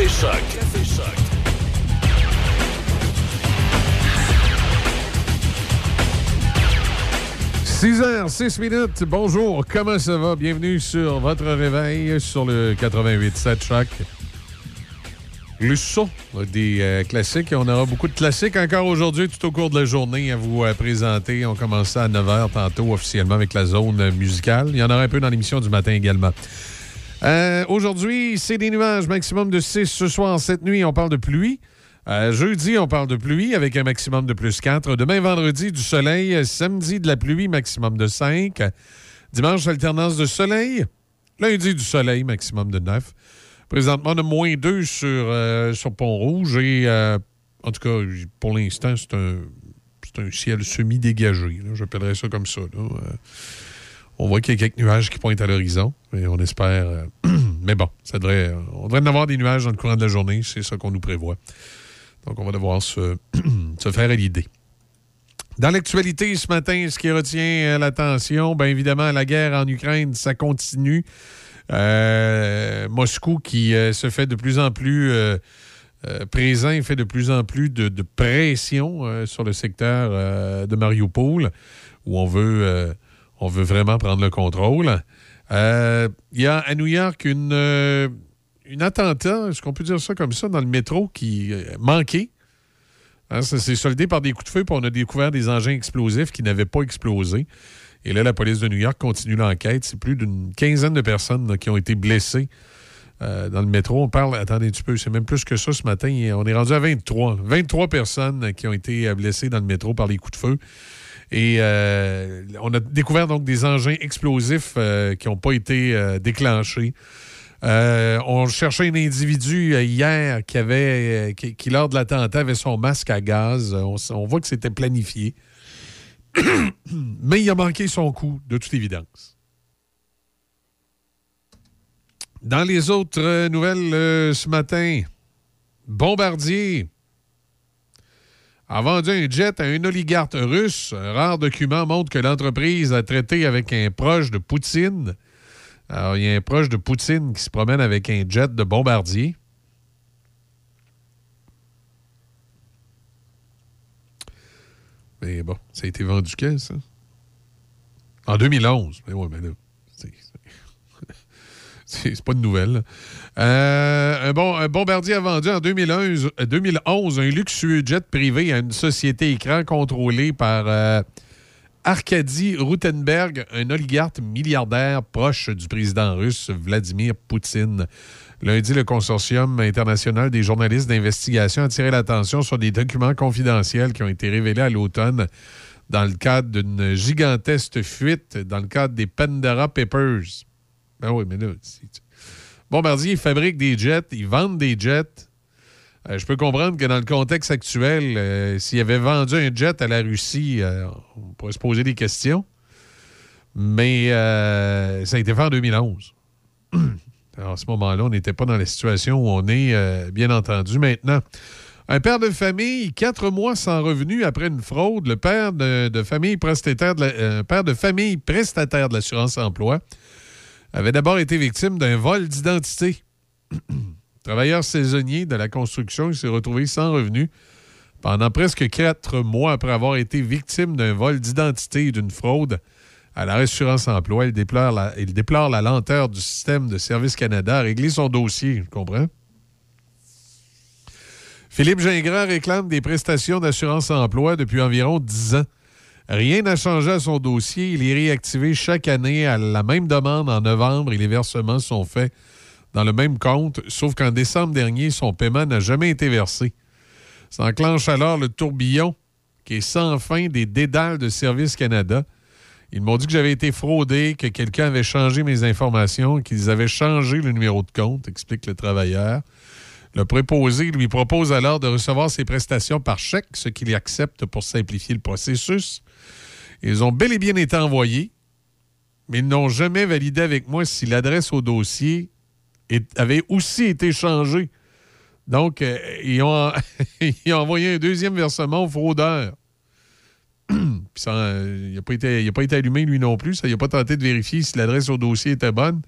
Café Choc. Café Choc. « 6 h 6 minutes. Bonjour, comment ça va? Bienvenue sur votre réveil sur le 88.7 Choc. Le son des euh, classiques. On aura beaucoup de classiques encore aujourd'hui, tout au cours de la journée, à vous euh, présenter. On commence à 9 h tantôt officiellement avec la zone musicale. Il y en aura un peu dans l'émission du matin également. Euh, aujourd'hui, c'est des nuages, maximum de 6 ce soir. Cette nuit, on parle de pluie. jeudi, on parle de pluie avec un maximum de plus 4. Demain, vendredi, du soleil. Samedi, de la pluie, maximum de 5. Dimanche, alternance de soleil. Lundi, du soleil, maximum de 9. Présentement, on a moins 2 sur, euh, sur Pont-Rouge et, euh, en tout cas, pour l'instant, c'est un, un, ciel semi-dégagé. J'appellerais ça comme ça. Euh, on voit qu'il y a quelques nuages qui pointent à l'horizon et on espère. mais bon, ça devrait, on devrait en avoir des nuages dans le courant de la journée. C'est ça qu'on nous prévoit. Donc, on va devoir se, se faire à l'idée. Dans l'actualité ce matin, ce qui retient l'attention, bien évidemment, la guerre en Ukraine, ça continue. Euh, Moscou qui euh, se fait de plus en plus euh, présent, fait de plus en plus de, pression sur le secteur de Mariupol, où on veut, on veut vraiment prendre le contrôle. Il y a à New York une, une attentat, est-ce qu'on peut dire ça comme ça, dans le métro qui manquait. Hein, ça s'est soldé par des coups de feu, puis on a découvert des engins explosifs qui n'avaient pas explosé. Et là, la police de New York continue l'enquête. C'est plus d'une quinzaine de personnes qui ont été blessées euh, dans le métro. On parle, attendez un petit peu, c'est même plus que ça ce matin. On est rendu à 23. 23 personnes qui ont été euh, blessées dans le métro par les coups de feu. Et euh, on a découvert donc des engins explosifs qui n'ont pas été déclenchés. on cherchait un individu hier qui avait, qui, lors de l'attentat avait son masque à gaz. on voit que c'était planifié. Mais il a manqué son coup, de toute évidence. Dans les autres euh, nouvelles euh, ce matin, Bombardier a vendu un jet à un oligarque russe. Un rare document montre que l'entreprise a traité avec un proche de Poutine. Alors, il y a un proche de Poutine qui se promène avec un jet de Bombardier. Mais bon, ça a été vendu quand, ça? En 2011. Mais ouais, mais là, c'est pas de nouvelle. Euh, un, bombardier a vendu en 2011, 2011, un luxueux jet privé à une société écran contrôlée par euh, Arkady Rutenberg, un oligarque milliardaire proche du président russe Vladimir Poutine. Lundi, le Consortium international des journalistes d'investigation a tiré l'attention sur des documents confidentiels qui ont été révélés à l'automne dans le cadre d'une gigantesque fuite dans le cadre des Pandora Papers. Ben oui, mais là, Bombardier, ils fabriquent des jets, ils vendent des jets. Euh, je peux comprendre que dans le contexte actuel, euh, s'il avait vendu un jet à la Russie, euh, on pourrait se poser des questions. Mais ça a été fait en 2011. Alors, à ce moment-là, on n'était pas dans la situation où on est, bien entendu, maintenant. Un père de famille, quatre mois sans revenu après une fraude. Le père de, famille prestataire de père de famille prestataire de l'assurance emploi avait d'abord été victime d'un vol d'identité. Travailleur saisonnier de la construction, il s'est retrouvé sans revenu pendant presque quatre mois après avoir été victime d'un vol d'identité et d'une fraude à la Réassurance Emploi. Il déplore, la, lenteur du système de Service Canada à régler son dossier. Je comprends? Philippe Gingras réclame des prestations d'assurance emploi depuis environ 10 ans. Rien n'a changé à son dossier. Il est réactivé chaque année à la même demande en novembre et les versements sont faits dans le même compte, sauf qu'en décembre dernier, son paiement n'a jamais été versé. S'enclenche alors le tourbillon qui est sans fin des dédales de Service Canada ils m'ont dit que j'avais été fraudé, que quelqu'un avait changé mes informations, qu'ils avaient changé le numéro de compte, explique le travailleur. Le préposé lui propose alors de recevoir ses prestations par chèque, ce qu'il accepte pour simplifier le processus. Ils ont bel et bien été envoyés, mais ils n'ont jamais validé avec moi si l'adresse au dossier avait aussi été changée. Donc, euh, ils, ont, envoyé un deuxième versement au fraudeur. il n'a pas, été, allumé, lui non plus. Il n'a pas tenté de vérifier si l'adresse au dossier était bonne.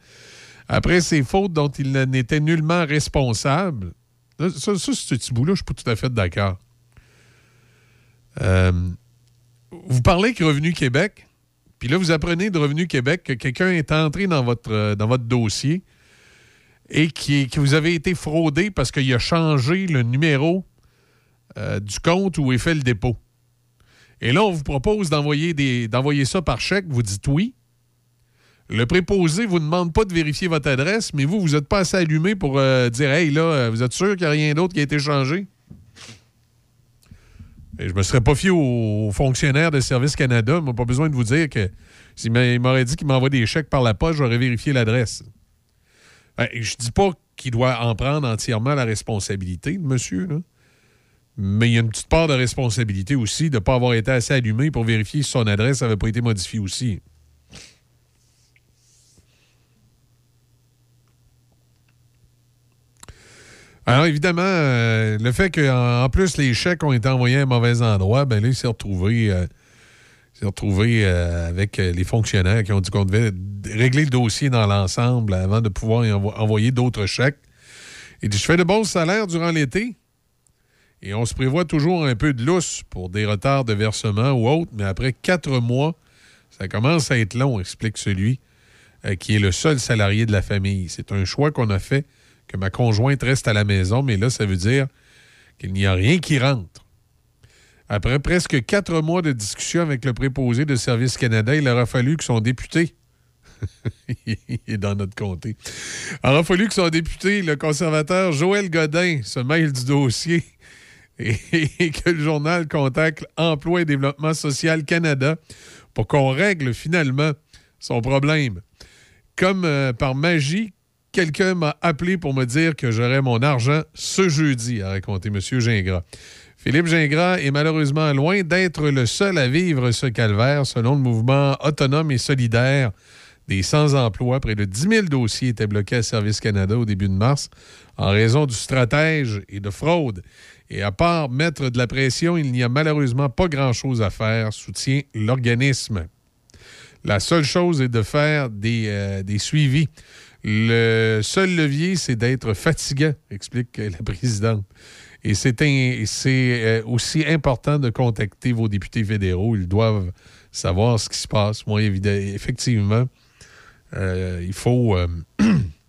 Après ces fautes dont il n'était nullement responsable, Ça, ça ce petit bout-là, je suis pas tout à fait d'accord. Euh, vous parlez que Revenu Québec, puis là, vous apprenez de Revenu Québec que quelqu'un est entré dans votre, euh, dans votre dossier et qui, que vous avez été fraudé parce qu'il a changé le numéro euh, du compte où est fait le dépôt. Et là, on vous propose d'envoyer, d'envoyer ça par chèque. Vous dites oui. Le préposé ne vous demande pas de vérifier votre adresse, mais vous, vous n'êtes pas assez allumé pour dire Hey, là, vous êtes sûr qu'il n'y a rien d'autre qui a été changé? Je je me serais pas fié aux fonctionnaires de Service Canada. M'a pas besoin de vous dire que s'il m'aurait dit qu'il m'envoie des chèques par la poste, j'aurais vérifié l'adresse. Je ben, je dis pas qu'il doit en prendre entièrement la responsabilité, monsieur, mais il y a une petite part de responsabilité aussi de ne pas avoir été assez allumé pour vérifier si son adresse n'avait pas été modifiée aussi. Alors, évidemment, euh, le fait qu'en plus, les chèques ont été envoyés à un mauvais endroit, ben là, il s'est retrouvé, euh, retrouvé euh, avec les fonctionnaires qui ont dit qu'on devait régler le dossier dans l'ensemble avant de pouvoir envoyer d'autres chèques. Il dit Je fais de bons salaires durant l'été et on se prévoit toujours un peu de lousse pour des retards de versement ou autre, mais après quatre mois, ça commence à être long, explique celui qui est le seul salarié de la famille. C'est un choix qu'on a fait que ma conjointe reste à la maison, mais là, ça veut dire qu'il n'y a rien qui rentre. Après presque quatre mois de discussion avec le préposé de Service Canada, il aura fallu que son député, il est dans notre comté, il aura fallu que son député, le conservateur Joël Godin, se mêle du dossier et, que le journal contacte Emploi et Développement social Canada pour qu'on règle finalement son problème. Comme euh, par magie, quelqu'un m'a appelé pour me dire que j'aurais mon argent ce jeudi, a raconté M. Gingras. Philippe Gingras est malheureusement loin d'être le seul à vivre ce calvaire, selon le mouvement autonome et solidaire des sans-emploi. Près de 10 000 dossiers étaient bloqués à Service Canada au début de mars en raison du stratège et de fraude. Et à part mettre de la pression, il n'y a malheureusement pas grand-chose à faire, soutient l'organisme. La seule chose est de faire des, euh, des suivis. Le seul levier, c'est d'être fatigant, explique la présidente. Et c'est euh, aussi important de contacter vos députés fédéraux. Ils doivent savoir ce qui se passe. Moi, effectivement, euh, il faut. Euh,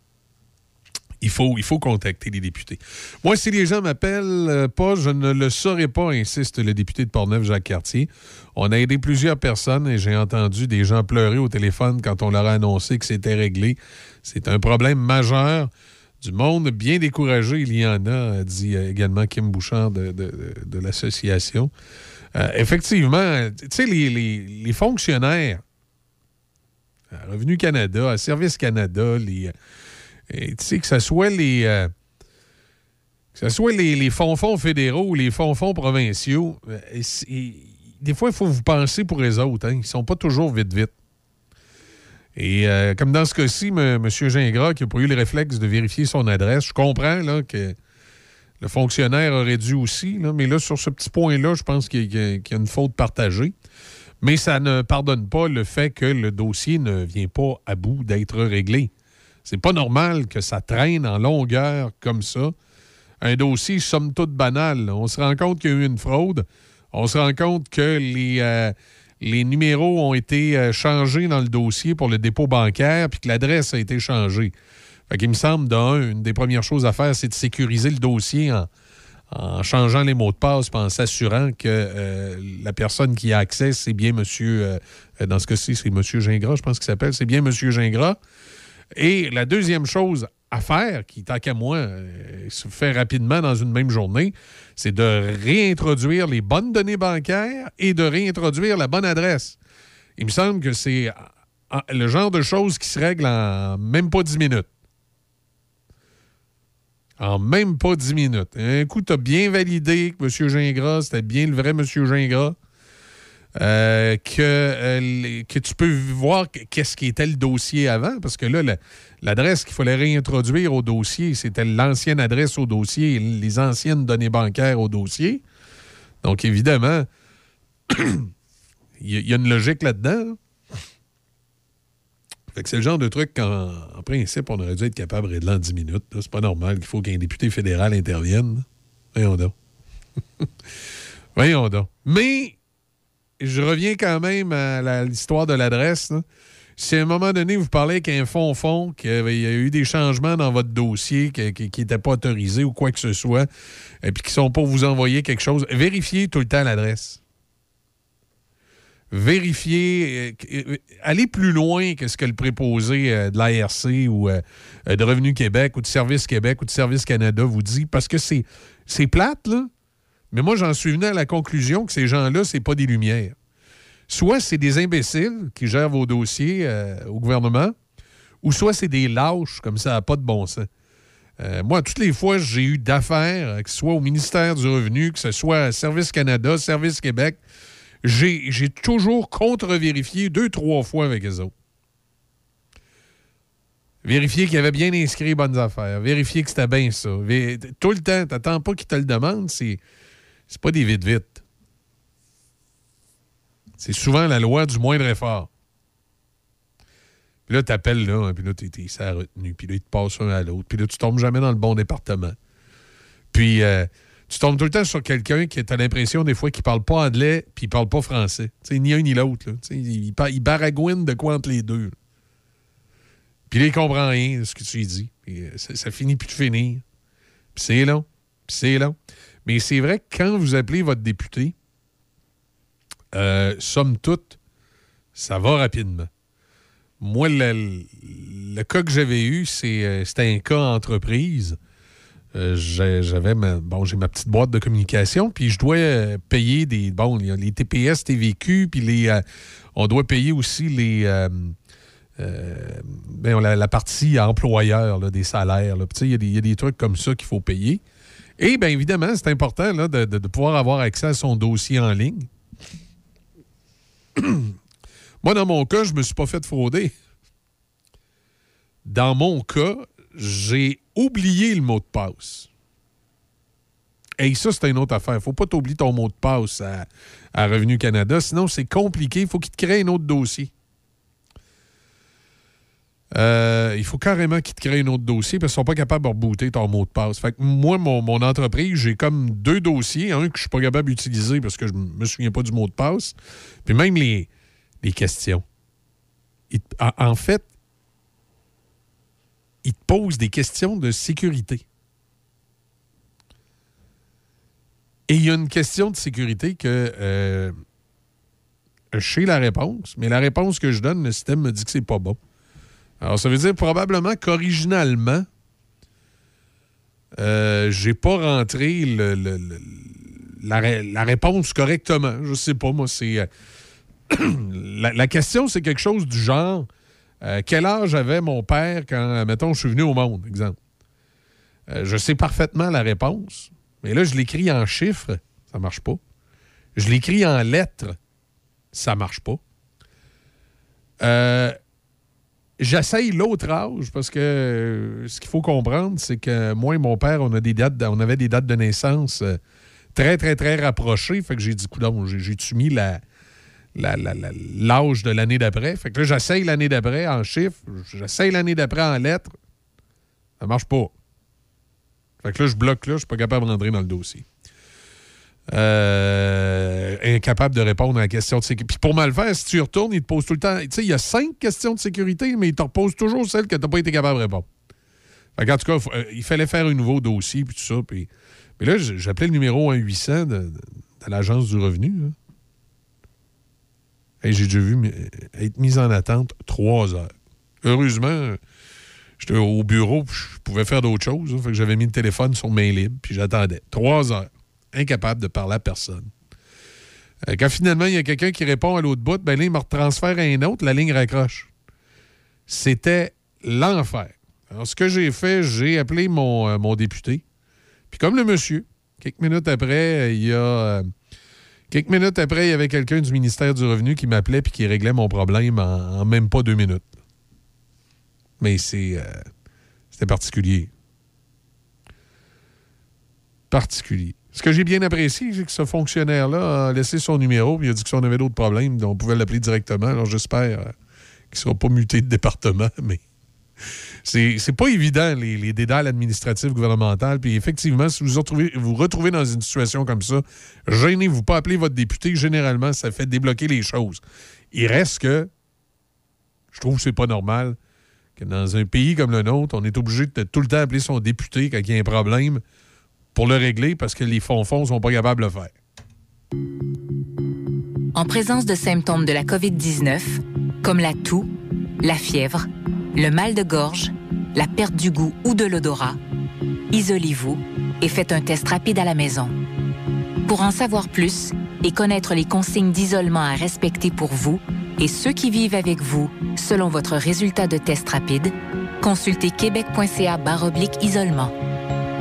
il faut, il faut contacter les députés. Moi, si les gens m'appellent euh, pas, je ne le saurais pas, insiste le député de Portneuf, Jacques Cartier. On a aidé plusieurs personnes et j'ai entendu des gens pleurer au téléphone quand on leur a annoncé que c'était réglé. C'est un problème majeur. Du monde bien découragé, il y en a, dit euh, également Kim Bouchard de, l'association. Euh, effectivement, tu sais, les, les, fonctionnaires à Revenu Canada, à Service Canada, les tu sais, que ce soit les. Euh, soit les, les fonds-fonds fédéraux ou les fonds-fonds provinciaux, euh, des fois, il faut vous penser pour les autres. Hein. Ils ne sont pas toujours vite-vite. Et euh, comme dans ce cas-ci, M. Gingras, qui n'a pas eu le réflexe de vérifier son adresse, je comprends là, que le fonctionnaire aurait dû aussi, là, mais là, sur ce petit point-là, je pense qu'il y, y, a une faute partagée. Mais ça ne pardonne pas le fait que le dossier ne vient pas à bout d'être réglé. C'est pas normal que ça traîne en longueur comme ça. Un dossier, somme toute, banal. On se rend compte qu'il y a eu une fraude. On se rend compte que les, euh, numéros ont été euh, changés dans le dossier pour le dépôt bancaire, puis que l'adresse a été changée. Fait qu'il me semble, d'un, une des premières choses à faire, c'est de sécuriser le dossier en, changeant les mots de passe, en s'assurant que euh, la personne qui a accès, c'est bien monsieur, dans ce cas-ci, c'est monsieur Gingras, je pense qu'il s'appelle, c'est bien monsieur Gingras. Et la deuxième chose à faire, qui, tant qu'à moi, euh, se fait rapidement dans une même journée, c'est de réintroduire les bonnes données bancaires et de réintroduire la bonne adresse. Il me semble que c'est le genre de choses qui se règle en même pas dix minutes. En même pas dix minutes. Un coup, tu as bien validé que M. Gingras, c'était bien le vrai M. Gingras. Euh, que, euh, que tu peux voir qu'est-ce qui était le dossier avant, parce que là, l'adresse qu'il fallait réintroduire au dossier, c'était l'ancienne adresse au dossier, les anciennes données bancaires au dossier. Donc, évidemment, il y, a une logique là-dedans. Fait que c'est le genre de truc qu'en en principe, on aurait dû être capable de régler en 10 minutes. C'est pas normal qu'il faut qu'un député fédéral intervienne. Voyons donc. Voyons donc. Mais je reviens quand même à l'histoire de l'adresse. Si à un moment donné, vous parlez qu'un fond-fond, qu'il y a eu des changements dans votre dossier qui n'étaient pas autorisés ou quoi que ce soit, et puis qui sont pour vous envoyer quelque chose, vérifiez tout le temps l'adresse vérifier, euh, euh, aller plus loin que ce que le préposé euh, de l'ARC ou de Revenu Québec ou de Service Québec ou de Service Canada vous dit, parce que c'est plate, là. Mais moi, j'en suis venu à la conclusion que ces gens-là, c'est pas des lumières. Soit c'est des imbéciles qui gèrent vos dossiers au gouvernement, ou soit c'est des lâches, comme ça, pas de bon sens. moi, toutes les fois, j'ai eu d'affaires, que ce soit au ministère du Revenu, que ce soit à Service Canada, Service Québec, j'ai toujours contre-vérifié deux, trois fois avec eux autres. Vérifier qu'il avait bien inscrit bonnes affaires. Vérifier que c'était bien ça. Tout le temps, t'attends pas qu'ils te le demandent. C'est pas des vite-vite. C'est souvent la loi du moindre effort. Puis là, t'appelles là, puis là, t'es ça retenu, puis là, il te passe un à l'autre, puis là, tu tombes jamais dans le bon département. Puis, euh, tu tombes tout le temps sur quelqu'un qui a l'impression des fois qu'il parle pas anglais puis il parle pas français. ni un ni l'autre. Il, il, baragouine de quoi entre les deux. Puis il comprend rien de ce que tu lui dis. Euh, ça, finit plus de finir. Puis c'est long. Puis c'est long. Mais c'est vrai que quand vous appelez votre député, euh, somme toute, ça va rapidement. Moi, le, cas que j'avais eu, euh, c'était un cas entreprise. Euh, j'avais ma, bon, j'ai ma petite boîte de communication, puis je dois payer des. Bon, les TPS, TVQ, puis les. On doit payer aussi les. Ben, la, partie employeur des salaires. Il y, a des trucs comme ça qu'il faut payer. Et bien évidemment, c'est important de, pouvoir avoir accès à son dossier en ligne. Moi, dans mon cas, je me suis pas fait frauder. Dans mon cas, j'ai oublié le mot de passe. Et ça, c'est une autre affaire. faut pas t'oublier ton mot de passe à, Revenu Canada, sinon c'est compliqué. Il faut qu'il te crée un autre dossier. Euh, il faut carrément qu'il te crée un autre dossier parce qu'ils sont pas capables de rebooter ton mot de passe. Fait que moi, mon, entreprise, j'ai comme deux dossiers. Un que je suis pas capable d'utiliser parce que je me souviens pas du mot de passe. Puis même les, questions. en fait, il te pose des questions de sécurité. Et il y a une question de sécurité que euh, je sais la réponse, mais la réponse que je donne, le système me dit que c'est pas bon. Alors, ça veut dire probablement qu'originalement, euh, j'ai pas rentré la, réponse correctement. Je sais pas, moi, c'est. Euh, la, question, c'est quelque chose du genre euh, quel âge avait mon père quand, mettons, je suis venu au monde, exemple? Euh, je sais parfaitement la réponse, mais là, je l'écris en chiffres, ça marche pas. Je l'écris en lettres, ça marche pas. Euh, j'essaye l'autre âge parce que ce qu'il faut comprendre, c'est que moi et mon père, on, a des dates, on avait des dates de naissance très, très, très rapprochées. Fait que j'ai dit, coudon, j'ai-tu mis la, l'âge de l'année d'après? Fait que là, j'essaye l'année d'après en chiffres, j'essaye l'année d'après en lettres. Ça marche pas. Fait que là, je bloque là, je suis pas capable de rentrer dans le dossier. Euh, incapable de répondre à la question de sécurité. Puis pour mal faire, si tu retournes, il te pose tout le temps. Tu sais, il y a cinq questions de sécurité, mais il te repose toujours celle que tu n'as pas été capable de répondre. Fait en tout cas, euh, il fallait faire un nouveau dossier, puis tout ça. Puis... Mais là, j'appelais le numéro 1-800 de, de, l'Agence du revenu. J'ai déjà vu être mis en attente trois heures. Heureusement, j'étais au bureau, je pouvais faire d'autres choses. fait que j'avais mis le téléphone sur main libre, puis j'attendais. Trois heures. Incapable de parler à personne. Euh, quand finalement, il y a quelqu'un qui répond à l'autre bout, ben là, il me retransfère à un autre, la ligne raccroche. C'était l'enfer. Alors, ce que j'ai fait, j'ai appelé mon, euh, mon député. Puis comme le monsieur, quelques minutes après, il y a... Euh, Quelques minutes après, il y avait quelqu'un du ministère du Revenu qui m'appelait et qui réglait mon problème en, même pas deux minutes. Mais c'est. Euh, c'était particulier. Particulier. Ce que j'ai bien apprécié, c'est que ce fonctionnaire-là a laissé son numéro et il a dit que si on avait d'autres problèmes, on pouvait l'appeler directement. Alors j'espère euh, qui ne sera pas muté de département, mais c'est pas évident, les, les dédales administratifs gouvernementales. Puis effectivement, si vous vous retrouvez dans une situation comme ça, gênez-vous pas, appelez votre député. Généralement, ça fait débloquer les choses. Il reste que, je trouve que c'est pas normal que dans un pays comme le nôtre, on est obligé de tout le temps appeler son député quand il y a un problème pour le régler parce que les fonds-fonds sont pas capables de le faire. En présence de symptômes de la COVID-19, comme la toux, la fièvre, le mal de gorge, la perte du goût ou de l'odorat, isolez-vous et faites un test rapide à la maison. Pour en savoir plus et connaître les consignes d'isolement à respecter pour vous et ceux qui vivent avec vous selon votre résultat de test rapide, consultez québec.ca isolement.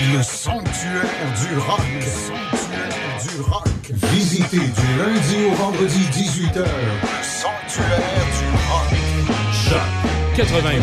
Le sanctuaire du rock. Le sanctuaire du rock. Visitez du lundi au vendredi 18h. Le sanctuaire du rock. Choc 88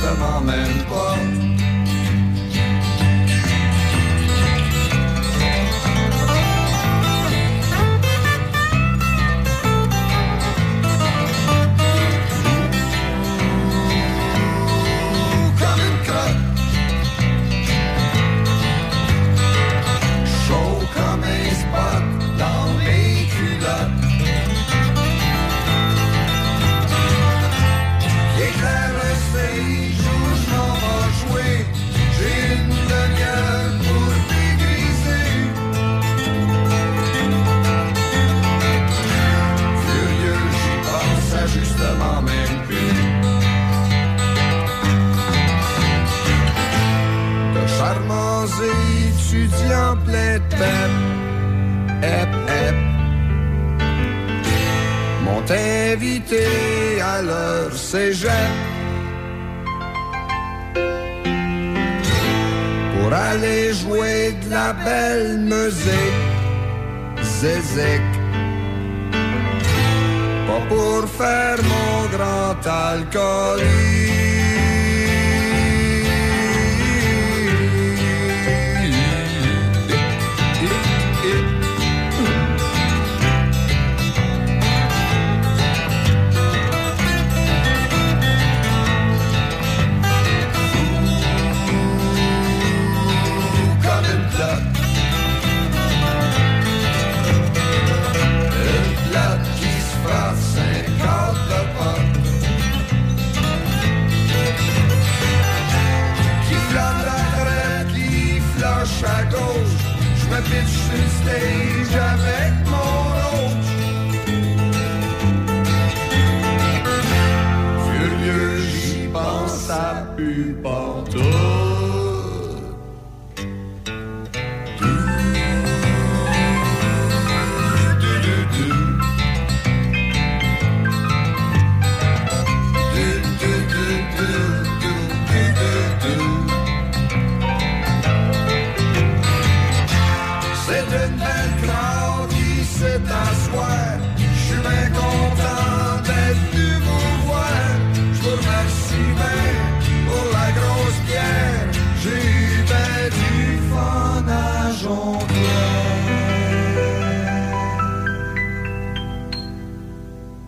justement même pas. À leur cégep pour aller jouer de la belle musique, zézek. Pas pour faire mon grand alcoolique. Avec mon. Furieux, j'y pense à plus.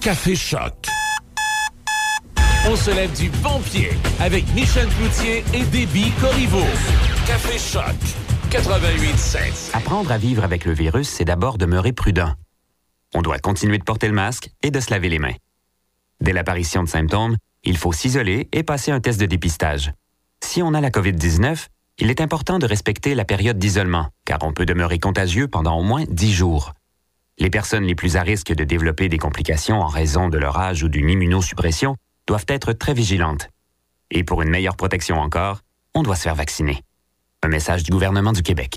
Café Choc. On se lève du bon pied avec Michel Cloutier et Déby Corriveau. Café Choc 88.7. Apprendre à vivre avec le virus, c'est d'abord demeurer prudent. On doit continuer de porter le masque et de se laver les mains. Dès l'apparition de symptômes, il faut s'isoler et passer un test de dépistage. Si on a la COVID-19, il est important de respecter la période d'isolement, car on peut demeurer contagieux pendant au moins 10 jours. Les personnes les plus à risque de développer des complications en raison de leur âge ou d'une immunosuppression doivent être très vigilantes. Et pour une meilleure protection encore, on doit se faire vacciner. Un message du gouvernement du Québec.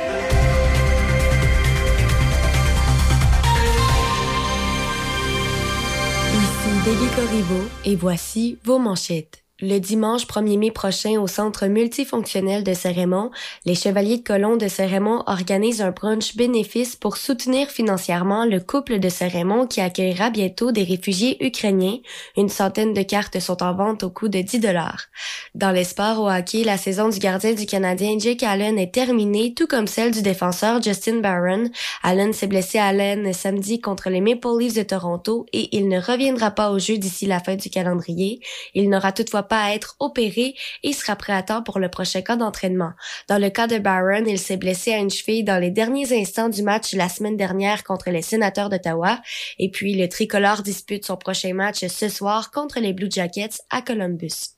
Debbie Corriveau et voici vos manchettes. Le dimanche 1er mai prochain au Centre multifonctionnel de Saint-Raymond, les Chevaliers de Colomb de Saint-Raymond organisent un brunch bénéfice pour soutenir financièrement le couple de Saint-Raymond qui accueillera bientôt des réfugiés ukrainiens. Une centaine de cartes sont en vente au coût de 10 dollars. Dans les sports au hockey, la saison du gardien du Canadien Jake Allen est terminée, tout comme celle du défenseur Justin Barron. Allen s'est blessé à Allen samedi contre les Maple Leafs de Toronto et il ne reviendra pas au jeu d'ici la fin du calendrier. Il n'aura toutefois pas à être opéré et sera prêt à temps pour le prochain cas d'entraînement. Dans le cas de Barron, il s'est blessé à une cheville dans les derniers instants du match la semaine dernière contre les sénateurs d'Ottawa. Et puis, le tricolore dispute son prochain match ce soir contre les Blue Jackets à Columbus.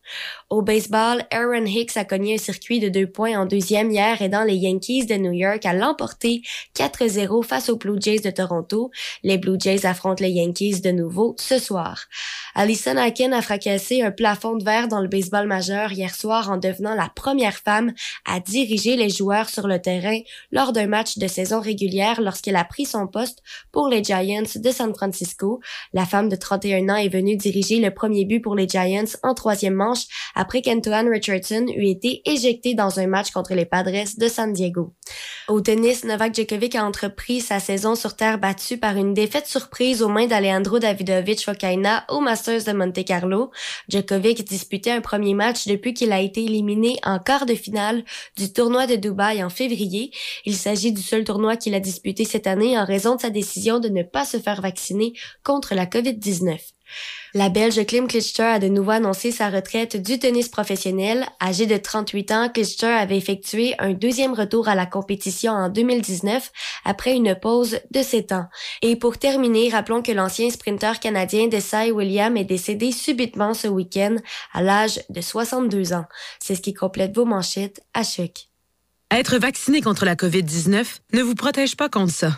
Au baseball, Aaron Hicks a cogné un circuit de deux points en deuxième hier aidant les Yankees de New York à l'emporter 4-0 face aux Blue Jays de Toronto. Les Blue Jays affrontent les Yankees de nouveau ce soir. Alison Akin a fracassé un plafond de verre dans le baseball majeur hier soir en devenant la première femme à diriger les joueurs sur le terrain lors d'un match de saison régulière lorsqu'elle a pris son poste pour les Giants de San Francisco. La femme de 31 ans est venue diriger le premier but pour les Giants en troisième manche après qu'Antoine Richardson eut été éjecté dans un match contre les Padres de San Diego. Au tennis, Novak Djokovic a entrepris sa saison sur terre battue par une défaite surprise aux mains d'Alejandro Davidovich Fokina au Masters de Monte Carlo. Djokovic disputait un premier match depuis qu'il a été éliminé en quart de finale du tournoi de Dubaï en février. Il s'agit du seul tournoi qu'il a disputé cette année en raison de sa décision de ne pas se faire vacciner contre la COVID-19. La Belge Klim Klitschter a de nouveau annoncé sa retraite du tennis professionnel. Âgé de 38 ans, Klitschter avait effectué un deuxième retour à la compétition en 2019 après une pause de 7 ans. Et pour terminer, rappelons que l'ancien sprinteur canadien Desai William est décédé subitement ce week-end à l'âge de 62 ans. C'est ce qui complète vos manchettes à choc. Être vacciné contre la COVID-19 ne vous protège pas contre ça.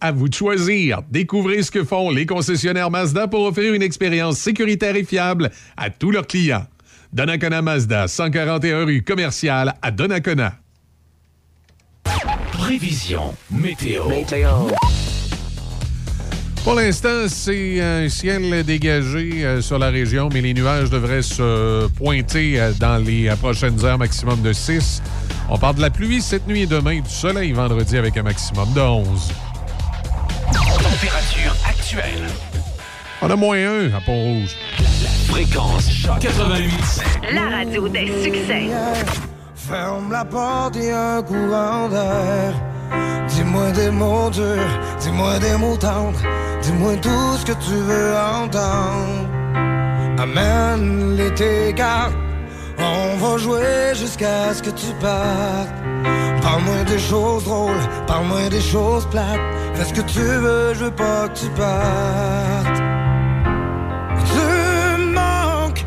À vous de choisir. Découvrez ce que font les concessionnaires Mazda pour offrir une expérience sécuritaire et fiable à tous leurs clients. Donnacona Mazda, 141 rue commerciale à Donnacona. Prévision météo. Pour l'instant, c'est un ciel dégagé euh, sur la région, mais les nuages devraient se pointer euh, dans les euh, prochaines heures, maximum de 6. On parle de la pluie cette nuit et demain, du soleil vendredi avec un maximum de 11. Température actuelle. On a moins 1 à Pont-Rouge. Fréquence choc 88. La radio des succès. Ferme la porte et un courant d'air. Dis-moi des mots durs, dis-moi des mots tendres, dis-moi tout ce que tu veux entendre. Amène les cartes, on va jouer jusqu'à ce que tu partes. Parle-moi des choses drôles, parle-moi des choses plates. Fais ce que tu veux, je veux pas que tu partes. Tu manques,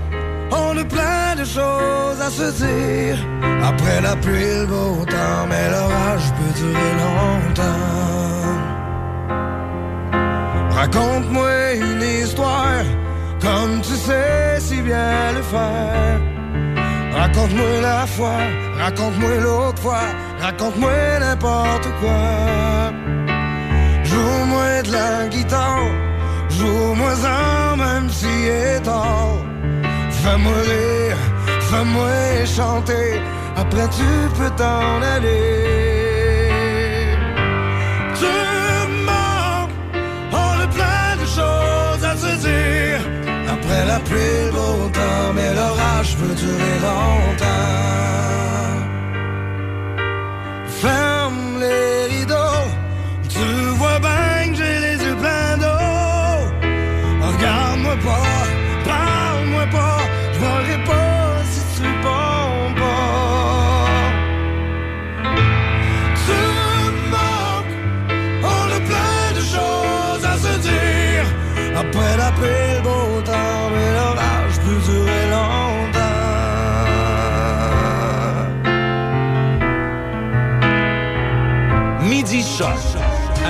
on a plein de choses à se dire. Après la pluie, le beau temps, mais l'orage peut durer longtemps. Raconte-moi une histoire, comme tu sais si bien le faire. Raconte-moi la fois, raconte-moi l'autre fois, raconte-moi n'importe quoi. Joue-moi de la guitare, joue-moi en même si est tard. Fais-moi rire, fais-moi chanter, après tu peux t'en aller. Tu plein de choses à se dire. Après la pluie, durer longtemps.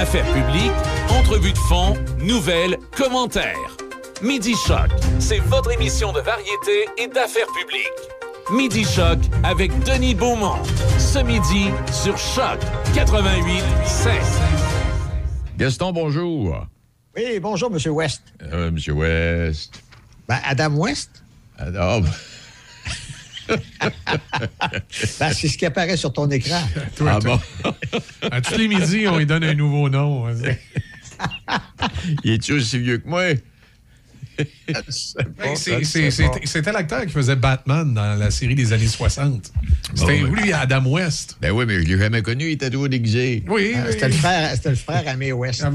Affaires publiques, entrevues de fond, nouvelles, commentaires. Midi Choc, c'est votre émission de variété et d'affaires publiques. Midi Choc avec Denis Beaumont. Ce midi sur Choc 88 7. Gaston, bonjour. Oui, bonjour, M. West. Euh, Monsieur West. Ben, Adam West? Adam. Ben, c'est ce qui apparaît sur ton écran. Toi, Ah toi. bon? À tous les midis, on lui donne un nouveau nom. Il est-tu aussi vieux que moi? C'était l'acteur qui faisait Batman dans la série des années 60. C'était Bon, ouais. lui, Adam West. Ben oui, mais je l'ai jamais connu, il était toujours déguisé. Oui, Euh, oui. C'était le frère, c'était le frère à Mae West. Ah,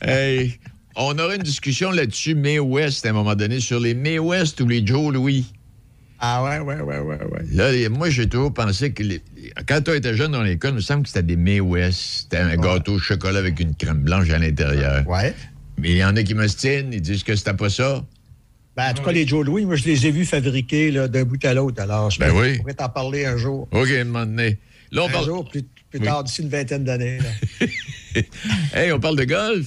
hey, on aura une discussion là-dessus, May West, à un moment donné, sur les May West ou les Joe Louis. Ah ouais, ouais, ouais, ouais, ouais. Là, moi, j'ai toujours pensé que les- quand tu étais jeune dans l'école, il me semble que c'était des May West. C'était un gâteau au chocolat avec une crème blanche à l'intérieur. Ouais. Mais il y en a qui m'ostinent, ils disent que c'était pas ça. Ben, en tout cas, les Joe Louis, moi, je les ai vus fabriquer d'un bout à l'autre. Alors, je Ben oui. pourrais t'en parler un jour. OK, un moment donné. Là, on Un parle... jour, plus, plus Oui. tard, d'ici une vingtaine d'années. hey, on parle de golf.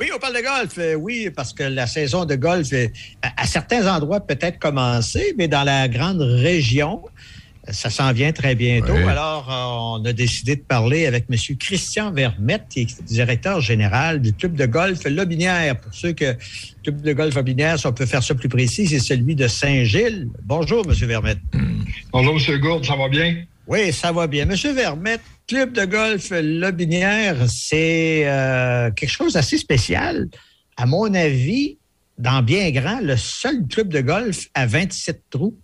Oui, on parle de golf. Euh, oui, parce que la saison de golf, euh, à, certains endroits, peut-être commencé, mais dans la grande région, ça s'en vient très bientôt. Oui. Alors, euh, on a décidé de parler avec M. Christian Vermette, qui est directeur général du club de golf Lobinière. Pour ceux que le club de golf Lobinière, si on peut faire ça plus précis, c'est celui de Saint-Gilles. Bonjour, M. Vermette. Bonjour, M. Gourde, ça va bien? Oui, ça va bien. Monsieur Vermette, club de golf Lobinière, c'est euh, quelque chose d'assez spécial. À mon avis, dans bien grand, le seul club de golf à 27 trous.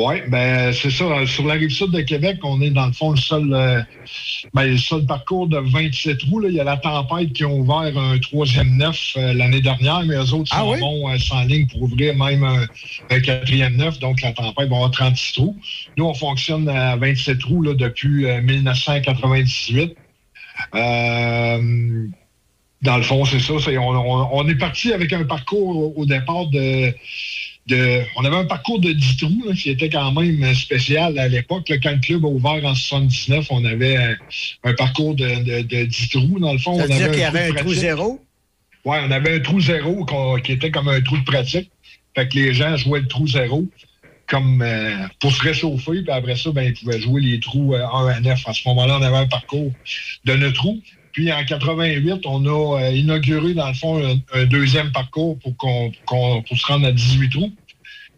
Oui, ben c'est ça. Sur la rive sud de Québec, on est dans le fond le seul, euh, ben, le seul parcours de 27 trous. Là. Il y a la tempête qui a ouvert un troisième neuf euh, l'année dernière, mais eux autres Ah oui? vont euh, sans ligne pour ouvrir même un, quatrième neuf. Donc la tempête va avoir 36 trous. Nous, on fonctionne à 27 trous là, depuis euh, 1998. Euh, dans le fond, c'est ça. on, on- on est parti avec un parcours au, au départ de, de- On avait un parcours de 10 trous là, qui était quand même spécial à l'époque. Quand le club a ouvert en 79, on avait un, un parcours de, de- de 10 trous. Dans le fond, Ça on veut dire avait qu'il y avait un trou zéro? Oui, on avait un trou zéro qui était comme un trou de pratique. Fait que les gens jouaient le trou zéro comme euh, pour se réchauffer, puis après ça, ben, ils pouvaient jouer les trous euh, 1 à 9. À ce moment-là, on avait un parcours de 9 trous. Puis en 88, on a euh, inauguré, dans le fond, un, deuxième parcours pour, qu'on, se rendre à 18 trous.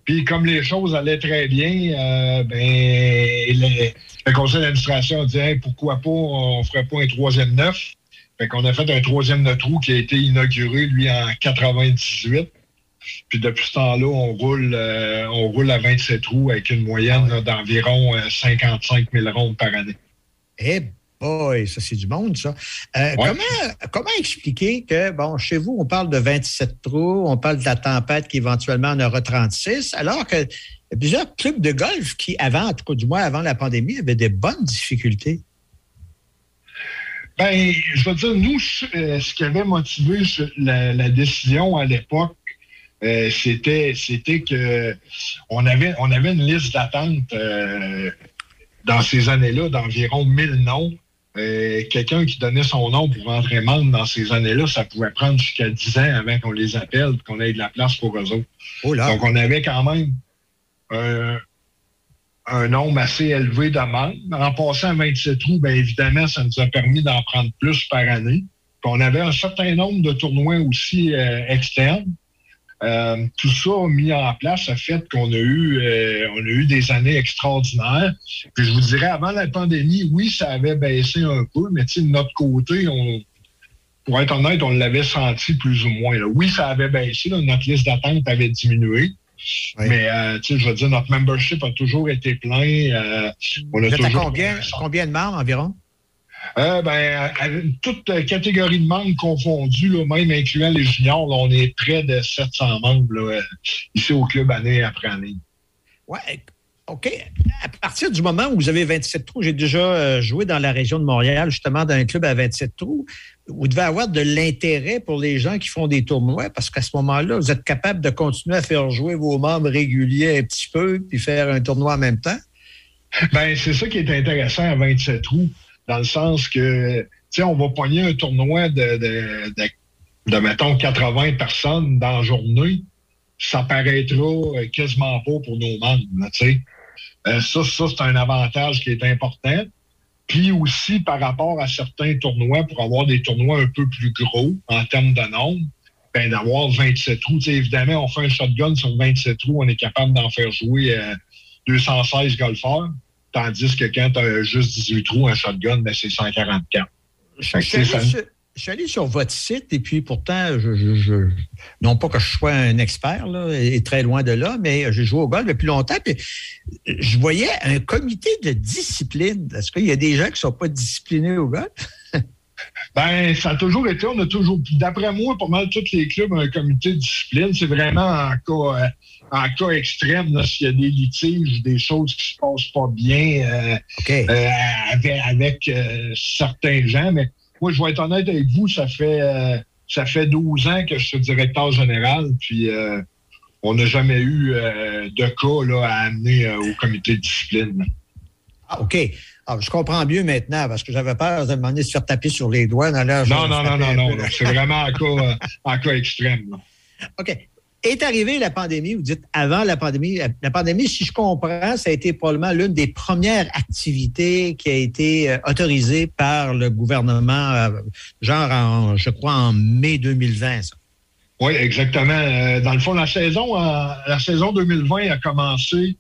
Puis comme les choses allaient très bien, euh, ben, le, conseil d'administration a dit pourquoi pas, on ferait pas un troisième neuf. Fait qu'on a fait un troisième neuf trou qui a été inauguré, lui, en 98. Puis depuis ce temps-là, on roule, euh, on roule à 27 trous avec une moyenne d'environ euh, 55 000 rondes par année. Eh boy, ça c'est du monde, ça. Euh, comment, comment expliquer que, bon, chez vous, on parle de 27 trous, on parle de la tempête qui éventuellement en aura 36, alors que plusieurs clubs de golf qui, avant, en tout cas du moins avant la pandémie, avaient des bonnes difficultés? Ben, je veux dire, nous, euh, ce qui avait motivé la, la décision à l'époque euh, c'était c'était que on avait, on avait une liste d'attente euh, dans ces années-là d'environ 1000 noms. Euh, Quelqu'un qui donnait son nom pour rentrer membre dans ces années-là, ça pouvait prendre jusqu'à 10 ans avant qu'on les appelle et qu'on ait de la place pour eux autres. Oh là. Donc, on avait quand même un, un nombre assez élevé de membres. En passant à 27 trous, bien évidemment, ça nous a permis d'en prendre plus par année. Puis on avait un certain nombre de tournois aussi euh, externes. Euh, tout ça mis en place a fait qu'on a eu euh, on a eu des années extraordinaires. Puis je vous dirais, avant la pandémie, oui, ça avait baissé un peu, mais tu sais, de notre côté, on, pour être honnête, on l'avait senti plus ou moins. là. Oui, ça avait baissé, là, notre liste d'attente avait diminué. Mais euh, tu sais, je veux dire, notre membership a toujours été plein. euh, on a Vous êtes à toujours- combien, combien de membres environ? Euh, ben, toute catégorie de membres confondue, là, même incluant les juniors, là, on est près de 700 membres là, euh, ici au club année après année. Ouais, OK. À partir du moment où vous avez 27 trous, j'ai déjà euh, joué dans la région de Montréal, justement, dans un club à 27 trous. Vous devez avoir de l'intérêt pour les gens qui font des tournois parce qu'à ce moment-là, vous êtes capable de continuer à faire jouer vos membres réguliers un petit peu puis faire un tournoi en même temps. Ben, c'est ça qui est intéressant à 27 trous, dans le sens que, tu sais, on va pogner un tournoi de, de, de, de, mettons, 80 personnes dans la journée. Ça paraîtra euh, quasiment pas pour nos membres, tu sais. Euh, ça, ça c'est un avantage qui est important. Puis aussi, par rapport à certains tournois, pour avoir des tournois un peu plus gros en termes de nombre, ben, d'avoir 27 trous. Tu sais, évidemment, on fait un shotgun sur 27 trous, on est capable d'en faire jouer euh, 216 golfeurs. Tandis que quand tu as juste 18 trous, un shotgun, ben, c'est 144. Je que, suis, allé ça- sur, je suis allé sur votre site et puis pourtant, je, non pas que je sois un expert, là, et très loin de là, mais j'ai joué au golf depuis longtemps. Puis je voyais un comité de discipline. Est-ce qu'il y a des gens qui ne sont pas disciplinés au golf? Ben, ça a toujours été, on a toujours, d'après moi, pas mal tous les clubs ont un comité de discipline. C'est vraiment en cas, euh, en cas extrême, s'il y a des litiges, des choses qui se passent pas bien euh, euh, avec, avec, euh, certains gens. Mais moi, je vais être honnête avec vous, ça fait, ça fait 12 ans que je suis directeur général, puis on n'a jamais eu de cas là, à amener au comité de discipline. Ah, OK. Ah, je comprends mieux maintenant parce que j'avais peur de demander de se faire taper sur les doigts dans. Non, non, non, non, non. C'est vraiment en cas, en cas extrême. là. OK. Est arrivée la pandémie, vous dites avant la pandémie. La, la pandémie, si je comprends, ça a été probablement l'une des premières activités qui a été euh, autorisée par le gouvernement, euh, genre, en, je crois, en mai 2020. ça. Oui, exactement. Euh, dans le fond, la saison, euh, la saison 2020 a commencé,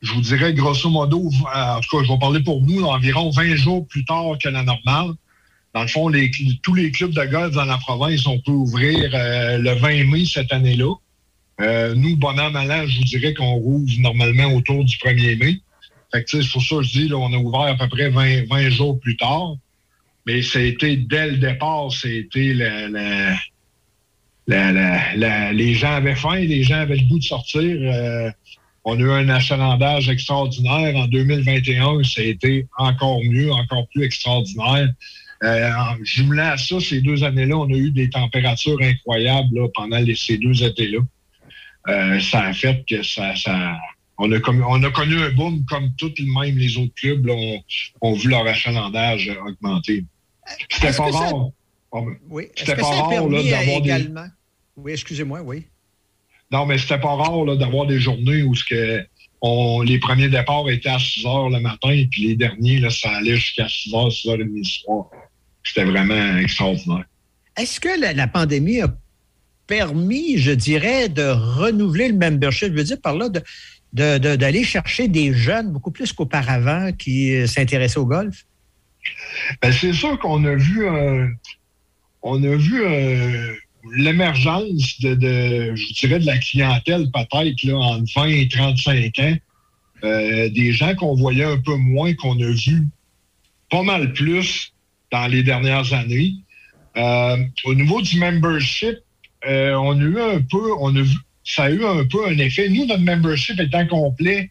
je vous dirais grosso modo, euh, en tout cas, je vais parler pour nous, environ 20 jours plus tard que la normale. Dans le fond, les, tous les clubs de golf dans la province ont pu ouvrir euh, le 20 mai cette année-là. Euh, nous, bon an, mal an, je vous dirais qu'on rouvre normalement autour du 1er mai. Fait que, c'est pour ça que je dis, là, on a ouvert à peu près 20, 20 jours plus tard. Mais c'était dès le départ, c'était la, la, la- les gens avaient faim, les gens avaient le goût de sortir. Euh, on a eu un achalandage extraordinaire. En 2021, ça a été encore mieux, encore plus extraordinaire. Euh, en jumelant à ça, ces deux années-là, on a eu des températures incroyables pendant ces deux étés-là. Euh, ça a fait que ça, ça on, a connu, on a connu un boom comme tous même les autres clubs là, ont, ont vu leur achalandage augmenter. C'était pas ça- rare. Oui. C'était pas rare euh, d'avoir des... Oui, excusez-moi, oui. Non, mais c'était pas rare d'avoir des journées où ce que on, les premiers départs étaient à 6 heures le matin, et puis les derniers, là, ça allait jusqu'à 6 heures, 6 heures et demie le soir. C'était vraiment extraordinaire. Est-ce que la, la pandémie a permis, je dirais, de renouveler le membership? Je veux dire par là, de- d'aller chercher des jeunes beaucoup plus qu'auparavant qui euh, s'intéressaient au golf? Ben, c'est sûr qu'on a vu euh, on a vu euh, l'émergence de, je dirais, de la clientèle peut-être là, entre 20 et 35 ans. Des gens qu'on voyait un peu moins, qu'on a vu pas mal plus dans les dernières années. Au niveau du membership, euh, on a eu un peu, on a vu, ça a eu un peu un effet. Nous, notre membership étant complet,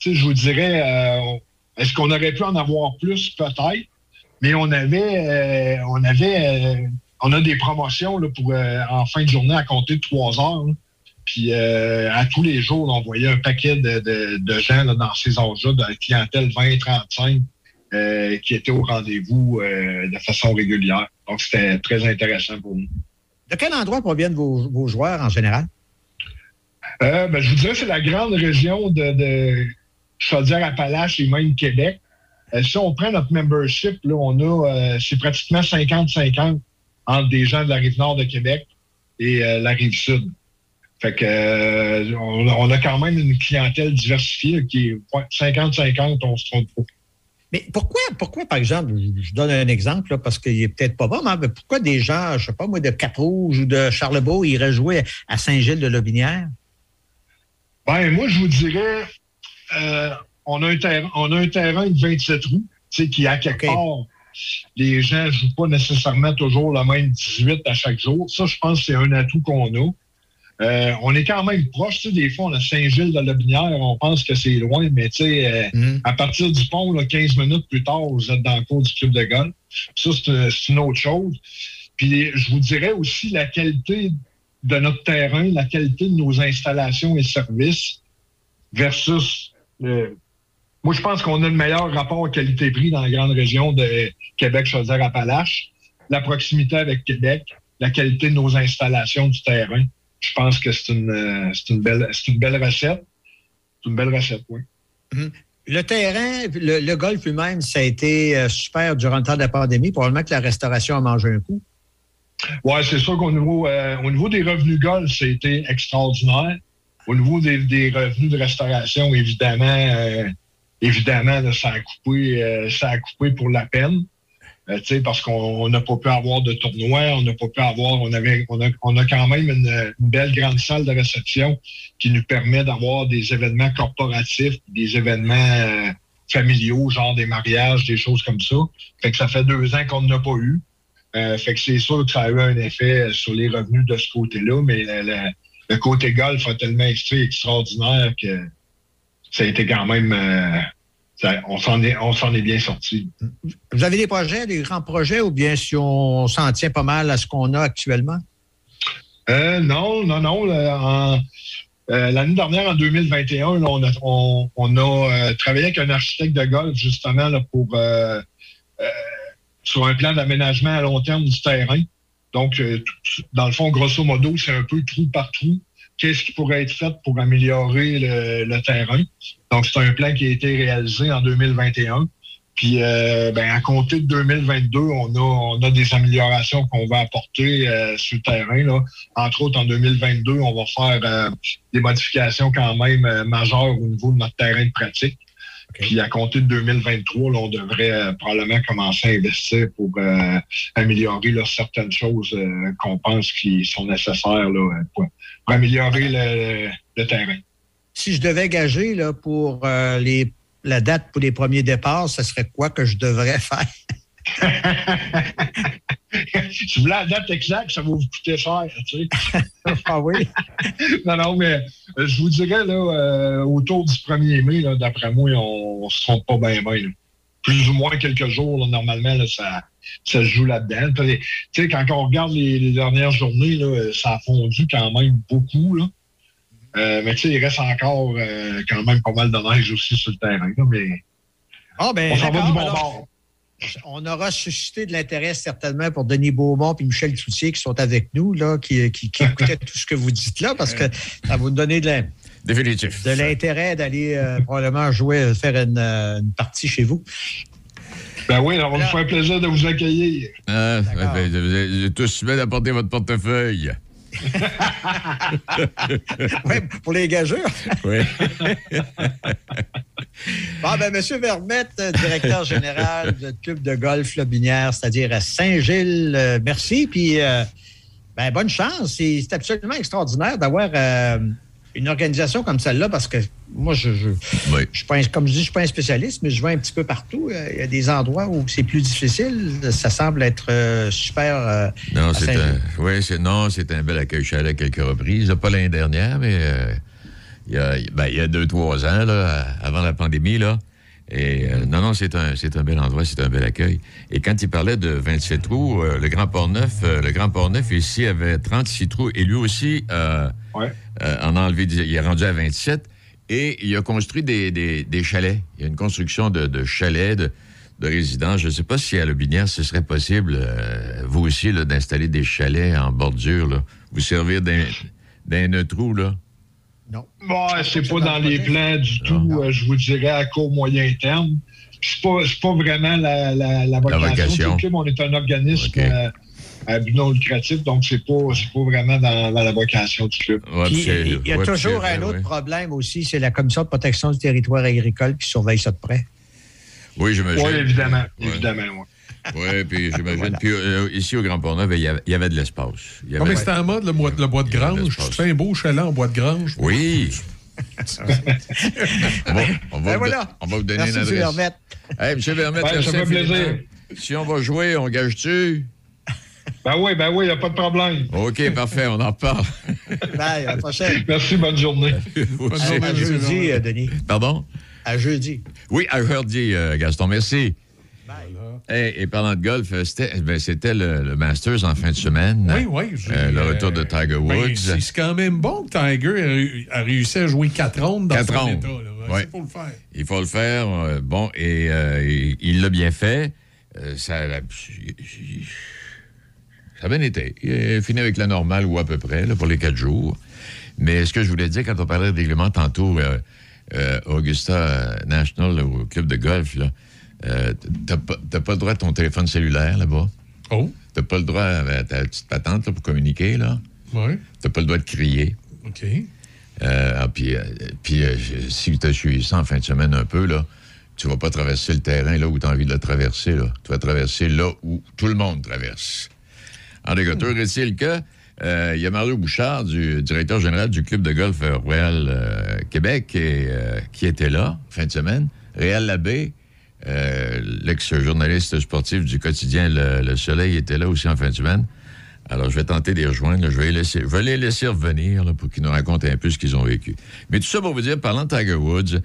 je vous dirais, euh, est-ce qu'on aurait pu en avoir plus? Peut-être. Mais on avait, euh, on avait, on a des promotions là, pour en fin de journée à compter de trois heures. Puis à tous les jours, on voyait un paquet de, gens dans ces âges-là, de la clientèle 20-35, euh, qui étaient au rendez-vous de façon régulière. Donc, c'était très intéressant pour nous. De quel endroit proviennent vos, joueurs en général? Euh, ben, je vous dirais, c'est la grande région de, de Chaudière-Appalaches et même Québec. Euh, si on prend notre membership, là, on a, euh, c'est pratiquement 50-50 entre des gens de la rive nord de Québec et la rive sud. Fait que on, a quand même une clientèle diversifiée qui est ouais, 50-50, on se trompe pas. Mais pourquoi, pourquoi, par exemple, je donne un exemple, là, parce qu'il est peut-être pas bon, mais pourquoi des gens, je sais pas moi, de Cap-Rouge ou de Charlebourg iraient jouer à Saint-Gilles-de-Lobinière? Ben, moi, je vous dirais, euh, on, a un terrain, on a un terrain de 27 roues, tu sais, qui, à quelque part, les gens ne jouent pas nécessairement toujours le même 18 à chaque jour. Ça, je pense que c'est un atout qu'on a. Euh, on est quand même proche, tu sais, des fois, on a Saint-Gilles-de-Lobinière, on pense que c'est loin, mais tu sais, euh, à partir du pont, là, 15 minutes plus tard, vous êtes dans le cours du club de golf. Ça, c'est euh, c'est une autre chose. Puis, je vous dirais aussi la qualité de notre terrain, la qualité de nos installations et services versus le- moi, je pense qu'on a le meilleur rapport qualité-prix dans la grande région de Québec-Chaudière-Appalaches. La proximité avec Québec, la qualité de nos installations du terrain. Je pense que c'est une, euh, c'est une, belle, c'est une belle recette. C'est une belle recette, oui. Le terrain, le, le golf lui-même, ça a été euh, super durant le temps de la pandémie. Probablement que la restauration a mangé un coup. Oui, c'est sûr qu'au niveau, euh, au niveau des revenus golf, c'était extraordinaire. Au niveau des, des revenus de restauration, évidemment, euh, évidemment, là, ça, a coupé, euh, ça a coupé pour la peine. Euh, parce qu'on on n'a pas pu avoir de tournoi, on n'a pas pu avoir, on avait, on a, on a quand même une, belle grande salle de réception qui nous permet d'avoir des événements corporatifs, des événements euh, familiaux, genre des mariages, des choses comme ça. Fait que ça fait deux ans qu'on n'a pas eu. Euh, fait que c'est sûr que ça a eu un effet sur les revenus de ce côté-là, mais le, côté golf a tellement été extraordinaire que ça a été quand même. Ça- on s'en est, on s'en est bien sorti. Vous avez des projets, des grands projets, ou bien si on s'en tient pas mal à ce qu'on a actuellement? Euh, non, non, non. euh, L'année dernière, en 2021, là, on a, on, on a euh, travaillé avec un architecte de golf, justement, là, pour sur un plan d'aménagement à long terme du terrain. Donc, dans le fond, grosso modo, c'est un peu trou par trou. Qu'est-ce qui pourrait être fait pour améliorer le, le terrain? Donc, c'est un plan qui a été réalisé en 2021. Puis, euh, ben, à compter de 2022, on a, on a des améliorations qu'on va apporter euh, sur le terrain. Là. Entre autres, en 2022, on va faire euh, des modifications quand même euh, majeures au niveau de notre terrain de pratique. Puis, à compter de 2023, là, on devrait euh, probablement commencer à investir pour euh, améliorer là, certaines choses euh, qu'on pense qui sont nécessaires là, euh, pour, pour améliorer le, le terrain. Si je devais gager là, pour euh, les, la date pour les premiers départs, ce serait quoi que je devrais faire? Si vous voulez la date exacte, ça va vous coûter cher, tu sais. ah oui? non, non, mais euh, je vous dirais, là, euh, autour du 1er mai, d'après moi, on ne se trompe pas bien, bien. Plus ou moins quelques jours, là, normalement, là, ça, ça se joue là-dedans. Tu sais, quand on regarde les, les dernières journées, là, euh, ça a fondu quand même beaucoup, là. Euh, mais tu sais, il reste encore euh, quand même pas mal de neige aussi sur le terrain, là, mais Ah, ben, on s'en va du bon alors, bord. On aura suscité de l'intérêt certainement pour Denis Beaumont et Michel Cloutier qui sont avec nous, là, qui, qui, qui écoutaient tout ce que vous dites là, parce que ça va vous donner de la- Définitif. de l'intérêt d'aller euh, probablement jouer, faire une, euh, une partie chez vous. Ben oui, ça va nous faire plaisir de vous accueillir. Ah, ben, vous tous bien d'apporter votre portefeuille. Oui, pour les gageurs. Oui. Bon, ben, M. Vermette, directeur général du club de golf Lobinière, c'est-à-dire à Saint-Gilles, euh, merci. Puis, euh, ben, bonne chance. C'est c'est absolument extraordinaire d'avoir euh, une organisation comme celle-là parce que moi, je, je, je suis pas un- comme je dis, je suis pas un spécialiste, mais je vais un petit peu partout. Euh, Il y a des endroits où c'est plus difficile. Ça semble être euh, super. euh, Non, c'est un, ouais, c'est, non, c'est un bel accueil. Je suis allé à quelques reprises. Pas l'année dernière, mais euh, il, y a, ben, il y a deux, trois ans, là, avant la pandémie, là, Et euh, non, non, c'est un, c'est un bel endroit, c'est un bel accueil. Et quand il parlait de 27 trous, euh, le Grand Port-Neuf, euh, le Grand Port-Neuf ici avait 36 trous et lui aussi en a enlevé, il est rendu à 27 et il a construit des, des- des chalets. Il y a une construction de, de chalets, de, de résidences. Je ne sais pas si à Lobinière, ce serait possible, vous aussi, là, d'installer des chalets en bordure, là. vous servir d'un, d'un trou, là. Bon, c'est pas dans les plans du tout, euh, je vous dirais, à court, moyen terme. C'est pas, c'est pas vraiment la, la, la vocation. vocation. du club. On est un organisme euh, à but non lucratif, donc c'est pas, c'est pas vraiment dans, dans la vocation du club. Puis, il y a toujours un autre problème aussi, c'est la Commission de protection du territoire agricole qui surveille ça de près. Oui, j'imagine. Oui, évidemment. Ouais. Évidemment, oui. Puis j'imagine. Puis euh, ici, au Grand Port-Neuf, il y avait, il y avait de l'espace. Il y Non, avait- mais c'était en mode le bois, le bois de grange. Tu fais un beau chalet en bois de grange. Oui. on, va, on va Ben vous, voilà. on va vous donner Merci, une monsieur adresse. Vermette. Hey, monsieur Vermette, Ouais, merci ça fait plaisir. Si on va jouer, on gage-tu? Ben oui, ben oui, il n'y a pas de problème. OK, parfait, on en parle. Bye, à la prochaine. Merci, bonne journée. Bonne À jeudi, euh, Denis. Pardon? À jeudi. Oui, à jeudi, euh, Gaston, merci. Hey, et parlant de golf, euh, c'était ben, c'était le, le Masters en fin de semaine. Oui, oui. Euh, le euh, retour de Tiger Woods. ben, c'est c'est quand même bon que Tiger a réu- a, réussi à jouer quatre rondes dans Quatre son rondes. état. là. Ouais. C'est pour le faire. Il faut le faire. euh, bon, et euh, il- il l'a bien fait. Euh, ça, a- ça a bien été. Il a fini avec la normale ou à peu près là, pour les quatre jours. Mais ce que je voulais dire quand on parlait de règlement tantôt, euh, euh, Augusta National, au club de golf, là, euh, t'as pas, le droit à ton téléphone cellulaire là-bas. Oh. T'as pas le droit à ta petite patente là, pour communiquer, là. Oui. T'as pas le droit de crier. OK. Euh, ah, puis, euh, puis euh, si tu as suivi ça en fin de semaine un peu, là, tu vas pas traverser le terrain là où tu as envie de le traverser. Là. Tu vas traverser là où tout le monde traverse. En toujours est-il que euh, il y a Mario Bouchard, du directeur général du club de golf Royal euh, Québec, et, euh, qui était là fin de semaine. Réal Labbé, euh, l'ex-journaliste sportif du quotidien le, Le Soleil, était là aussi en fin de semaine. Alors, je vais tenter de les rejoindre. Je vais, les laisser, les laisser revenir pour qu'ils nous racontent un peu ce qu'ils ont vécu. Mais tout ça pour vous dire, parlant de Tiger Woods,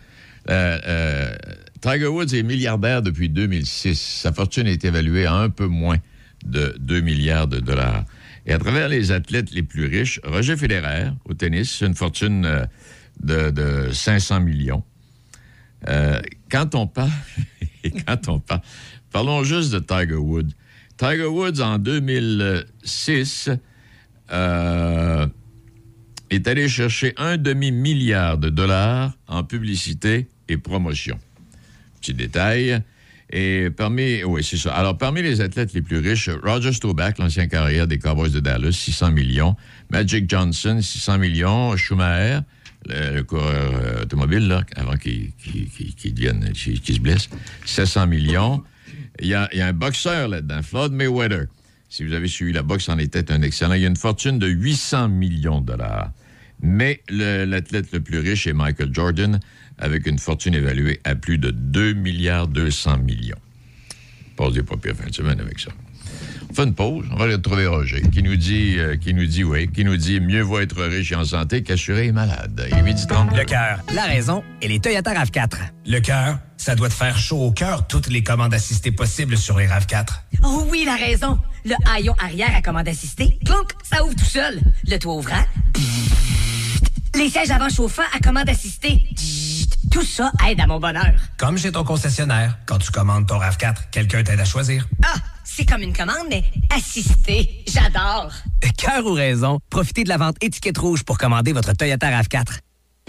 euh, euh, Tiger Woods est milliardaire depuis 2006. Sa fortune est évaluée à un peu moins de 2 milliards de dollars. Et à travers les athlètes les plus riches, Roger Federer, au tennis, une fortune de, de 500 millions. Euh, quand on parle, on parle, parlons juste de Tiger Woods. Tiger Woods, en 2006, euh, est allé chercher un demi-milliard de dollars en publicité et promotion. Petit détail. Et parmi, oui, c'est ça. Alors, parmi les athlètes les plus riches, Roger Staubach, l'ancien carrière des Cowboys de Dallas, 600 millions. Magic Johnson, 600 millions. Schumacher, le, coureur euh, automobile, là, avant qu'il qu'il- qu'il- se blesse, 700 millions. Il y a, un boxeur là-dedans, Floyd Mayweather. Si vous avez suivi la boxe, en était un excellent. Il y a une fortune de 800 millions de dollars. Mais l'athlète le plus riche est Michael Jordan, avec une fortune évaluée à plus de 2 milliards 200 millions. On passe des pas pires fin de semaine avec ça. On fait une pause. On va aller retrouver Roger, qui nous dit, euh, qui nous dit, oui, qui nous dit mieux vaut être riche et en santé qu'assuré et malade. Il est midi 30. Le cœur, la raison et les Toyota RAV4. Le cœur, ça doit te faire chaud au cœur toutes les commandes assistées possibles sur les RAV4. Oh oui, la raison. Le haillon arrière à commande assistée, clonk, ça ouvre tout seul. Le toit ouvrant. Les sièges avant chauffants à commande assistée. Tout ça aide à mon bonheur. Comme chez ton concessionnaire, quand tu commandes ton RAV4, quelqu'un t'aide à choisir. Ah, c'est comme une commande, mais assistée. J'adore. Cœur ou raison, profitez de la vente étiquette rouge pour commander votre Toyota RAV4.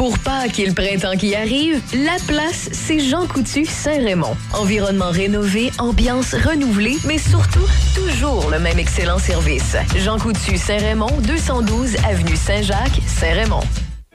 Pour Pâques et le printemps qui arrive, la place, c'est Jean Coutu Saint-Raymond. Environnement rénové, ambiance renouvelée, mais surtout, toujours le même excellent service. Jean Coutu Saint-Raymond, 212 Avenue Saint-Jacques, Saint-Raymond.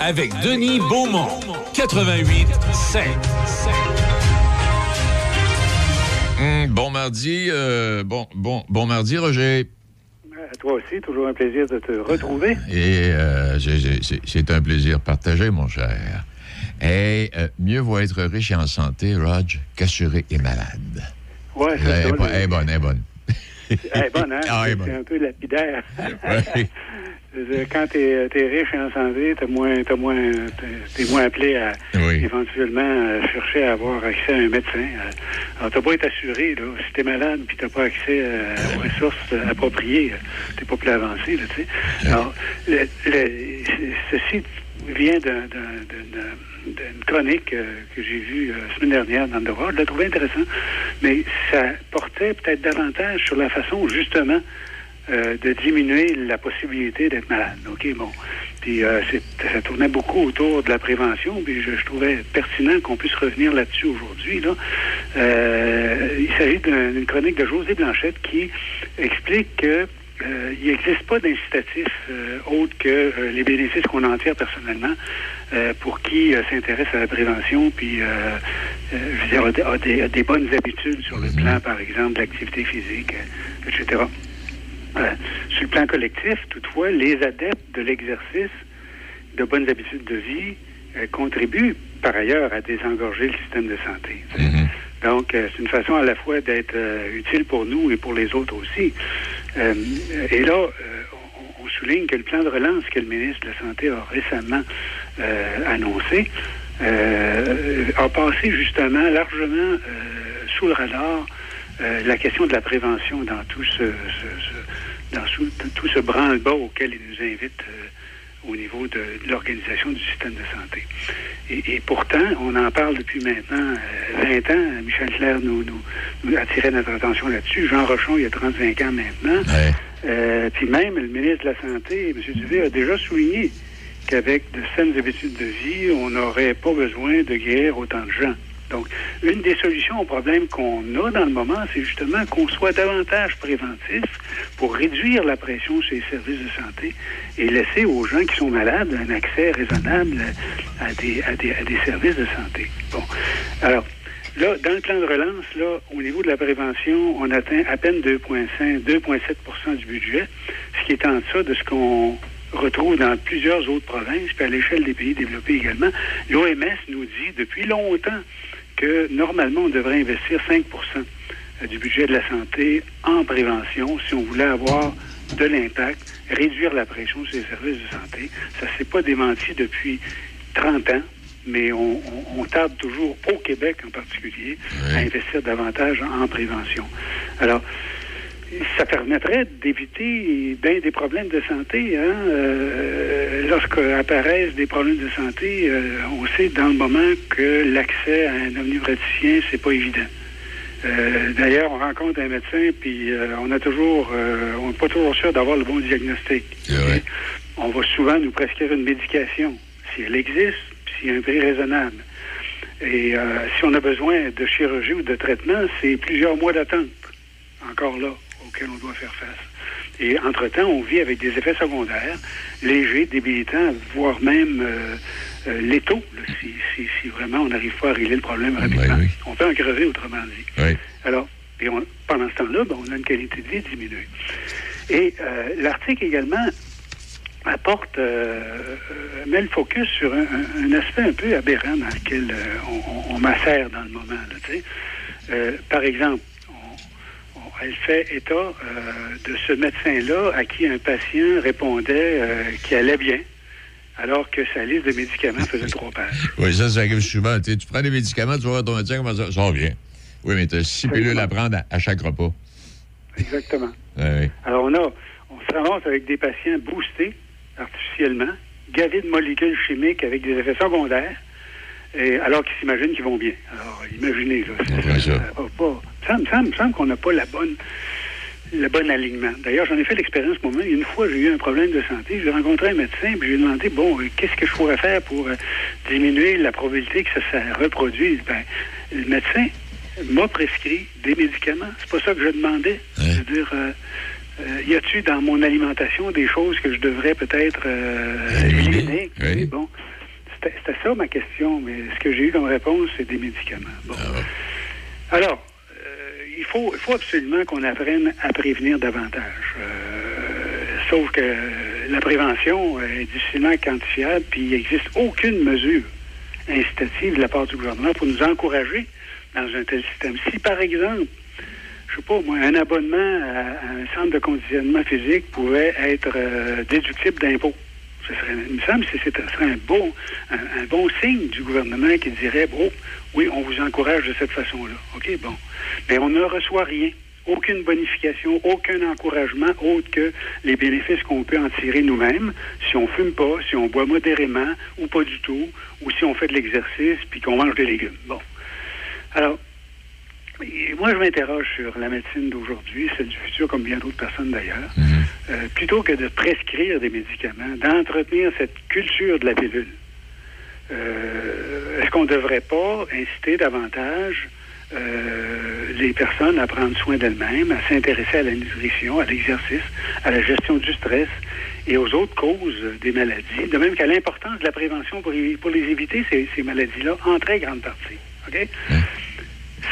Avec Denis Beaumont. 88 5. Hum, bon mardi, euh, bon, bon, bon mardi, Roger. À toi aussi, toujours un plaisir de te retrouver. Et euh, c'est un plaisir partagé, mon cher. Et euh, mieux vaut être riche et en santé, Rog, qu'assuré et malade. Ouais, c'est Elle ça. est bonne, le- elle est bonne, elle est bonne. Hein? Ah, c'est un peu lapidaire. Ouais. Quand tu es, riche et en santé, tu moins, t'as moins, moins appelé à Oui. éventuellement euh, chercher à avoir accès à un médecin. Euh, Alors, tu pas été assuré. Là. Si tu es malade puis tu pas accès euh, aux ressources appropriées, tu pas plus avancé. Là, tu sais. Alors, le- le- ceci vient d'un- d'un- d'un- d'une chronique euh, que j'ai vue euh, la semaine dernière dans le Devoir. Je l'ai trouvé intéressant, mais ça portait peut-être davantage sur la façon, justement, euh, de diminuer la possibilité d'être malade. OK, bon. Puis ça tournait beaucoup autour de la prévention, puis je, trouvais pertinent qu'on puisse revenir là-dessus aujourd'hui. Là. Il s'agit d'un- d'une chronique de José Blanchette qui explique que euh, il n'existe pas d'incitatif autre que les bénéfices qu'on en tire personnellement euh, pour qui euh, s'intéresse à la prévention, puis euh, euh, je veux dire, a, des- a des, a des bonnes habitudes sur le plan, par exemple, de l'activité physique, etc. Sur le plan collectif, toutefois, les adeptes de l'exercice de bonnes habitudes de vie contribuent par ailleurs à désengorger le système de santé. Donc, euh, c'est une façon à la fois d'être utile pour nous et pour les autres aussi. Et là, on, on souligne que le plan de relance que le ministre de la Santé a récemment annoncé euh, a passé justement largement euh, sous le radar euh, la question de la prévention dans tout ce, ce- ce- dans sous- tout ce branle-bas auquel il nous invite euh, au niveau de, de l'organisation du système de santé. Et, et pourtant, on en parle depuis maintenant euh, 20 ans. Michel Clair nous, nous, nous attirait notre attention là-dessus. Jean Rochon, il y a 35 ans maintenant. Euh, puis même le ministre de la Santé, M. Dubé, a déjà souligné qu'avec de saines habitudes de vie, on n'aurait pas besoin de guérir autant de gens. Donc, une des solutions au problème qu'on a dans le moment, c'est justement qu'on soit davantage préventif pour réduire la pression sur les services de santé et laisser aux gens qui sont malades un accès raisonnable à des, services de santé. Bon. Alors, là, dans le plan de relance, là, au niveau de la prévention, on atteint à peine 2,5, 2,7% du budget, ce qui est en deçà de ce qu'on retrouve dans plusieurs autres provinces, puis à l'échelle des pays développés également. L'OMS nous dit depuis longtemps que normalement, on devrait investir 5% du budget de la santé en prévention si on voulait avoir de l'impact, réduire la pression sur les services de santé. Ça ne s'est pas démenti depuis 30 ans, mais on, on- on tarde toujours, au Québec en particulier, à investir davantage en prévention. Alors, ça permettrait d'éviter bien des problèmes de santé. Hein? Euh, lorsque apparaissent des problèmes de santé, euh, on sait dans le moment que l'accès à un omnipraticien, c'est pas évident. Euh, D'ailleurs, on rencontre un médecin, puis euh, on a toujours, euh, on n'est pas toujours sûr d'avoir le bon diagnostic. On va souvent nous prescrire une médication, si elle existe, puis s'il y a un prix raisonnable. Et euh, si on a besoin de chirurgie ou de traitement, c'est plusieurs mois d'attente, encore là, auxquels on doit faire face. Et entre-temps, on vit avec des effets secondaires, légers, débilitants, voire même euh, euh, létaux, là, si, si, si vraiment on n'arrive pas à régler le problème rapidement. On peut en crever, autrement dit. Alors, et on- pendant ce temps-là, ben, on a une qualité de vie diminuée. Et euh, l'article également apporte, euh, euh, met le focus sur un, aspect un peu aberrant dans lequel euh, on, on, macère dans le moment. Là. Euh, par exemple, elle fait état euh, de ce médecin-là à qui un patient répondait euh, qu'il allait bien, alors que sa liste de médicaments faisait trois pages. Oui, ça, ça arrive souvent. Tu sais, tu prends des médicaments, tu vas voir ton médecin, comment ça, ça bien. Oui, mais tu as six pilules à prendre à, à chaque repas. Exactement. Alors, on a, on se ramasse avec des patients boostés artificiellement, gavés de molécules chimiques avec des effets secondaires, et, alors qu'ils s'imaginent qu'ils vont bien. Alors, imaginez, là. Ça. Pas. Me semble, qu'on n'a pas la bonne, le bon alignement. D'ailleurs, j'en ai fait l'expérience moi-même. Une fois, j'ai eu un problème de santé. J'ai rencontré un médecin, puis j'ai demandé, bon, euh, qu'est-ce que je pourrais faire pour euh, diminuer la probabilité que ça se reproduise? Ben, le médecin m'a prescrit des médicaments. C'est pas ça que je demandais. C'est-à-dire, euh, euh, y a-tu dans mon alimentation des choses que je devrais peut-être euh, éliminer? Oui. Bon, c'était ça ma question, mais ce que j'ai eu comme réponse, c'est des médicaments. Bon. Alors, euh, il, faut, il faut absolument qu'on apprenne à prévenir davantage. Euh, sauf que la prévention est difficilement quantifiable, puis il n'existe aucune mesure incitative de la part du gouvernement pour nous encourager dans un tel système. Si, par exemple, je sais pas, moi, un abonnement à, à un centre de conditionnement physique pouvait être euh, déductible d'impôt. Ce serait, il me semble que ce serait un bon, un bon signe du gouvernement qui dirait, bon, oui, on vous encourage de cette façon-là. OK, bon. Mais on ne reçoit rien. Aucune bonification, aucun encouragement autre que les bénéfices qu'on peut en tirer nous-mêmes si on fume pas, si on boit modérément ou pas du tout, ou si on fait de l'exercice puis qu'on mange des légumes. Bon. Alors, et moi, je m'interroge sur la médecine d'aujourd'hui, celle du futur, comme bien d'autres personnes d'ailleurs. Euh, plutôt que de prescrire des médicaments, d'entretenir cette culture de la pilule, euh, est-ce qu'on ne devrait pas inciter davantage euh, les personnes à prendre soin d'elles-mêmes, à s'intéresser à la nutrition, à l'exercice, à la gestion du stress et aux autres causes des maladies, de même qu'à l'importance de la prévention pour, les éviter, ces, ces maladies-là, en très grande partie. OK?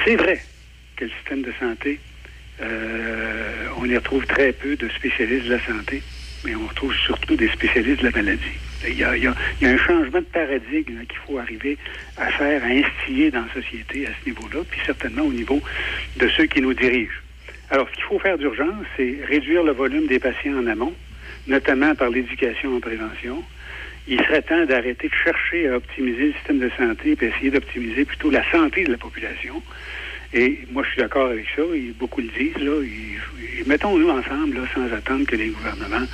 C'est vrai le système de santé, euh, on y retrouve très peu de spécialistes de la santé, mais on retrouve surtout des spécialistes de la maladie. Il y a, un changement de paradigme qu'il faut arriver à faire, à instiller dans la société à ce niveau-là, puis certainement au niveau de ceux qui nous dirigent. Alors, ce qu'il faut faire d'urgence, c'est réduire le volume des patients en amont, notamment par l'éducation en prévention. Il serait temps d'arrêter de chercher à optimiser le système de santé et essayer d'optimiser plutôt la santé de la population. Et moi, je suis d'accord avec ça. Beaucoup le disent. Là, Et- et Mettons-nous ensemble sans attendre que les gouvernements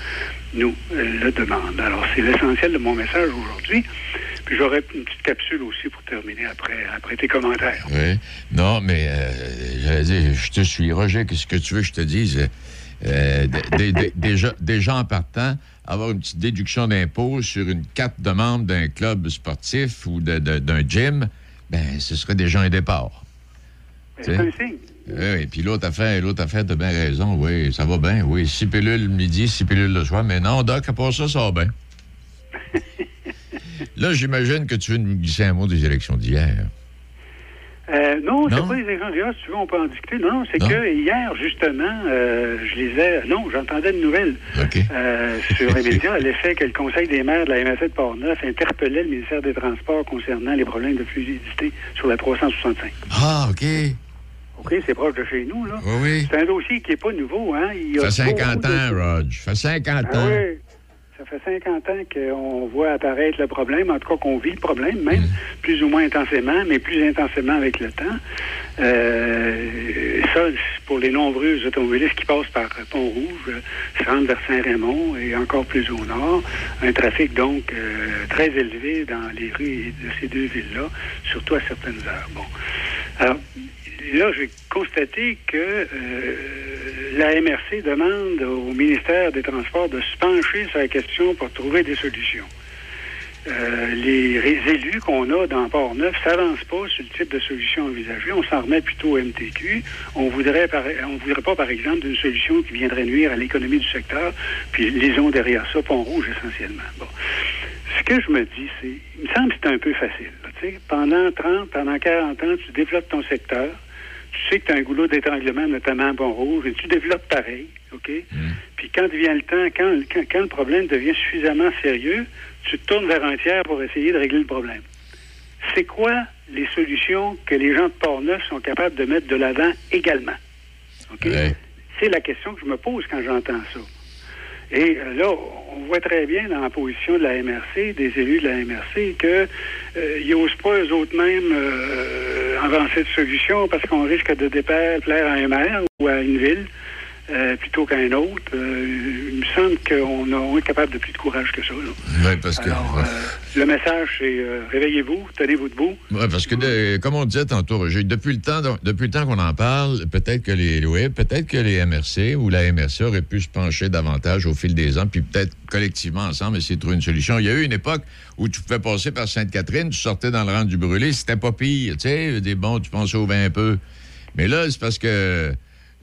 nous euh, le demandent. Alors, c'est l'essentiel de mon message aujourd'hui. Puis j'aurai une petite capsule aussi pour terminer après, après tes commentaires. Oui. Non, mais euh, je te suis. Roger, qu'est-ce que tu veux que je te dise? Euh, dé- dé- déjà, en partant, avoir une petite déduction d'impôt sur une carte de membre d'un club sportif ou d'un gym, ben, ce serait déjà un départ. C'est un signe. Oui, et puis l'autre affaire, l'autre affaire, t'as bien raison, oui, ça va bien, oui. Six pilules le midi, six pilules le soir, mais non, Doc, à part ça, ça va bien. Là, j'imagine que tu veux nous glisser un mot des élections d'hier. Euh, non, c'est pas les échanges d'hier, si tu veux, on peut en discuter. Non, non, c'est que hier, justement, euh, je lisais, non, j'entendais une nouvelle euh, sur les médias, l'effet que le Conseil des maires de la MSA de Portneuf interpellait le ministère des Transports concernant les problèmes de fluidité sur la 365. Ah, OK. OK, c'est proche de chez nous, là. Oui, oui. C'est un dossier qui n'est pas nouveau, hein. Il Ça fait beaucoup 50 de- ans, Rog. Ça fait 50 Ah ans. oui. Ça fait 50 ans qu'on voit apparaître le problème, en tout cas qu'on vit le problème, même plus ou moins intensément, mais plus intensément avec le temps. Euh, ça, pour les nombreux automobilistes qui passent par Pont-Rouge, se rendent vers Saint-Raymond et encore plus au nord. Un trafic donc euh, très élevé dans les rues de ces deux villes-là, surtout à certaines heures. Bon. Alors, là, j'ai constaté que euh, la MRC demande au ministère des Transports de se pencher sur la question pour trouver des solutions. Euh, les élus qu'on a dans Port-Neuf s'avancent pas sur le type de solution envisagée. On s'en remet plutôt au MTQ. On voudrait, par- on voudrait pas, par exemple, d'une solution qui viendrait nuire à l'économie du secteur, puis lisons derrière ça Pont-Rouge essentiellement. Bon. Ce que je me dis, c'est, il me semble que c'est un peu facile. là, pendant 30, pendant 40 ans, tu développes ton secteur. Tu sais que tu as un goulot d'étranglement, notamment à Pont-Rouge, et tu développes pareil, OK? Puis quand vient le temps, quand, quand, quand le problème devient suffisamment sérieux, tu te tournes vers un tiers pour essayer de régler le problème. C'est quoi les solutions que les gens de Port-Neuf sont capables de mettre de l'avant également? OK? C'est la question que je me pose quand j'entends ça. Et euh, là, on voit très bien dans la position de la MRC, des élus de la MRC, que euh, n'osent pas eux autres mêmes euh, avancer de solution parce qu'on risque de déplaire plaire à un maire ou à une ville euh, plutôt qu'un autre. Euh, il me semble qu'on a- on est capable de plus de courage que ça. là. Oui, parce que. Euh, le message, c'est réveillez-vous, tenez-vous debout. Ouais, parce que, de- comme on disait tantôt, Roger, depuis le temps, depuis le temps qu'on en parle, peut-être que les ouais, peut-être que les MRC ou la MRC auraient pu se pencher davantage au fil des ans, puis peut-être collectivement ensemble essayer de trouver une solution. Il y a eu une époque où tu pouvais passer par Sainte-Catherine, tu sortais dans le rang du brûlé, c'était pas pire, tu sais, des bons, tu pensais au vin un peu. Mais là, c'est parce que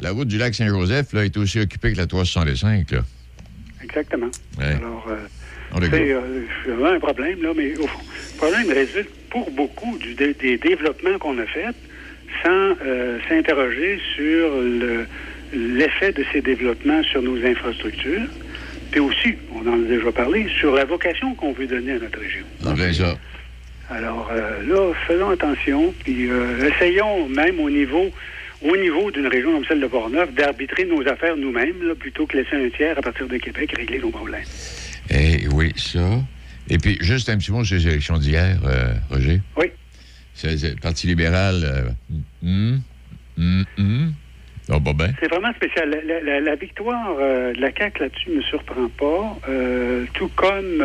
la route du lac Saint-Joseph là, est aussi occupée que la 365. Là. Exactement. Ouais. Alors, euh, c'est euh, vraiment un problème, là, mais au fond, le problème résulte pour beaucoup du des développements qu'on a faits sans euh, s'interroger sur le- l'effet de ces développements sur nos infrastructures, puis aussi, on en a déjà parlé, sur la vocation qu'on veut donner à notre région. C'est bien ça. Alors euh, là, faisons attention, puis euh, essayons même au niveau au niveau d'une région comme celle de Portneuf d'arbitrer nos affaires nous-mêmes, plutôt que laisser un tiers à partir de Québec régler nos problèmes. Eh oui, ça. Et puis, juste un petit mot sur les élections d'hier, euh, Roger. Oui. C'est Parti libéral. euh, hum, hum, hum. Ah, bah ben. C'est vraiment spécial. La, la- la- la victoire euh, de la CAQ là-dessus ne me surprend pas, euh, tout comme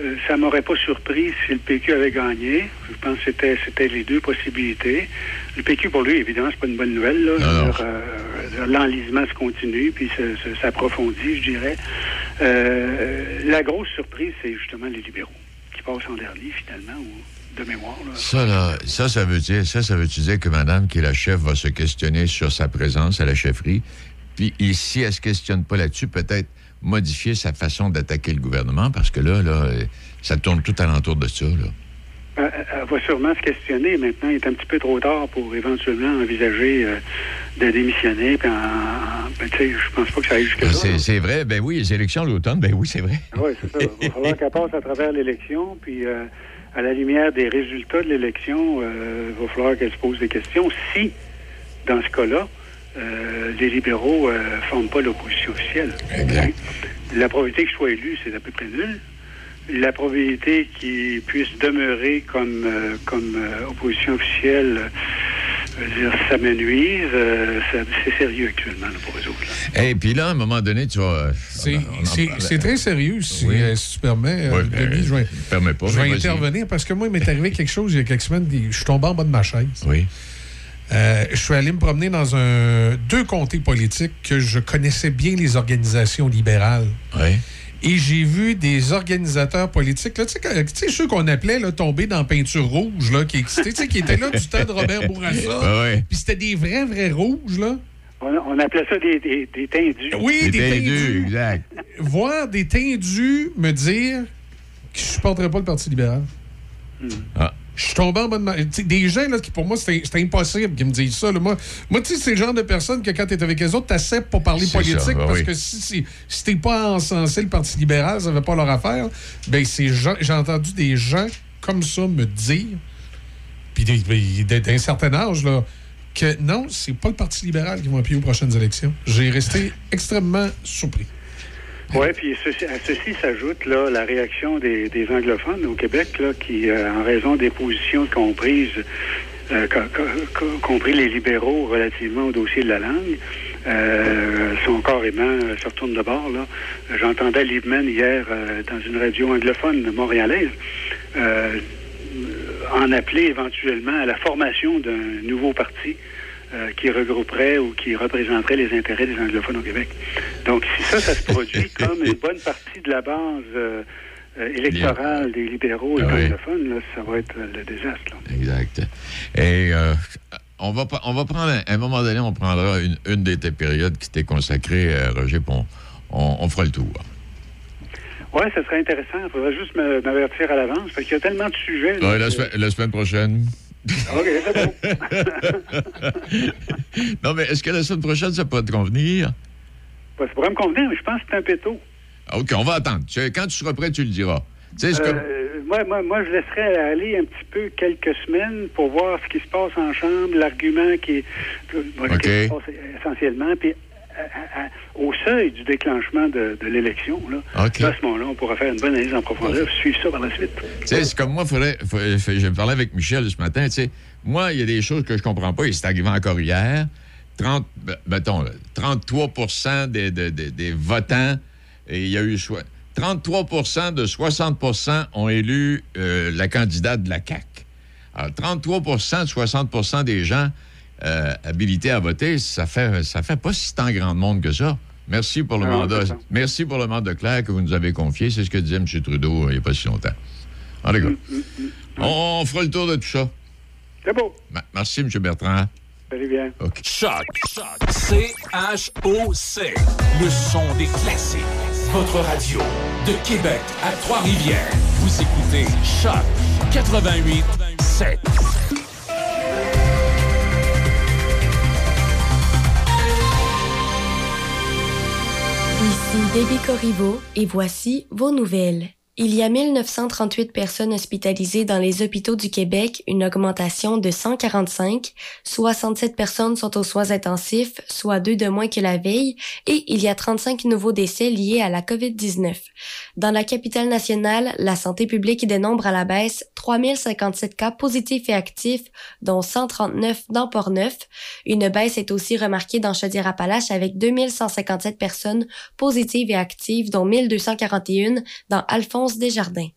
euh, ça m'aurait pas surpris si le PQ avait gagné. Je pense que c'était, c'était les deux possibilités. Le PQ, pour lui, évidemment, c'est pas une bonne nouvelle. Là. Alors, euh, l'enlisement se continue, puis se- se- s'approfondit, je dirais. Euh, la grosse surprise, c'est justement les libéraux, qui passent en dernier, finalement, ou de mémoire. Là. Ça, là, ça, ça veut dire, ça, ça veut dire que madame, qui est la chef, va se questionner sur sa présence à la chefferie? Puis, si elle se questionne pas là-dessus, peut-être modifier sa façon d'attaquer le gouvernement, parce que là, là, euh, ça tourne tout alentour de ça, là. Euh, Elle va sûrement se questionner. Maintenant, il est un petit peu trop tard pour éventuellement envisager euh, de démissionner. Puis en- en- ben, je pense pas que ça aille jusque-là. Ben, C'est c'est vrai, ben oui, les élections l'automne, ben oui, c'est vrai. Oui, c'est ça. Il va falloir qu'elle passe à travers l'élection. Puis, euh, à la lumière des résultats de l'élection, euh, il va falloir qu'elle se pose des questions. Si, dans ce cas-là, euh, les libéraux ne forment pas l'opposition officielle. La probabilité qu'il soit élu, c'est à peu près nul. La probabilité qu'il puisse demeurer comme, euh, comme euh, opposition officielle, euh, je dire, ça me nuise. euh, c'est sérieux actuellement là, pour eux autres. Eh, Et puis là, à un moment donné, tu vas. C'est- très sérieux, si, Oui. euh, si tu permets. euh, Oui, ben, Denis, je vais, permets pas, je vais intervenir parce que moi, il m'est arrivé quelque chose il y a quelques semaines. Je suis tombé en bas de ma chaise. Oui. Euh, je suis allé me promener dans un deux comtés politiques que je connaissais bien les organisations libérales. Oui. Et j'ai vu des organisateurs politiques, là, tu sais, ceux qu'on appelait là, tomber dans peinture rouge, là, qui, étaient là du temps de Robert Bourassa. Ouais. Puis c'était des vrais, vrais rouges, là. On, on appelait ça des, des, des tendus. Oui, des, tendus. exact. Voir des tendus me dire qu'ils ne supporteraient pas le Parti libéral. Ah. Je suis tombé en sais, Des gens, là, qui pour moi, c'était impossible qu'ils me disent ça. là. Moi, moi tu sais, c'est le genre de personnes que quand tu es avec les autres, tu acceptes pour parler politique ça, bah parce oui. que si, si, si t'es pas encensé le Parti libéral, ça ne pas leur affaire. Ben, j'ai entendu des gens comme ça me dire, puis d'un certain âge, là, que non, c'est pas le Parti libéral qui va appuyer aux prochaines élections. J'ai resté extrêmement surpris. Oui, puis ceci- à ceci s'ajoute là, la réaction des, anglophones au Québec là, qui, euh, en raison des positions qu'ont prises, euh, qu'a- qu'a- qu'a- qu'ont pris les libéraux relativement au dossier de la langue, euh, sont carrément, euh, se retournent de bord. Là. J'entendais Liebman hier euh, dans une radio anglophone montréalaise euh, en appeler éventuellement à la formation d'un nouveau parti euh, qui regrouperait ou qui représenterait les intérêts des anglophones au Québec. Donc, si ça, ça se produit comme une bonne partie de la base euh, euh, électorale des libéraux et Ah oui. anglophones, là, ça va être le désastre. là. Exact. Et euh, on, va, on va prendre, à un moment donné, on prendra une, une de tes périodes qui t'est consacrée, Roger, puis on, on- on fera le tour. Oui, ça serait intéressant. Il faudrait juste m'avertir à l'avance, parce qu'il y a tellement de sujets. là, la semaine prochaine. OK, c'est bon. non, mais est-ce que la semaine prochaine, ça pourrait te convenir? Ben, ça pourrait me convenir, mais je pense que c'est un peu tôt. Ah, OK, on va attendre. Quand tu seras prêt, tu le diras. Comme... Euh, moi, moi, moi, je laisserais aller un petit peu quelques semaines pour voir ce qui se passe en chambre, l'argument qui est bon, ce OK. qui se passe essentiellement, puis à- à- à- au seuil du déclenchement de, de l'élection, là, à ce moment-là, on pourra faire une bonne analyse en profondeur, suivre ça par la suite. C'est comme moi, faudrait, faut- je parlais avec Michel ce matin, moi, il y a des choses que je comprends pas, et c'est arrivé encore hier. 30, ben, mettons, là, 33 des, des- des- des votants, et il y a eu choix. 33 de 60% ont élu euh, la candidate de la CAQ. Alors, 33 de 60% des gens euh, habilités à voter, ça fait, ça fait pas si tant grand monde que ça. Merci pour le Ah, mandat. Merci pour le mandat clair que vous nous avez confié. C'est ce que disait M. Trudeau euh, il n'y a pas si longtemps. En tout cas, on, on fera le tour de tout ça. C'est beau. Ma- Merci, M. Bertrand. Salut bien. Choc. C-H-O-C. Le son des classiques. Votre radio. De Québec à Trois-Rivières. Vous écoutez Choc 88 7. Ici Debbie Corriveau et voici vos nouvelles. Il y a 1938 personnes hospitalisées dans les hôpitaux du Québec, une augmentation de 145. 67 personnes sont aux soins intensifs, soit deux de moins que la veille, et il y a 35 nouveaux décès liés à la COVID-19. Dans la capitale nationale, la santé publique dénombre à la baisse 3057 cas positifs et actifs, dont 139 dans Port-Neuf. Une baisse est aussi remarquée dans Chaudière-Appalaches avec 2157 personnes positives et actives, dont 1241 dans Alphonse Desjardins.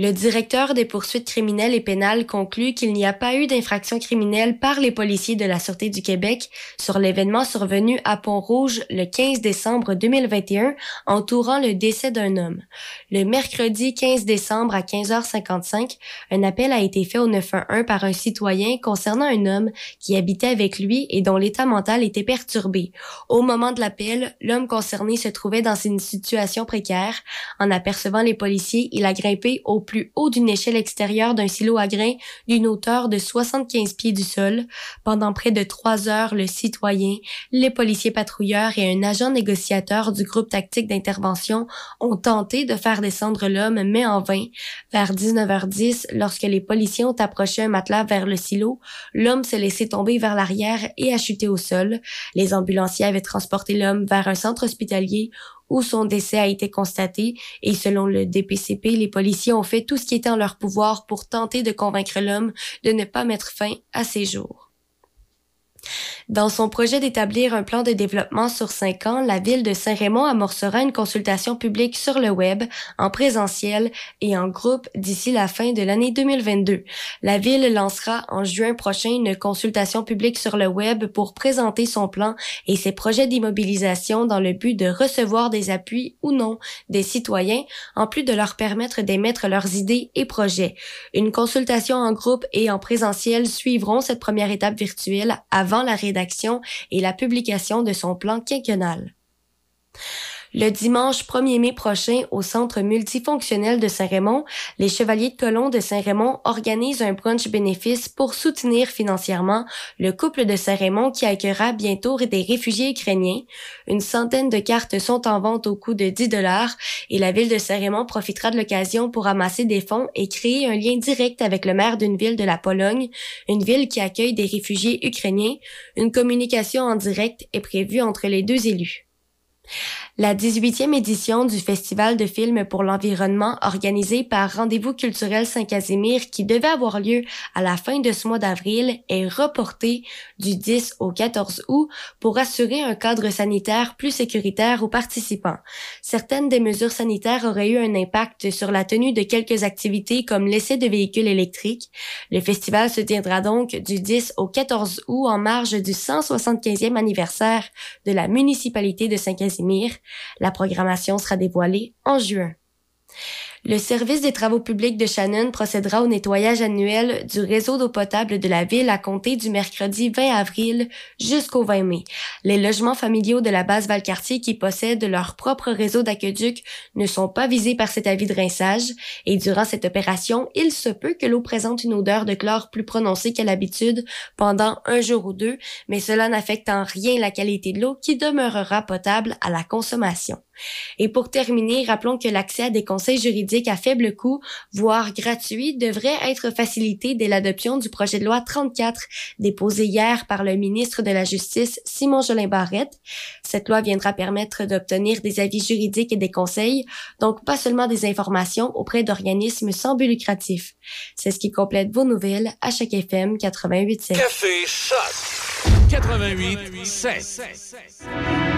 Le directeur des poursuites criminelles et pénales conclut qu'il n'y a pas eu d'infraction criminelle par les policiers de la Sûreté du Québec sur l'événement survenu à Pont-Rouge le 15 décembre 2021 entourant le décès d'un homme. Le mercredi 15 décembre à 15h55, un appel a été fait au 911 par un citoyen concernant un homme qui habitait avec lui et dont l'état mental était perturbé. Au moment de l'appel, l'homme concerné se trouvait dans une situation précaire. En apercevant les policiers, il a grimpé au plus haut d'une échelle extérieure d'un silo à grains d'une hauteur de 75 pieds du sol. Pendant près de trois heures, le citoyen, les policiers patrouilleurs et un agent négociateur du groupe tactique d'intervention ont tenté de faire descendre l'homme, mais en vain. Vers 19h10, lorsque les policiers ont approché un matelas vers le silo, l'homme s'est laissé tomber vers l'arrière et a chuté au sol. Les ambulanciers avaient transporté l'homme vers un centre hospitalier où son décès a été constaté et selon le DPCP, les policiers ont fait tout ce qui était en leur pouvoir pour tenter de convaincre l'homme de ne pas mettre fin à ses jours. Dans son projet d'établir un plan de développement sur cinq ans, la ville de Saint-Raymond amorcera une consultation publique sur le web, en présentiel et en groupe d'ici la fin de l'année 2022. La ville lancera en juin prochain une consultation publique sur le web pour présenter son plan et ses projets d'immobilisation dans le but de recevoir des appuis ou non des citoyens, en plus de leur permettre d'émettre leurs idées et projets. Une consultation en groupe et en présentiel suivront cette première étape virtuelle avant la rédaction et la publication de son plan quinquennal. Le dimanche 1er mai prochain, au Centre multifonctionnel de Saint-Raymond, les Chevaliers de Colomb de Saint-Raymond organisent un brunch bénéfice pour soutenir financièrement le couple de Saint-Raymond qui accueillera bientôt des réfugiés ukrainiens. Une centaine de cartes sont en vente au coût de 10 dollars et la ville de Saint-Raymond profitera de l'occasion pour amasser des fonds et créer un lien direct avec le maire d'une ville de la Pologne, une ville qui accueille des réfugiés ukrainiens. Une communication en direct est prévue entre les deux élus. La 18e édition du Festival de films pour l'environnement organisé par Rendez-vous culturel Saint-Casimir qui devait avoir lieu à la fin de ce mois d'avril est reportée du 10 au 14 août pour assurer un cadre sanitaire plus sécuritaire aux participants. Certaines des mesures sanitaires auraient eu un impact sur la tenue de quelques activités comme l'essai de véhicules électriques. Le festival se tiendra donc du 10 au 14 août en marge du 175e anniversaire de la municipalité de Saint-Casimir. La programmation sera dévoilée en juin. Le service des travaux publics de Shannon procédera au nettoyage annuel du réseau d'eau potable de la ville à compter du mercredi 20 avril jusqu'au 20 mai. Les logements familiaux de la base Valcartier qui possèdent leur propre réseau d'aqueduc ne sont pas visés par cet avis de rinçage et durant cette opération, il se peut que l'eau présente une odeur de chlore plus prononcée qu'à l'habitude pendant un jour ou deux, mais cela n'affecte en rien la qualité de l'eau qui demeurera potable à la consommation. Et pour terminer, rappelons que l'accès à des conseils juridiques à faible coût, voire gratuit, devrait être facilité dès l'adoption du projet de loi 34 déposé hier par le ministre de la Justice Simon Jolin Barrette. Cette loi viendra permettre d'obtenir des avis juridiques et des conseils, donc pas seulement des informations auprès d'organismes sans but lucratif. C'est ce qui complète vos nouvelles à chaque FM 88.7. Café Choc 88.7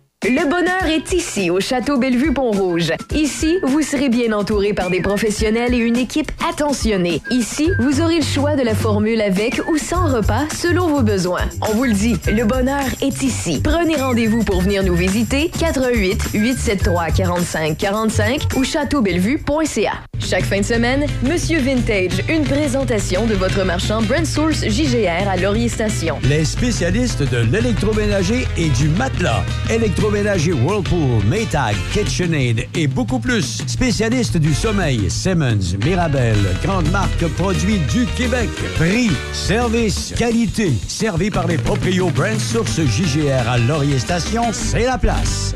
Le bonheur est ici, au Château Bellevue-Pont-Rouge. Ici, vous serez bien entouré par des professionnels et une équipe attentionnée. Ici, vous aurez le choix de la formule avec ou sans repas selon vos besoins. On vous le dit, le bonheur est ici. Prenez rendez-vous pour venir nous visiter 88 873 45 45 ou châteaubellevue.ca. Chaque fin de semaine, Monsieur Vintage, une présentation de votre marchand Brand Source JGR à Laurier Station. Les spécialistes de l'électroménager et du matelas. Électroménager Whirlpool, Maytag, KitchenAid et beaucoup plus. Spécialistes du sommeil, Simmons, Mirabel, grande marque produits du Québec. Prix, service, qualité. Servi par les proprios Brand Source JGR à Laurier Station, c'est la place.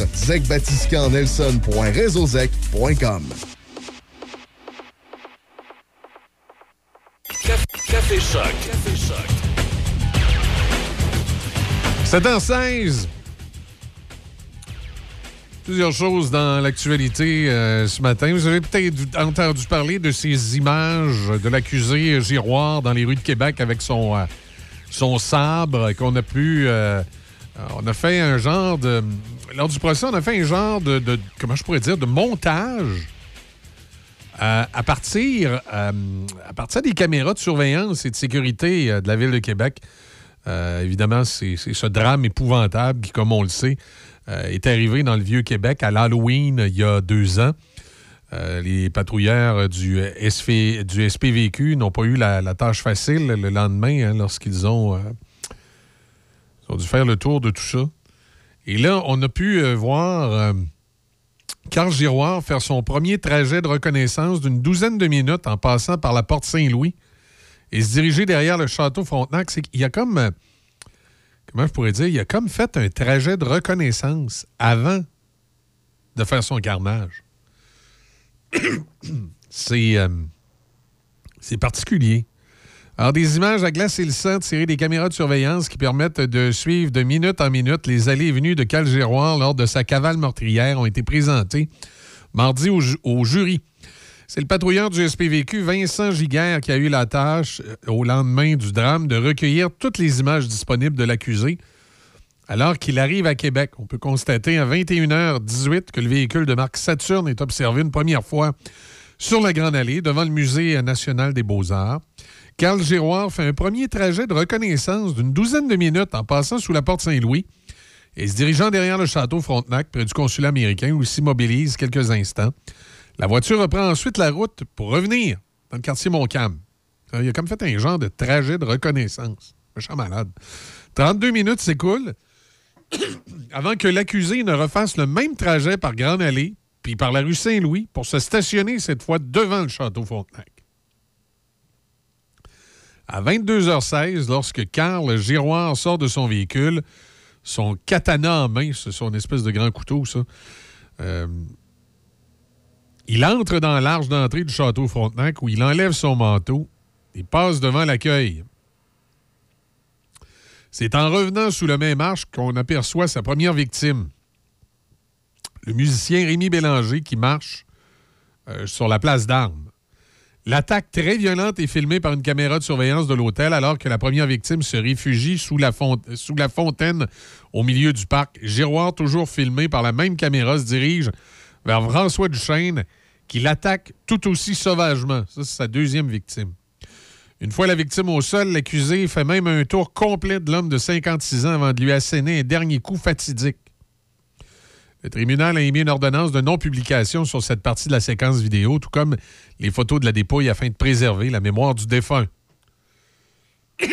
Café Choc. Café Choc. 7h16. Plusieurs choses dans l'actualité euh, ce matin. Vous avez peut-être entendu parler de ces images de l'accusé Giroir dans les rues de Québec avec son, euh, son sabre qu'on a pu. euh, on a fait un genre de. Lors du procès, on a fait un genre de. comment je pourrais dire De montage. euh, à, partir, euh, à partir des caméras de surveillance et de sécurité euh, de la Ville de Québec. Évidemment, c'est ce drame épouvantable qui, comme on le sait, est arrivé dans le Vieux-Québec à l'Halloween il y a deux ans. Les patrouilleurs du, SPVQ n'ont pas eu la, tâche facile le lendemain hein, lorsqu'ils ont, ont dû faire le tour de tout ça. Et là, on a pu euh, voir euh, Carl Giroir faire son premier trajet de reconnaissance d'une douzaine de minutes en passant par la porte Saint-Louis et se diriger derrière le château Frontenac. C'est y a comme. euh, comment je pourrais dire? Il a comme fait un trajet de reconnaissance avant de faire son carnage. C'est particulier. Alors, des images à glace et le sang tirées des caméras de surveillance qui permettent de suivre de minute en minute les allées et venues de Cal Giroir lors de sa cavale meurtrière ont été présentées mardi au jury. C'est le patrouilleur du SPVQ, Vincent Giguère, qui a eu la tâche, euh, au lendemain du drame, de recueillir toutes les images disponibles de l'accusé. Alors qu'il arrive à Québec, on peut constater à 21h18 que le véhicule de marque Saturne est observé une première fois sur la Grande Allée, devant le Musée national des Beaux-Arts. Carl Giroir fait un premier trajet de reconnaissance d'une douzaine de minutes en passant sous la porte Saint-Louis et se dirigeant derrière le château Frontenac, près du consulat américain, où il s'immobilise quelques instants. La voiture reprend ensuite la route pour revenir dans le quartier Montcalm. Il a comme fait un genre de trajet de reconnaissance. Méchant malade. 32 minutes s'écoulent avant que l'accusé ne refasse le même trajet par Grande Allée puis par la rue Saint-Louis pour se stationner cette fois devant le château Frontenac. À 22h16, lorsque Carl Giroir sort de son véhicule, son katana en main, c'est son espèce de grand couteau, ça, euh, il entre dans l'arche d'entrée du château Frontenac où il enlève son manteau et passe devant l'accueil. C'est en revenant sous le même arche qu'on aperçoit sa première victime, le musicien Rémi Bélanger qui marche euh, sur la place d'armes. L'attaque très violente est filmée par une caméra de surveillance de l'hôtel alors que la première victime se réfugie sous la, fontaine au milieu du parc. Giroir, toujours filmé par la même caméra, se dirige vers François Duchesne qui l'attaque tout aussi sauvagement. Ça, c'est sa deuxième victime. Une fois la victime au sol, l'accusé fait même un tour complet de l'homme de 56 ans avant de lui asséner un dernier coup fatidique. Le tribunal a émis une ordonnance de non-publication sur cette partie de la séquence vidéo, tout comme les photos de la dépouille afin de préserver la mémoire du défunt.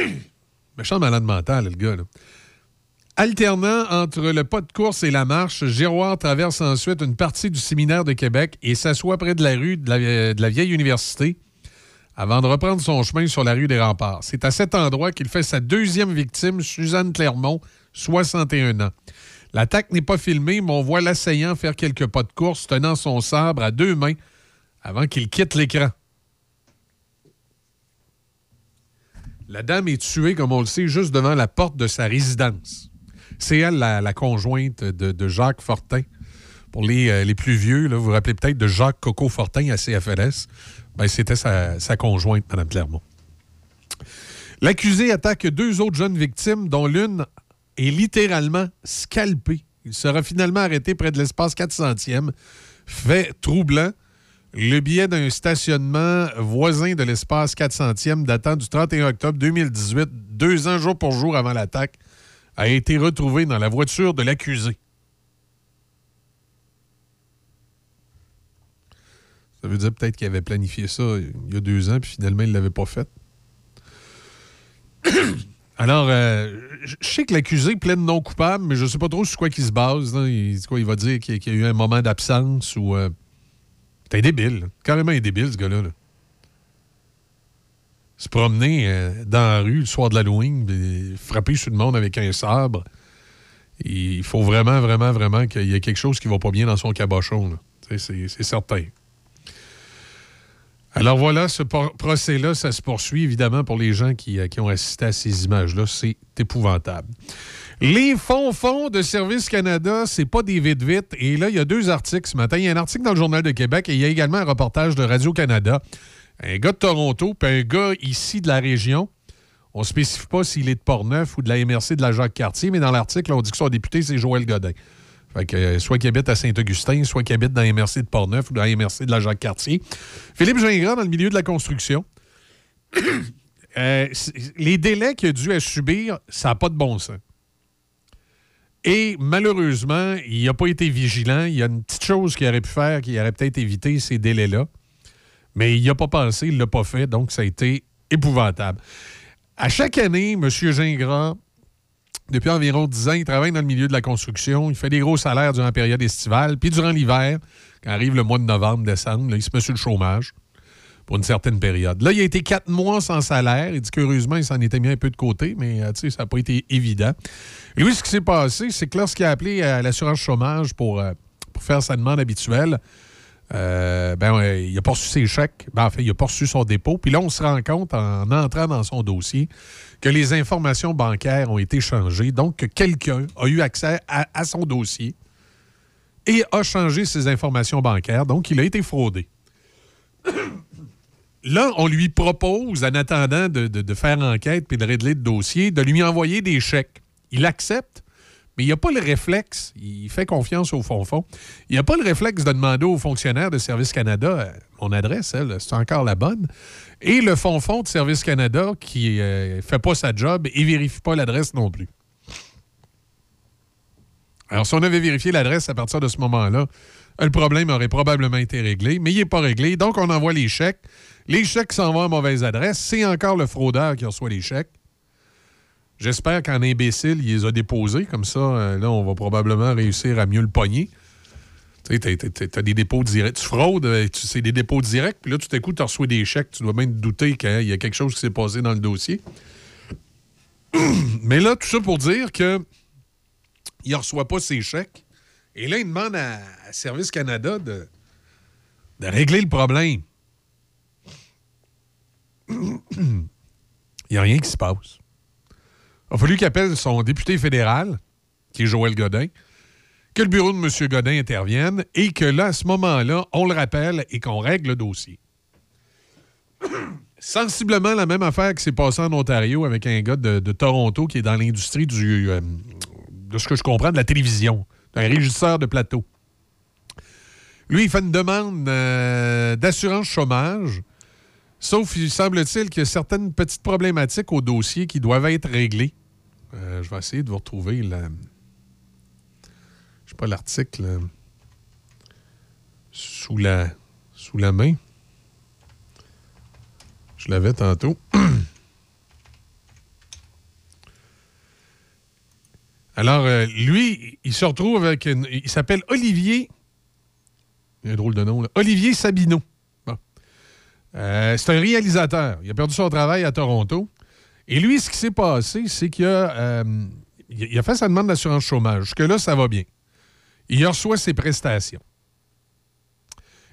Méchant malade mental, le gars. Alternant entre le pas de course et la marche, Giroir traverse ensuite une partie du séminaire de Québec et s'assoit près de la rue de la, de la vieille université avant de reprendre son chemin sur la rue des Remparts. C'est à cet endroit qu'il fait sa deuxième victime, Suzanne Clermont, 61 ans. L'attaque n'est pas filmée, mais on voit l'assaillant faire quelques pas de course tenant son sabre à deux mains avant qu'il quitte l'écran. La dame est tuée, comme on le sait, juste devant la porte de sa résidence. C'est elle, la, conjointe de, Jacques Fortin. Pour les, euh, plus vieux, vous vous rappelez peut-être de Jacques Coco Fortin à CFLS. Ben, C'était sa, sa conjointe, Mme Clermont. L'accusé attaque deux autres jeunes victimes, dont l'une est littéralement scalpée. Il sera finalement arrêté près de l'espace 400e. Fait troublant. Le billet d'un stationnement voisin de l'espace 400e datant du 31 octobre 2018, deux ans jour pour jour avant l'attaque, a été retrouvé dans la voiture de l'accusé. Ça veut dire peut-être qu'il avait planifié ça il y a deux ans, puis finalement, il ne l'avait pas fait. Alors, euh, je sais que l'accusé plaide non coupable, mais je ne sais pas trop sur quoi il se base. Il, quoi, il va dire qu'il y a- eu un moment d'absence ou. euh, T'es débile. Carrément un débile, ce gars-là. là. Se promener euh, dans la rue le soir de l'Halloween, frapper sur le monde avec un sabre. Il faut vraiment, vraiment, vraiment qu'il y ait quelque chose qui va pas bien dans son cabochon. c'est certain. Alors voilà, ce procès-là, ça se poursuit évidemment pour les gens qui, euh, qui ont assisté à ces images-là. C'est épouvantable. Les fonds-fonds de Service Canada, c'est pas des vite-vite. Et là, il y a deux articles ce matin. Il y a un article dans le Journal de Québec et il y a également un reportage de Radio-Canada. Un gars de Toronto, puis un gars ici de la région. On ne spécifie pas s'il est de Portneuf ou de la MRC de la Jacques-Cartier, mais dans l'article, on dit que son député, c'est Joël Godin. Fait que, euh, soit qu'il habite à Saint-Augustin, soit qu'il habite dans la MRC de Portneuf ou dans la MRC de la Jacques-Cartier. Philippe Gingras, dans le milieu de la construction. Euh, les délais qu'il a dû subir, ça n'a pas de bon sens. Et malheureusement, il n'a pas été vigilant. Il y a une petite chose qu'il aurait pu faire qui aurait peut-être évité ces délais-là. Mais il n'y a pas pensé, il ne l'a pas fait, donc ça a été épouvantable. À chaque année, M. Gingras, depuis environ 10 ans, il travaille dans le milieu de la construction. Il fait des gros salaires durant la période estivale. Puis durant l'hiver, quand arrive le mois de novembre, décembre, il se met sur le chômage pour une certaine période. Là, il a été quatre mois sans salaire. Il dit qu'heureusement, il s'en était mis un peu de côté, mais euh, ça n'a pas été évident. Et lui, ce qui s'est passé, c'est que lorsqu'il a appelé à l'assurance chômage pour, euh, pour faire sa demande habituelle, euh, ben, il a pas reçu ses chèques. Ben, en fait, il a pas reçu son dépôt. Puis là, on se rend compte, en entrant dans son dossier, que les informations bancaires ont été changées. Donc, que quelqu'un a eu accès à, son dossier et a changé ses informations bancaires. Donc, il a été fraudé. Là, on lui propose, en attendant de faire enquête puis de régler le dossier, de lui envoyer des chèques. Il accepte, mais il n'a pas le réflexe. Il fait confiance au fond-fond. Il n'a pas le réflexe de demander aux fonctionnaires de Service Canada euh, mon adresse, c'est encore la bonne. Et le fond-fond de Service Canada qui ne fait pas sa job et vérifie pas l'adresse non plus. Alors, si on avait vérifié l'adresse à partir de ce moment-là, le problème aurait probablement été réglé, mais il n'est pas réglé. Donc, on envoie les chèques. Les chèques s'en vont à mauvaise adresse. C'est encore le fraudeur qui reçoit les chèques. J'espère qu'en imbécile, il les a déposés. Comme ça, euh, là, on va probablement réussir à mieux le pogner. Tu sais, t'as- des dépôts directs. Tu fraudes, euh, c'est des dépôts directs, puis là, tout à coup, tu reçois des chèques. Tu dois bien te douter qu'il y a quelque chose qui s'est passé dans le dossier. Mais là, tout ça pour dire que il ne reçoit pas ses chèques. Et là, il demande à, à Service Canada de, de régler le problème. Il n'y a rien qui se passe. Il a fallu qu'il son député fédéral, qui est Joël Godin, que le bureau de M. Godin intervienne et que là, à ce moment-là, on le rappelle et qu'on règle le dossier. Sensiblement la même affaire qui s'est passée en Ontario avec un gars de, de Toronto qui est dans l'industrie du, euh, de ce que je comprends, de la télévision, un régisseur de plateau. Lui, il fait une demande euh, d'assurance chômage, sauf, il semble-t-il qu'il y a certaines petites problématiques au dossier qui doivent être réglées. Euh, je vais essayer de vous retrouver. Je sais l'article euh, sous la sous la main. Je l'avais tantôt. Alors, euh, lui, il se retrouve avec. une- il s'appelle Olivier. Il y a un drôle de nom, là. Olivier Sabineau. Euh, c'est un réalisateur. Il a perdu son travail à Toronto. Et lui, ce qui s'est passé, c'est qu'il a. euh, il il a fait sa demande d'assurance chômage. Jusque-là, ça va bien. Il reçoit ses prestations.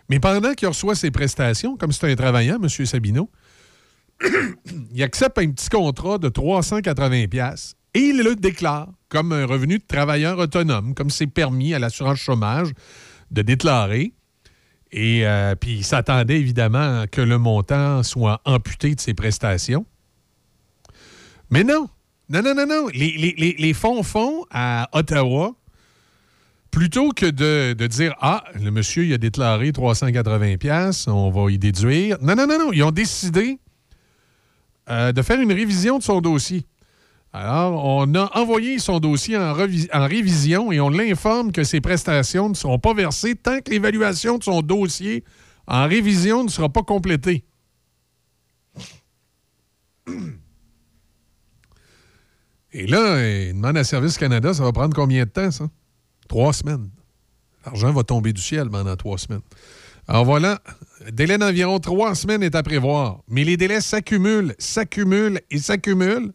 Mais pendant qu'il reçoit ses prestations, comme c'est un travaillant, M. Sabino, il accepte un petit contrat de 380 pièces et il le déclare comme un revenu de travailleur autonome, comme c'est permis à l'assurance chômage de déclarer. Et euh, puis il s'attendait évidemment que le montant soit amputé de ses prestations. Mais non, non, non, non, non. Les, fonds font à Ottawa, plutôt que de, dire Ah, le monsieur il a déclaré 380 pièces, on va y déduire. Non, non, non, non. Ils ont décidé euh, de faire une révision de son dossier. Alors, on a envoyé son dossier en, révision et on l'informe que ses prestations ne seront pas versées tant que l'évaluation de son dossier en révision ne sera pas complétée. Et là, il demande à Service Canada, ça va prendre combien de temps, ça? Trois semaines. L'argent va tomber du ciel pendant trois semaines. Alors voilà, délai d'environ trois semaines est à prévoir. Mais les délais s'accumulent, s'accumulent et s'accumulent.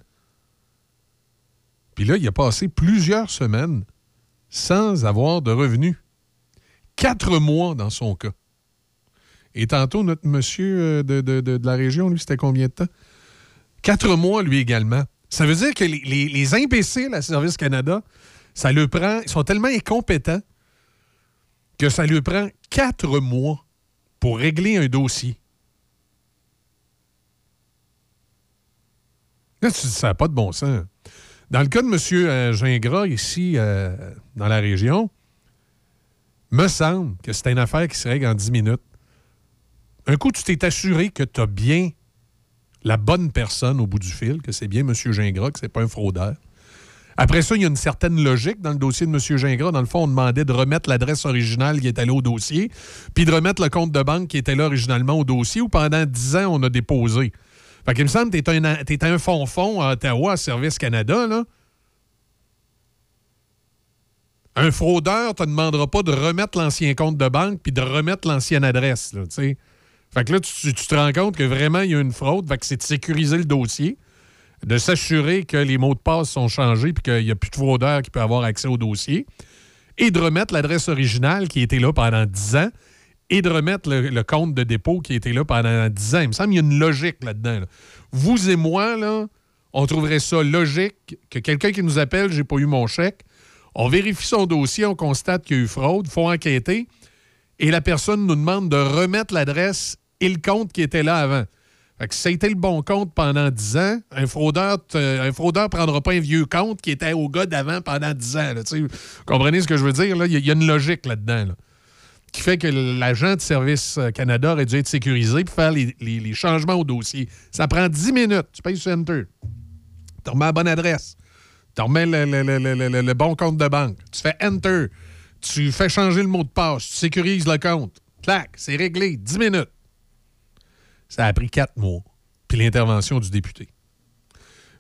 Puis là, il a passé plusieurs semaines sans avoir de revenus. Quatre mois dans son cas. Et tantôt, notre monsieur euh, de, la région, lui, c'était combien de temps? Quatre mois, lui également. Ça veut dire que les, les- les imbéciles à Service Canada, ça le prend, ils sont tellement incompétents que ça lui prend quatre mois pour régler un dossier. Là, ça n'a pas de bon sens. Dans le cas de M. Gingras, ici, euh, dans la région, me semble que c'est une affaire qui se règle en 10 minutes. Un coup, tu t'es assuré que tu as bien la bonne personne au bout du fil, que c'est bien M. Gingras, que c'est pas un fraudeur. Après ça, il y a une certaine logique dans le dossier de M. Gingras. Dans le fond, on demandait de remettre l'adresse originale qui était là au dossier, puis de remettre le compte de banque qui était là originalement au dossier, où pendant 10 ans, on a déposé. Fait qu'il me semble que t'es un, un fond-fond à Ottawa, à Service Canada, là. Un fraudeur te demandera pas de remettre l'ancien compte de banque puis de remettre l'ancienne adresse, là, tu sais. Fait que là, tu, tu te rends compte que vraiment, il y a une fraude. Fait que c'est de sécuriser le dossier, de s'assurer que les mots de passe sont changés puis qu'il n'y a plus de fraudeur qui peut avoir accès au dossier, et de remettre l'adresse originale qui était là pendant 10 ans, et de remettre le, compte de dépôt qui était là pendant 10 ans. Il me semble qu'il y a une logique là-dedans. là. Vous et moi, là, on trouverait ça logique que quelqu'un qui nous appelle, j'ai pas eu mon chèque, on vérifie son dossier, on constate qu'il y a eu fraude, il faut enquêter, et la personne nous demande de remettre l'adresse et le compte qui était là avant. Fait que si ça a été le bon compte pendant 10 ans, un fraudeur ne fraudeur prendra pas un vieux compte qui était au gars d'avant pendant 10 ans. là, comprenez ce que je veux dire? Il y, a- une logique là-dedans. là, qui fait que l'agent de Service euh, Canada aurait dû être sécurisé pour faire les, changements au dossier. Ça prend 10 minutes. Tu payes sur Enter. Tu remets la bonne adresse. Tu remets le, le- bon compte de banque. Tu fais Enter. Tu fais changer le mot de passe. Tu sécurises le compte. Clac, c'est réglé. 10 minutes. Ça a pris quatre mois. Puis l'intervention du député.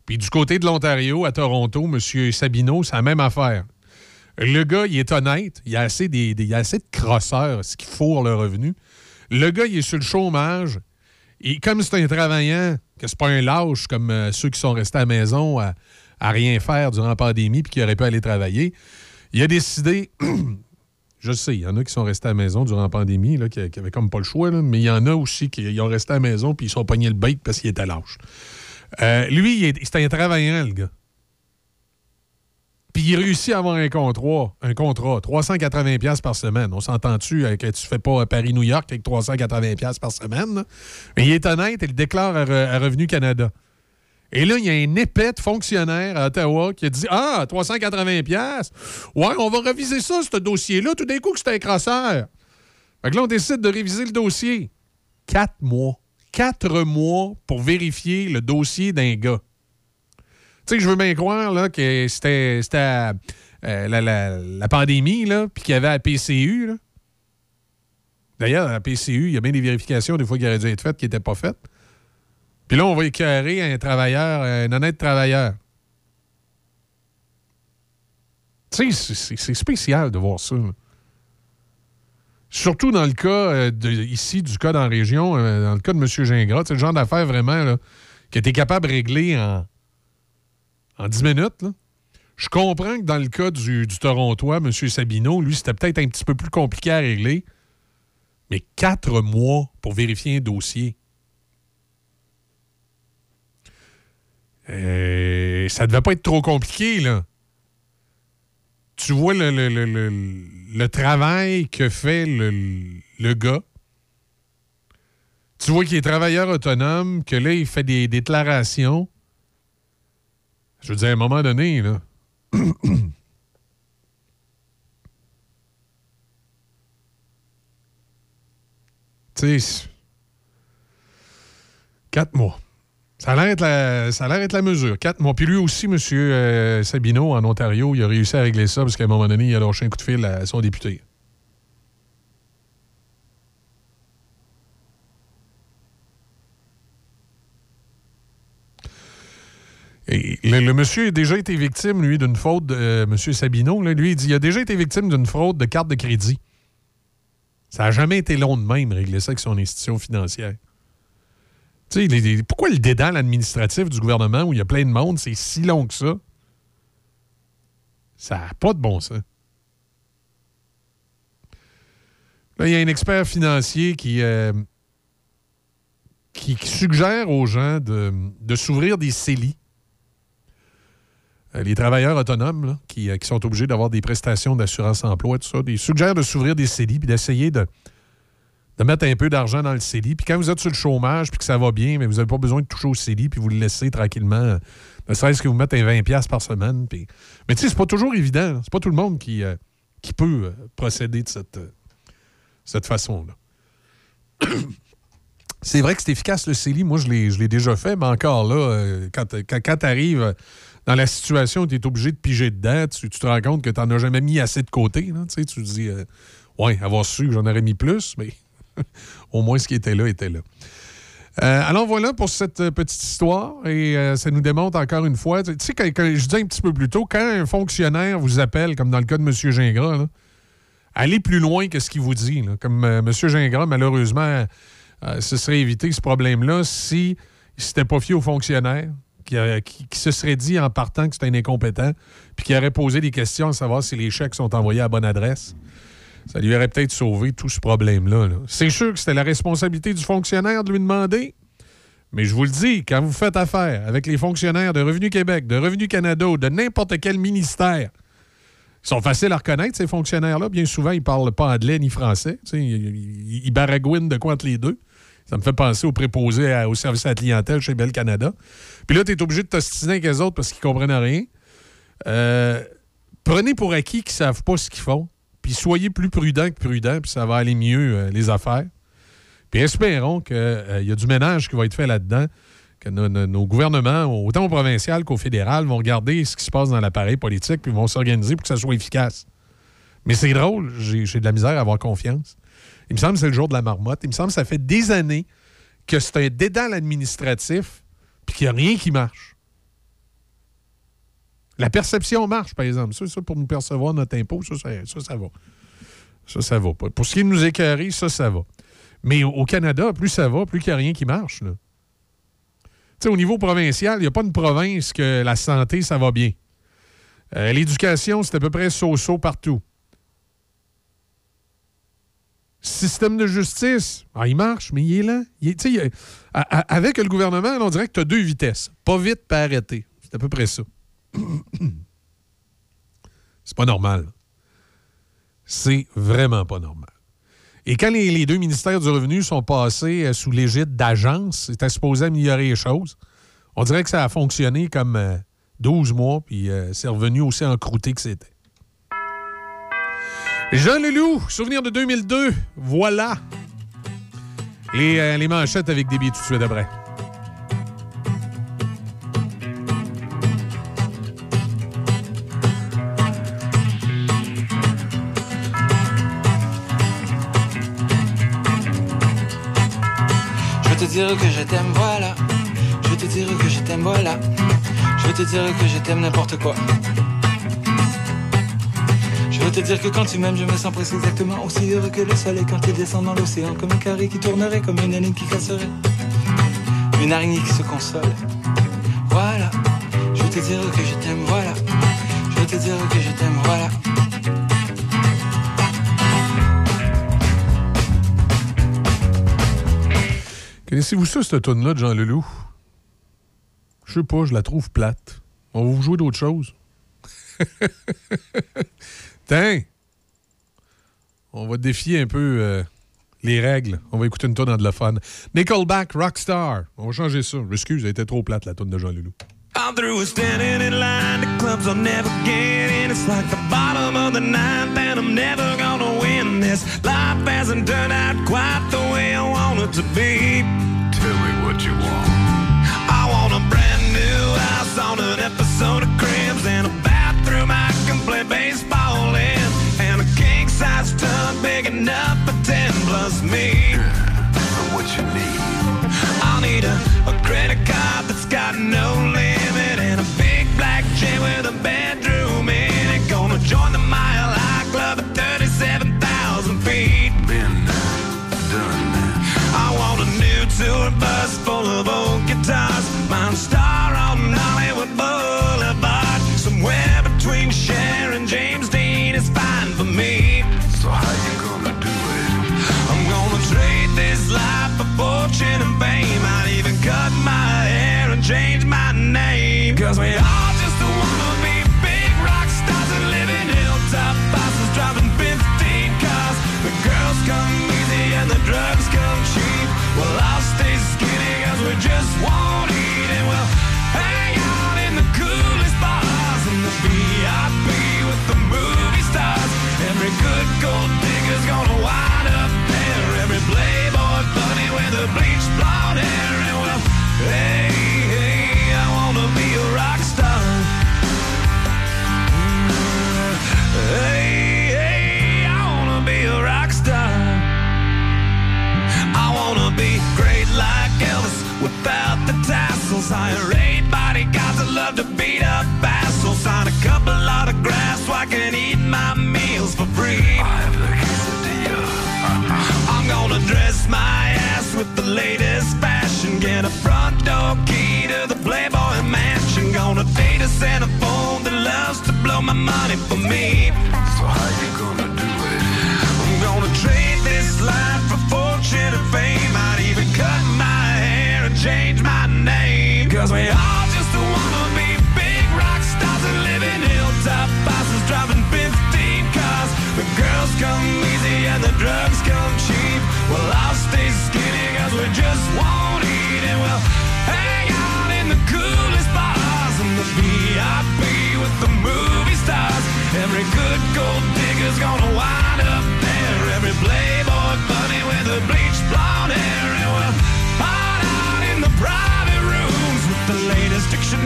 Puis du côté de l'Ontario, à Toronto, M. Sabino, c'est la même affaire. Le gars, il est honnête. Il y a assez, des, il a assez de crosseurs, ce qui fourre le revenu. Le gars, il est sur le chômage. Et comme c'est un travaillant, que c'est pas un lâche comme euh, ceux qui sont restés à la maison à, rien faire durant la pandémie puis qui auraient pu aller travailler, il a décidé Je sais, il y en a qui sont restés à la maison durant la pandémie, là, qui, qui avaient comme pas le choix, mais il y en a aussi qui ils ont resté à la maison puis ils sont pognés le bec parce qu'il était lâche. Euh, lui, il est- c'était un travaillant, le gars. Il réussit à avoir un contrat, un contrat, 380 pièces par semaine. On s'entend-tu que tu fais pas Paris-New York avec 380 pièces par semaine? Mais il est honnête, il déclare à, Re- à Revenu Canada. Et là, il y a un épais de fonctionnaire à Ottawa qui a dit Ah, 380 pièces. Ouais, on va réviser ça, ce dossier-là. Tout d'un coup, c'est un crosseur. Fait que là, on décide de réviser le dossier. Quatre mois. Quatre mois pour vérifier le dossier d'un gars. Tu sais, je veux bien croire là, que c'était euh, la, la- la pandémie, puis qu'il y avait la PCU. là. D'ailleurs, la PCU, il y a bien des vérifications des fois qui auraient dû être faites qui n'étaient pas faites. Puis là, on va écœurer un travailleur, un honnête travailleur. Tu sais, c'est- spécial de voir ça. Surtout dans le cas euh, de, ici, du cas dans la région, euh, dans le cas de M. Gingras, c'est le genre d'affaire vraiment là, que tu es capable de régler en, en 10 minutes. Je comprends que dans le cas du, du Torontois, M. Sabino, lui, c'était peut-être un petit peu plus compliqué à régler. Mais quatre mois pour vérifier un dossier. Euh, ça devait pas être trop compliqué, là. Tu vois le, le- le- le- travail que fait le, le gars. Tu vois qu'il est travailleur autonome, que là, il fait des déclarations. Je veux dire, à un moment donné, là. tu sais, quatre mois. Ça a l'air être la, être la mesure. Quatre mois. Puis lui aussi, M. Sabino, en Ontario, il a réussi à régler ça parce qu'à un moment donné, il a lâché un coup de fil à son député. Le, monsieur a déjà été victime, lui, d'une fraude, de, euh, là, lui, il dit il a déjà été victime d'une fraude de carte de crédit. Ça n'a jamais été long de même, régler ça avec son institution financière. Tu sais, pourquoi le dédale administratif du gouvernement où il y a plein de monde, c'est si long que ça? Ça n'a pas de bon sens. Là, il y a un expert financier qui, euh, suggère aux gens de, de s'ouvrir des CELI. Euh, les travailleurs autonomes euh, qui sont obligés d'avoir des prestations d'assurance emploi, tout ça, ils suggèrent de s'ouvrir des CELI puis d'essayer de, de mettre un peu d'argent dans le CELI. Puis quand vous êtes sur le chômage puis que ça va bien, mais vous n'avez pas besoin de toucher au CELI puis vous le laissez tranquillement. Ne serait-ce que vous mettez un 20$ par semaine. Mais tu sais, c'est pas toujours évident. C'est pas tout le monde qui, euh, peut procéder de cette, façon-là. C'est vrai que c'est efficace le CELI. Moi, je l'ai déjà fait, mais encore là, quand, quand, quand tu arrives dans la situation où tu es obligé de piger dedans, tu, tu te rends compte que tu n'en as jamais mis assez de côté. Tu te dis, euh, ouais, avoir su j'en aurais mis plus, mais au moins ce qui était là était là. Euh, alors voilà pour cette euh, petite histoire et ça nous démontre encore une fois, tu sais, je disais un petit peu plus tôt, quand un fonctionnaire vous appelle, comme dans le cas de M. Gingras, allez plus loin que ce qu'il vous dit. Comme M. Gingras, malheureusement, ce serait évité ce problème-là si il s'était pas fié aux fonctionnaires, qui, se serait dit en partant que c'était un incompétent, puis qui aurait posé des questions à savoir si les chèques sont envoyés à bonne adresse. Ça lui aurait peut-être sauvé tout ce problème-là. là. C'est sûr que c'était la responsabilité du fonctionnaire de lui demander. Mais je vous le dis, quand vous faites affaire avec les fonctionnaires de Revenu Québec, de Revenu Canada ou de n'importe quel ministère, ils sont faciles à reconnaître, ces fonctionnaires-là. Bien souvent, ils parlent pas anglais ni français. Ils baragouinent de quoi entre les deux. Ça me fait penser aux préposés au service à la clientèle chez Bell Canada. Puis là, tu es obligé de t'ostiner avec les autres parce qu'ils comprennent rien. Euh, prenez pour acquis qu'ils savent pas ce qu'ils font. Puis soyez plus prudents que prudents, puis ça va aller mieux, euh, les affaires. Puis espérons qu'il y a du ménage qui va être fait là-dedans, que nos, gouvernements, autant au provincial qu'au fédéral, vont regarder ce qui se passe dans l'appareil politique, puis vont s'organiser pour que ça soit efficace. Mais c'est drôle, j'ai de la misère à avoir confiance. Il me semble que c'est le jour de la marmotte. Il me semble que ça fait des années que c'est un dédale administratif, puis qu'il n'y a rien qui marche. La perception marche, par exemple. Ça, ça, pour nous percevoir notre impôt, ça, ça, ça, ça va. Ça, ça va. Pour ce qui est de nous écœurer, ça, ça va. Mais au, Canada, plus ça va, plus qu'il n'y a rien qui marche. là. Au niveau provincial, il n'y a pas une province que la santé, ça va bien. Euh, L'éducation, c'est à peu près so-so partout. Système de justice, ah, il marche, mais il est lent. Avec le gouvernement, on dirait que tu as deux vitesses. Pas vite, pas arrêter. C'est à peu près ça. C'est pas normal. C'est vraiment pas normal. Et quand les, deux ministères du revenu sont passés euh, sous l'égide d'agences, c'était supposé améliorer les choses. On dirait que ça a fonctionné comme euh, 12 mois, puis euh, c'est revenu aussi encrouté que c'était. Jean Leloup, souvenir de 2002, voilà. Les, euh, les manchettes avec des billets tout de suite après. Je veux te dire que je t'aime, voilà. Je veux te dire que je t'aime, voilà. Je veux te dire que je t'aime n'importe quoi. Je veux te dire que quand tu m'aimes, je me sens presque exactement aussi heureux que le soleil quand il descend dans l'océan. Comme un carré qui tournerait, comme une énigme qui casserait. Une araignée qui se console. Voilà. Je veux te dire que je t'aime, voilà. Je te dire que je t'aime, voilà. Connaissez-vous ça, cette tonne-là de Jean Leloup? Je sais pas, je la trouve plate. On va vous jouer d'autres choses. On va défier un peu euh, les règles. On va écouter une tonne anglophone. Nickelback, Rockstar. On va changer ça. Excuse, elle était trop plate, la tonne de Jean Leloup. I'm through standing in line. The clubs I'll never get in. It's like the bottom of the ninth, and I'm never gonna win this. Life hasn't turned out quite the way I want it to be. Tub big enough for ten plus me. Without the tassels. Hire eight bodyguards that love to beat up assholes. Sign a couple autographs so I can eat my meals for free. I have the quesadilla. Uh, I'm gonna dress my ass with the latest fashion. Get a front door key to the Playboy mansion. Gonna date a Santa phone that loves to blow my money for me. So how you gonna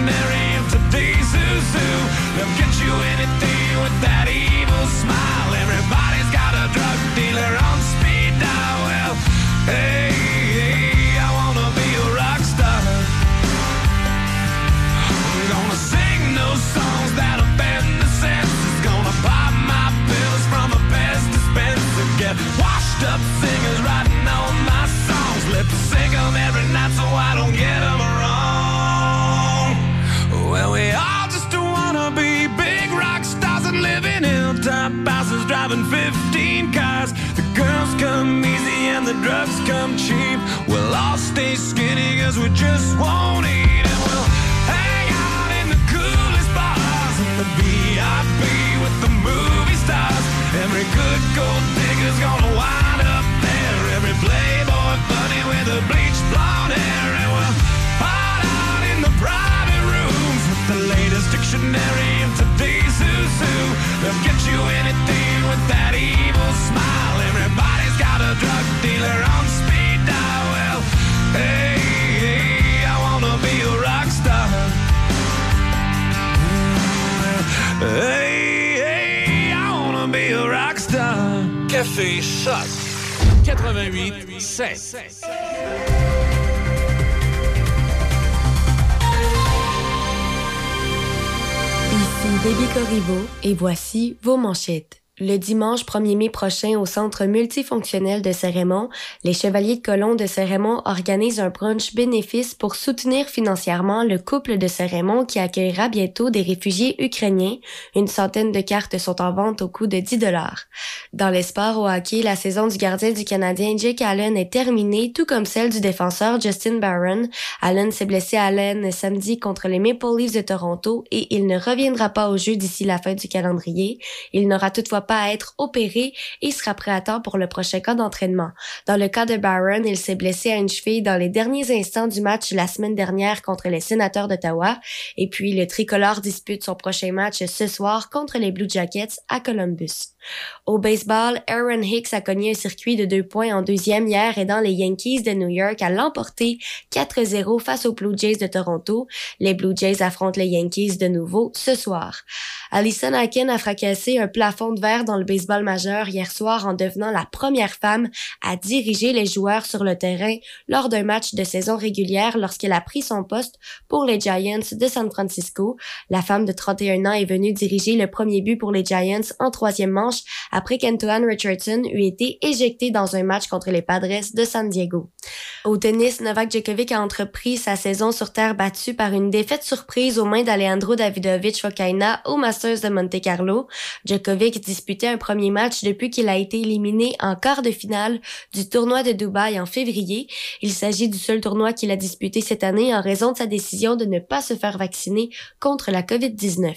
Mary, of today's get driving 15 cars. The girls come easy and the drugs come cheap. We'll all stay skinny cause we just won't eat and we'll hang out in the coolest bars in the VIP with the movie stars. Every good gold digger's gonna wind up there. Every playboy bunny with a bleached blonde hair and we'll hide out in the private rooms with the latest dictionary of today's who's who. They'll get you anything Café Choc. 88 7. Ici Déby Corriveau et voici vos manchettes. Le dimanche 1er mai prochain au Centre multifonctionnel de Cérémont, les Chevaliers de Colomb de Cérémont organisent un brunch bénéfice pour soutenir financièrement le couple de Cérémont qui accueillera bientôt des réfugiés ukrainiens. Une centaine de cartes sont en vente au coût de 10 dollars. Dans les sports au hockey, la saison du gardien du Canadien Jake Allen est terminée, tout comme celle du défenseur Justin Barron. Allen s'est blessé à Allen samedi contre les Maple Leafs de Toronto et il ne reviendra pas au jeu d'ici la fin du calendrier. Il n'aura toutefois pas à être opéré et sera prêt à temps pour le prochain cas d'entraînement. Dans le cas de Barron, il s'est blessé à une cheville dans les derniers instants du match la semaine dernière contre les sénateurs d'Ottawa. Et puis, le tricolore dispute son prochain match ce soir contre les Blue Jackets à Columbus. Au baseball, Aaron Hicks a cogné un circuit de deux points en deuxième hier aidant les Yankees de New York à l'emporter 4-0 face aux Blue Jays de Toronto. Les Blue Jays affrontent les Yankees de nouveau ce soir. Alison Akin a fracassé un plafond de verre dans le baseball majeur hier soir en devenant la première femme à diriger les joueurs sur le terrain lors d'un match de saison régulière lorsqu'elle a pris son poste pour les Giants de San Francisco. La femme de 31 ans est venue diriger le premier but pour les Giants en troisième manche après qu'Antoine Richardson eut été éjecté dans un match contre les Padres de San Diego. Au tennis, Novak Djokovic a entrepris sa saison sur terre battue par une défaite surprise aux mains d'Alejandro Davidovich Fokina au Masters de Monte Carlo. Djokovic disputait un premier match depuis qu'il a été éliminé en quart de finale du tournoi de Dubaï en février. Il s'agit du seul tournoi qu'il a disputé cette année en raison de sa décision de ne pas se faire vacciner contre la COVID-19.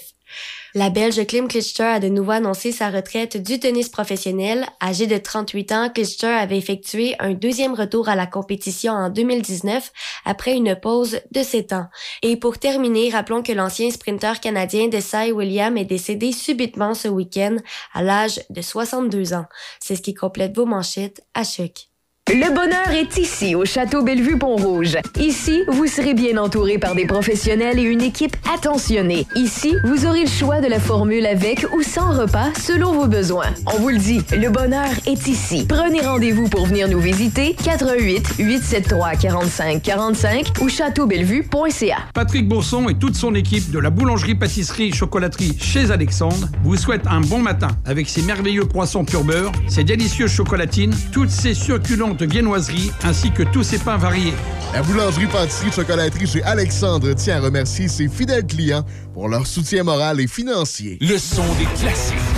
La Belge Klim Klitschter a de nouveau annoncé sa retraite du tennis professionnel. Âgé de 38 ans, Klitschter avait effectué un deuxième retour à la compétition en 2019 après une pause de 7 ans. Et pour terminer, rappelons que l'ancien sprinteur canadien Desai William est décédé subitement ce week-end à l'âge de 62 ans. C'est ce qui complète vos manchettes à choc. Le bonheur est ici, au Château Bellevue-Pont-Rouge. Ici, vous serez bien entouré par des professionnels et une équipe attentionnée. Ici, vous aurez le choix de la formule avec ou sans repas selon vos besoins. On vous le dit, le bonheur est ici. Prenez rendez-vous pour venir nous visiter 88 873 45 45 ou châteaubellevue.ca. Patrick Bourson et toute son équipe de la boulangerie-pâtisserie-chocolaterie chez Alexandre vous souhaitent un bon matin avec ses merveilleux poissons pur beurre, ses délicieuses chocolatines, toutes ses succulentes viennoiseries ainsi que tous ses pains variés. La boulangerie-pâtisserie-chocolaterie chez Alexandre tient à remercier ses fidèles clients pour leur soutien moral et financier. Le son des classiques.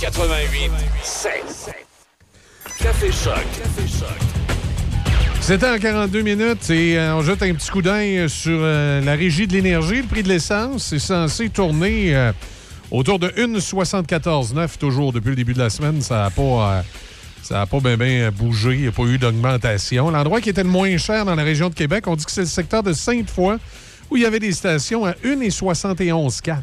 88 7. Café Choc. Café Choc. C'était en 42 minutes et euh, on jette un petit coup d'œil sur euh, la régie de l'énergie. Le prix de l'essence c'est censé tourner euh, autour de 1,74,9 toujours depuis le début de la semaine. Ça n'a pas, ça pas bien ben bougé. Il n'y a pas eu d'augmentation. L'endroit qui était le moins cher dans la région de Québec, on dit que c'est le secteur de Sainte-Foy où il y avait des stations à 1,71,4.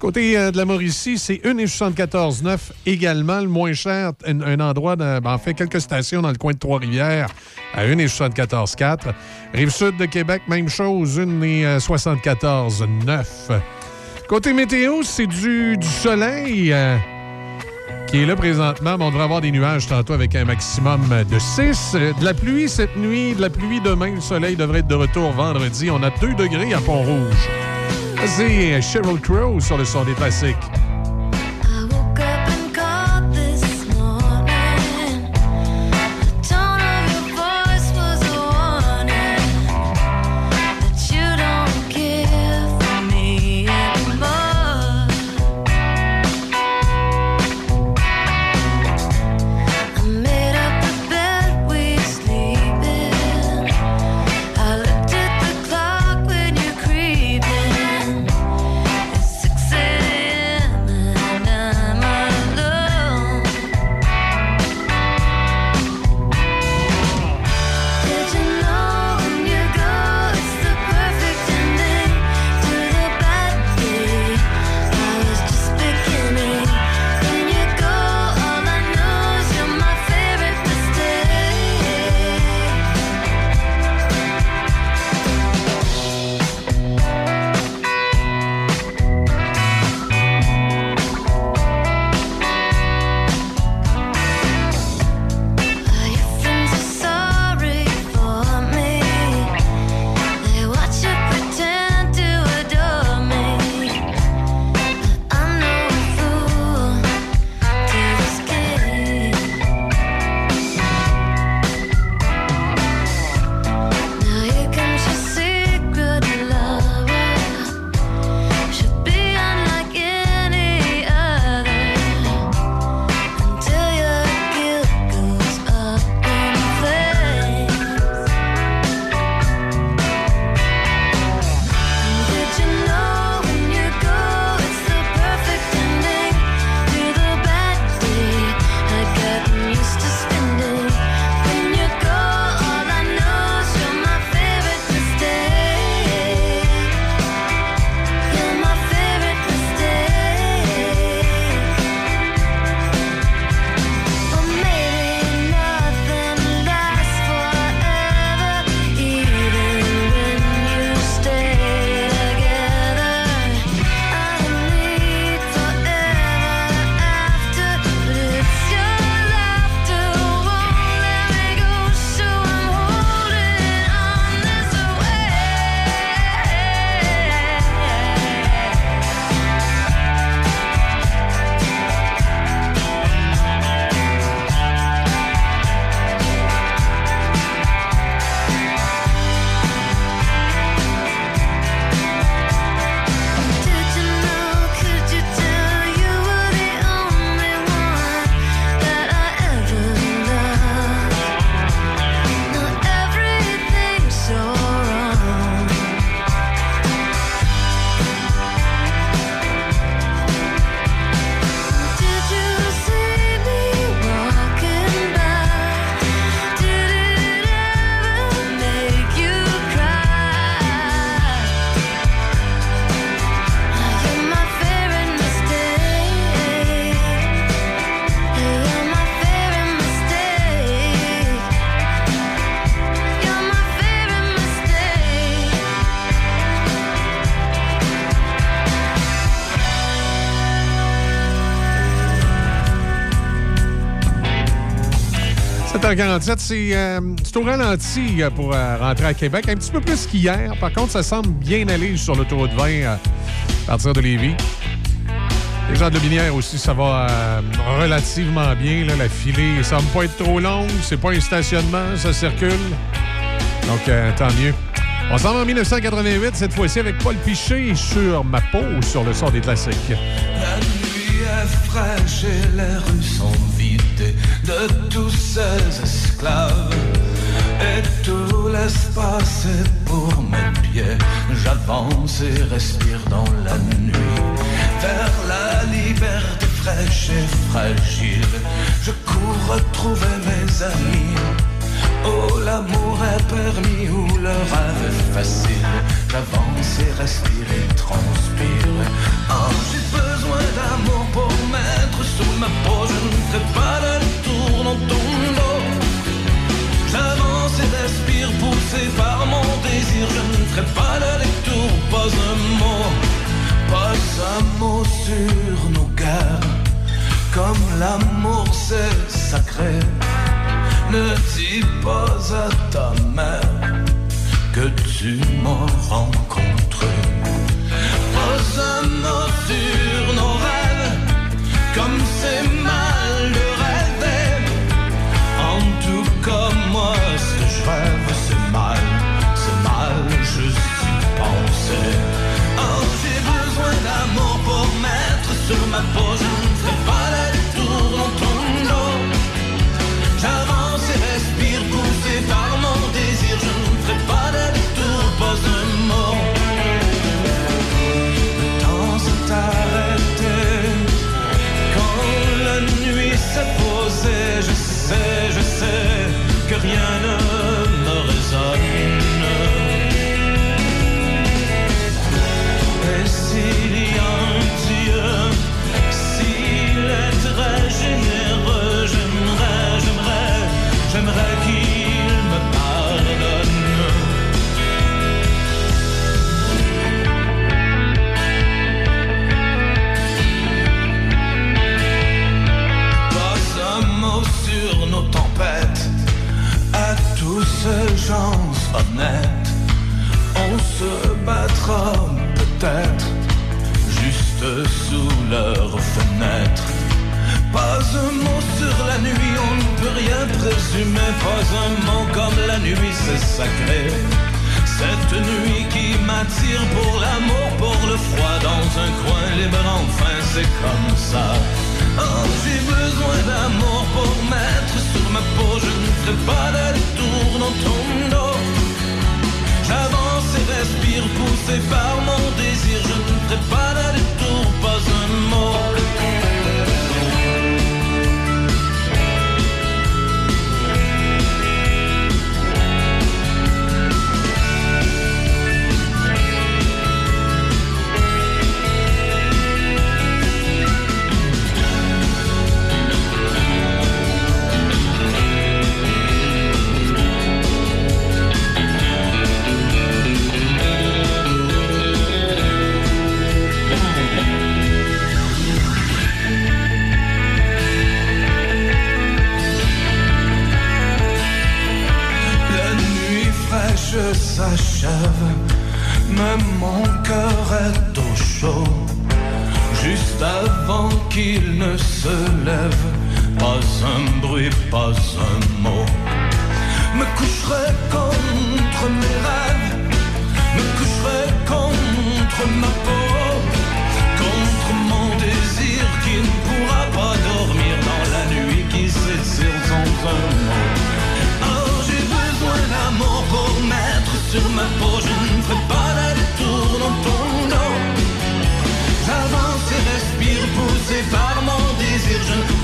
Côté euh, de la Mauricie, c'est 1,74,9 également, le moins cher. Un, endroit, de- ben, en fait, quelques stations dans le coin de Trois-Rivières à 1,74,4. Rive-Sud de Québec, même chose, 1,74,9. Côté météo, c'est du, du soleil euh, qui est là présentement. on devrait avoir des nuages tantôt avec un maximum de 6. Euh, De la pluie cette nuit, de la pluie demain. Le soleil devrait être de retour vendredi. On a 2 degrés à Pont-Rouge. C'est Sheryl Crow sur le son des classiques. 7h47, c'est euh, au ralenti euh, pour euh, rentrer à Québec. Un petit peu plus qu'hier. Par contre, ça semble bien aller sur l'autoroute 20 euh, à partir de Lévis. Les gens de Lobinière aussi, ça va euh, relativement bien. Là, la filée semble pas être trop longue. C'est pas un stationnement, ça circule. Donc, tant mieux. On s'en va en 1988, cette fois-ci avec Paul Piché sur Ma peau sur le son des classiques. La nuit est fraîche et les rues sont de tous ces esclaves. Et tout l'espace est pour mes pieds. J'avance et respire dans la nuit. Vers la liberté fraîche et fragile. Je cours retrouver mes amis. Oh, l'amour est permis ou le rêve facile. J'avance et respire et transpire. Oh, j'ai besoin d'amour pour mettre sur ma peau. Je ne ferai pas de tour dans ton dos. J'avance et respire, poussé par mon désir. Je ne ferai pas de détour, pas un mot. Pas un mot sur nos guerres. Comme l'amour c'est sacré. Ne dis pas à ta mère que tu m'as rencontré. Pas un mot sur nos rêves, comme c'est mal de rêver. En tout cas, moi, ce que je rêve, c'est mal, c'est mal, je suis pensé. Oh, j'ai besoin d'amour pour mettre sur ma peau, rien présumer. Pas un mot comme la nuit, c'est sacré. Cette nuit qui m'attire pour l'amour, pour le froid dans un coin libre, enfin c'est comme ça. Oh, j'ai besoin d'amour pour mettre sur ma peau, je ne ferai pas de tour dans ton dos. J'avance et respire, poussé par mon désir, je ne ferai pas de tour, pas un mot. Même mon cœur est au chaud. Juste avant qu'il ne se lève, pas un bruit, pas un mot. Me coucherai contre mes rêves, me coucherai contre ma peau, contre mon désir qui ne pourra pas dormir dans la nuit qui s'étire sans un sur ma peau. Je ne ferai pas d'aller-tour dans ton dos. J'avance et respire, poussé par mon désir. Je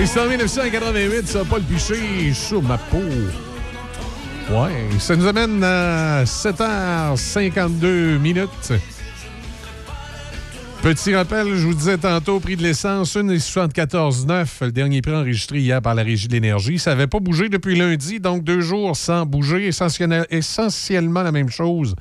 Ouais, c'est en 1988, ça, Paul Piché sur ma peau. Ouais, ça nous amène à 7h52 minutes. Petit rappel, je vous disais tantôt, prix de l'essence, 1,74,9, le dernier prix enregistré hier par la Régie de l'énergie. Ça n'avait pas bougé depuis lundi, donc deux jours sans bouger. Essentiellement la même chose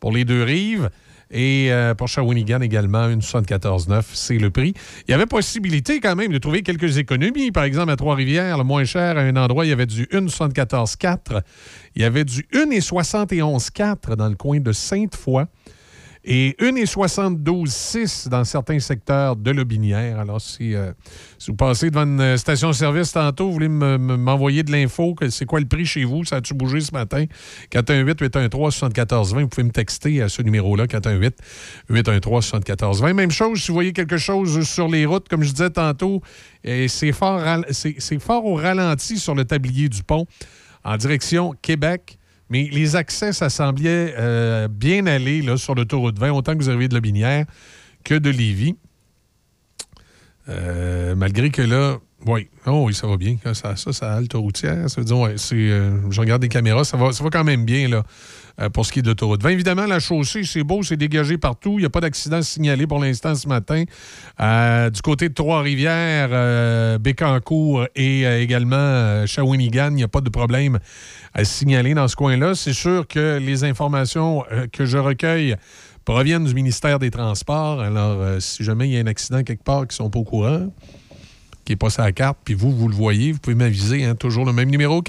pour les deux rives. Et euh, pour Shawinigan également, 1,74,9, c'est le prix. Il y avait possibilité quand même de trouver quelques économies. Par exemple, à Trois-Rivières, le moins cher, à un endroit, il y avait du 1,74,4. Il y avait du 1,71,4 dans le coin de Sainte-Foy et 1,72,6 dans certains secteurs de Lobinière. Alors, si, euh, si vous passez devant une station-service tantôt, vous voulez me- me- m'envoyer de l'info, c'est quoi le prix chez vous, ça a-tu bougé ce matin? 418-813-7420, vous pouvez me texter à ce numéro-là, 418-813-7420. Même chose, si vous voyez quelque chose sur les routes, comme je disais tantôt, c'est fort au ralenti sur le tablier du pont en direction Québec. Mais les accès, ça semblait euh, bien aller là, sur l'autoroute 20, autant que vous arrivez de la Binière que de Lévis. Euh, malgré que là, oui, oh, oui, ça va bien. Ça, ça, ça halte routière. Euh, je regarde les caméras, ça va, ça va quand même bien là, pour ce qui est de l'autoroute 20. Évidemment, la chaussée, c'est beau, c'est dégagé partout. Il n'y a pas d'accident signalé pour l'instant ce matin. Euh, du côté de Trois-Rivières, euh, Bécancour et euh, également euh, Shawinigan, il n'y a pas de problème à signaler dans ce coin-là. C'est sûr que les informations euh, que je recueille proviennent du ministère des Transports. Alors, euh, si jamais il y a un accident quelque part qui ne sont pas au courant, qui n'est pas sur la carte, puis vous, vous le voyez, vous pouvez m'aviser. hein, toujours le même numéro,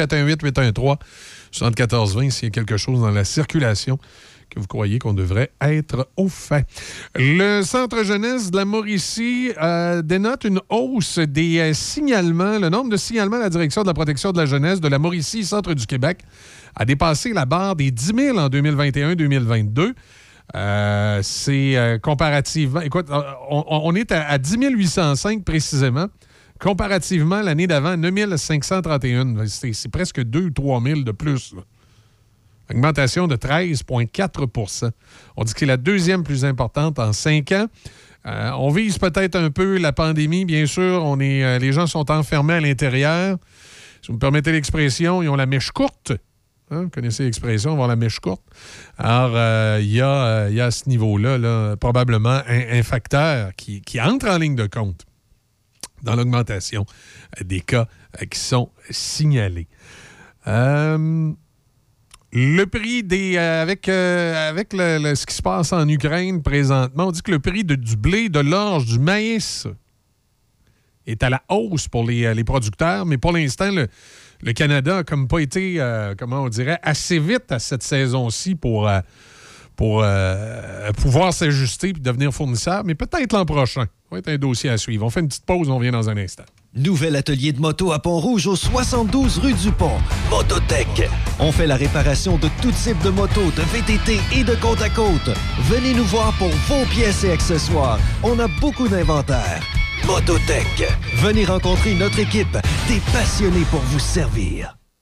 418-813-7420, s'il y a quelque chose dans la circulation que vous croyez qu'on devrait être au fait. Le Centre jeunesse de la Mauricie euh, dénote une hausse des euh, signalements. Le nombre de signalements à la direction de la protection de la jeunesse de la Mauricie, Centre du Québec, a dépassé la barre des 10 000 en 2021-2022. Euh, c'est comparativement. Écoute, on, est à 10 805 précisément. Comparativement, l'année d'avant, 9 531. C'est presque 2 ou 3 000 de plus. Augmentation de 13,4% On dit que c'est la deuxième plus importante en cinq ans. Euh, on vise peut-être un peu la pandémie, bien sûr. Euh, les gens sont enfermés à l'intérieur. Si vous me permettez l'expression, ils ont la mèche courte. Hein, Vous connaissez l'expression, avoir la mèche courte. Alors, euh, il y, a, à ce niveau-là là, probablement un, facteur qui entre en ligne de compte dans l'augmentation des cas euh, qui sont signalés. Euh, le prix des. euh, avec avec le- ce qui se passe en Ukraine présentement, on dit que le prix du blé, de l'orge, du maïs est à la hausse pour les, les producteurs, mais pour l'instant, le, le Canada n'a comme pas été, comment on dirait, assez vite à cette saison-ci pour, pour euh, pouvoir s'ajuster et devenir fournisseur, mais peut-être l'an prochain. Ça va être un dossier à suivre. On fait une petite pause, on revient dans un instant. Nouvel atelier de moto à Pont-Rouge au 72 rue du Pont. Mototech. On fait la réparation de tout type de motos, de VTT et de côte à côte. Venez nous voir pour vos pièces et accessoires. On a beaucoup d'inventaire. Mototech. Venez rencontrer notre équipe, des passionnés pour vous servir.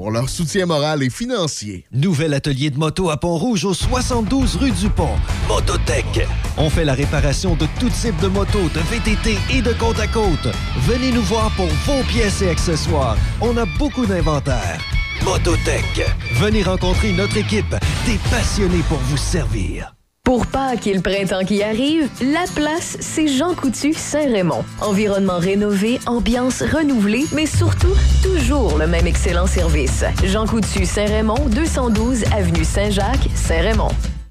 pour leur soutien moral et financier. Nouvel atelier de moto à Pont-Rouge au 72 rue du Pont. Mototech. On fait la réparation de tout type de motos, de VTT et de côte à côte. Venez nous voir pour vos pièces et accessoires. On a beaucoup d'inventaire. Mototech. Venez rencontrer notre équipe, des passionnés pour vous servir. Pour Pâques et le printemps qui arrive, la place, c'est Jean Coutu Saint-Raymond. Environnement rénové, ambiance renouvelée, mais surtout, toujours le même excellent service. Jean Coutu Saint-Raymond, 212 Avenue Saint-Jacques, Saint-Raymond.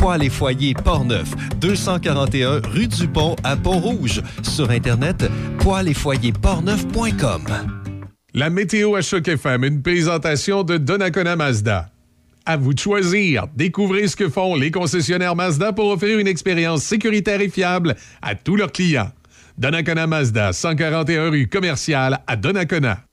Poêles et foyers Portneuf, 241 rue du Pont à Pont-Rouge. Sur Internet, poêles et foyers portneuf.com. La météo à Choc FM, une présentation de Donnacona Mazda. À vous de choisir. Découvrez ce que font les concessionnaires Mazda pour offrir une expérience sécuritaire et fiable à tous leurs clients. Donnacona Mazda, 141 rue commerciale à Donnacona.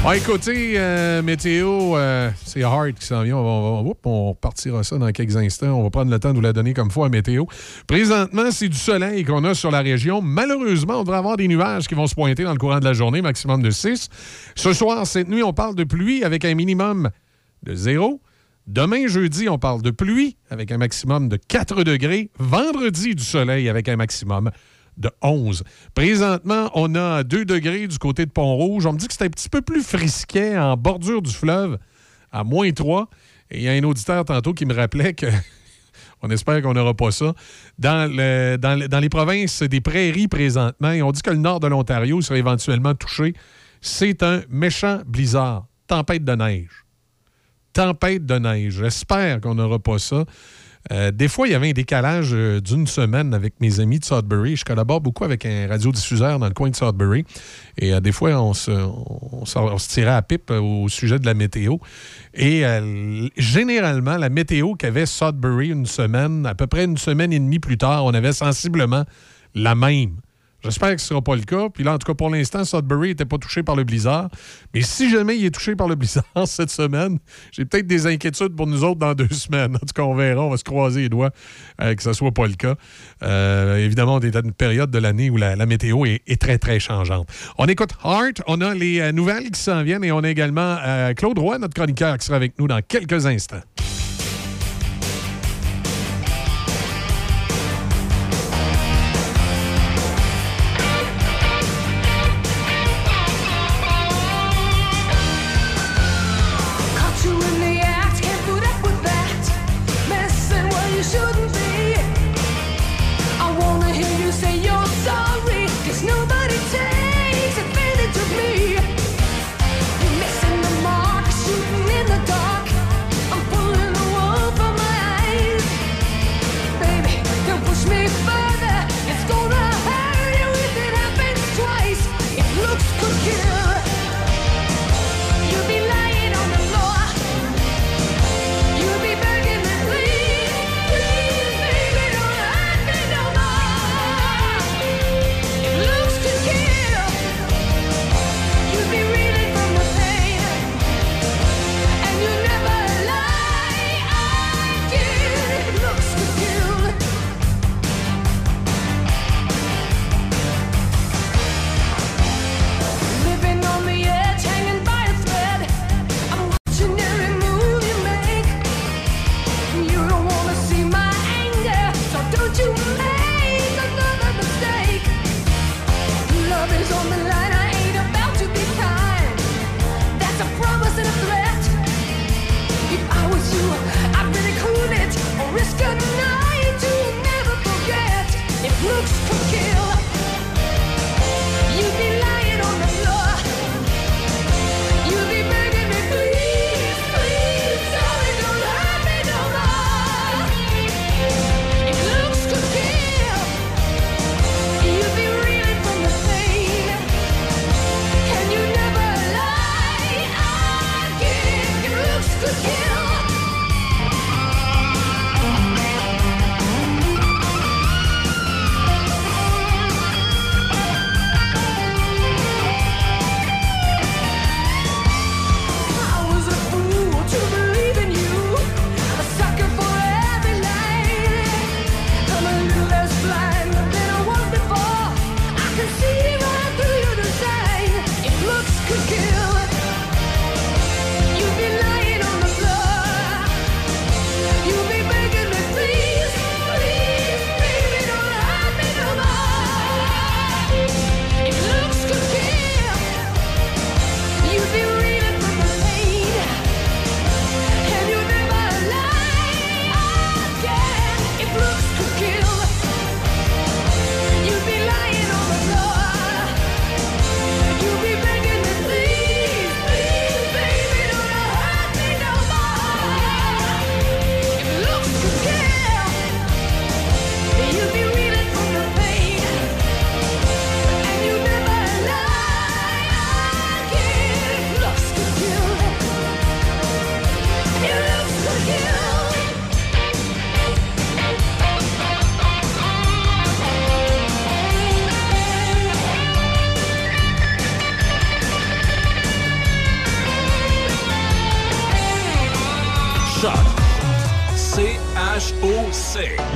Bon, écoutez, euh, météo, euh, c'est Hard qui s'en vient. On, va, on, ça dans quelques instants. On va prendre le temps de vous la donner comme fois à météo. Présentement, c'est du soleil qu'on a sur la région. Malheureusement, on devrait avoir des nuages qui vont se pointer dans le courant de la journée, maximum de 6. Ce soir, cette nuit, on parle de pluie avec un minimum de 0. Demain, jeudi, on parle de pluie avec un maximum de 4 degrés. Vendredi, du soleil avec un maximum de 11. Présentement, on a 2 degrés du côté de Pont-Rouge. On me dit que c'est un petit peu plus frisquet en bordure du fleuve, à moins 3. Et il y a un auditeur tantôt qui me rappelait que. On espère qu'on n'aura pas ça. Dans, le- dans le- dans les provinces des prairies présentement, on dit que le nord de l'Ontario serait éventuellement touché. C'est un méchant blizzard, tempête de neige tempête de neige. J'espère qu'on n'aura pas ça. Euh, des fois, il y avait un décalage euh, d'une semaine avec mes amis de Sudbury. Je collabore beaucoup avec un radiodiffuseur dans le coin de Sudbury. Et euh, des fois, on se, tirait à pipe au sujet de la météo. Et généralement, la météo qu'avait Sudbury une semaine, à peu près une semaine et demie plus tard, on avait sensiblement la même. J'espère que ce ne sera pas le cas. Puis là, en tout cas, pour l'instant, Sudbury n'était pas touché par le blizzard. Mais si jamais il est touché par le blizzard cette semaine, j'ai peut-être des inquiétudes pour nous autres dans deux semaines. En tout cas, on verra. On va se croiser les doigts euh, que ce ne soit pas le cas. Euh, évidemment, on est dans une période de l'année où la, météo est, très, très changeante. On écoute Heart. On a les euh, nouvelles qui s'en viennent et on a également euh, Claude Roy, notre chroniqueur, qui sera avec nous dans quelques instants.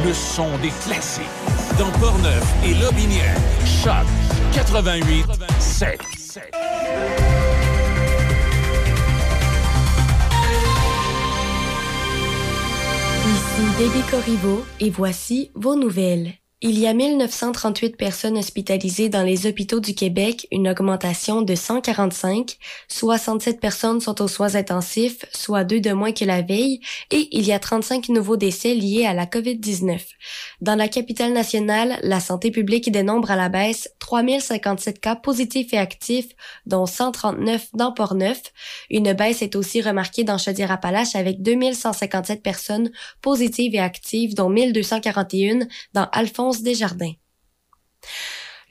Le son des classiques. Dans Portneuf et Lobinière. Choc 88 7. Ici Debbie Corriveau et voici vos nouvelles. Il y a 1938 personnes hospitalisées dans les hôpitaux du Québec, une augmentation de 145. 67 personnes sont aux soins intensifs, soit deux de moins que la veille, et il y a 35 nouveaux décès liés à la COVID-19. Dans la capitale nationale, la santé publique dénombre à la baisse 3057 cas positifs et actifs, dont 139 dans Port-Neuf. Une baisse est aussi remarquée dans Chaudière-Appalaches avec 2157 personnes positives et actives, dont 1241 dans Alphonse Desjardins.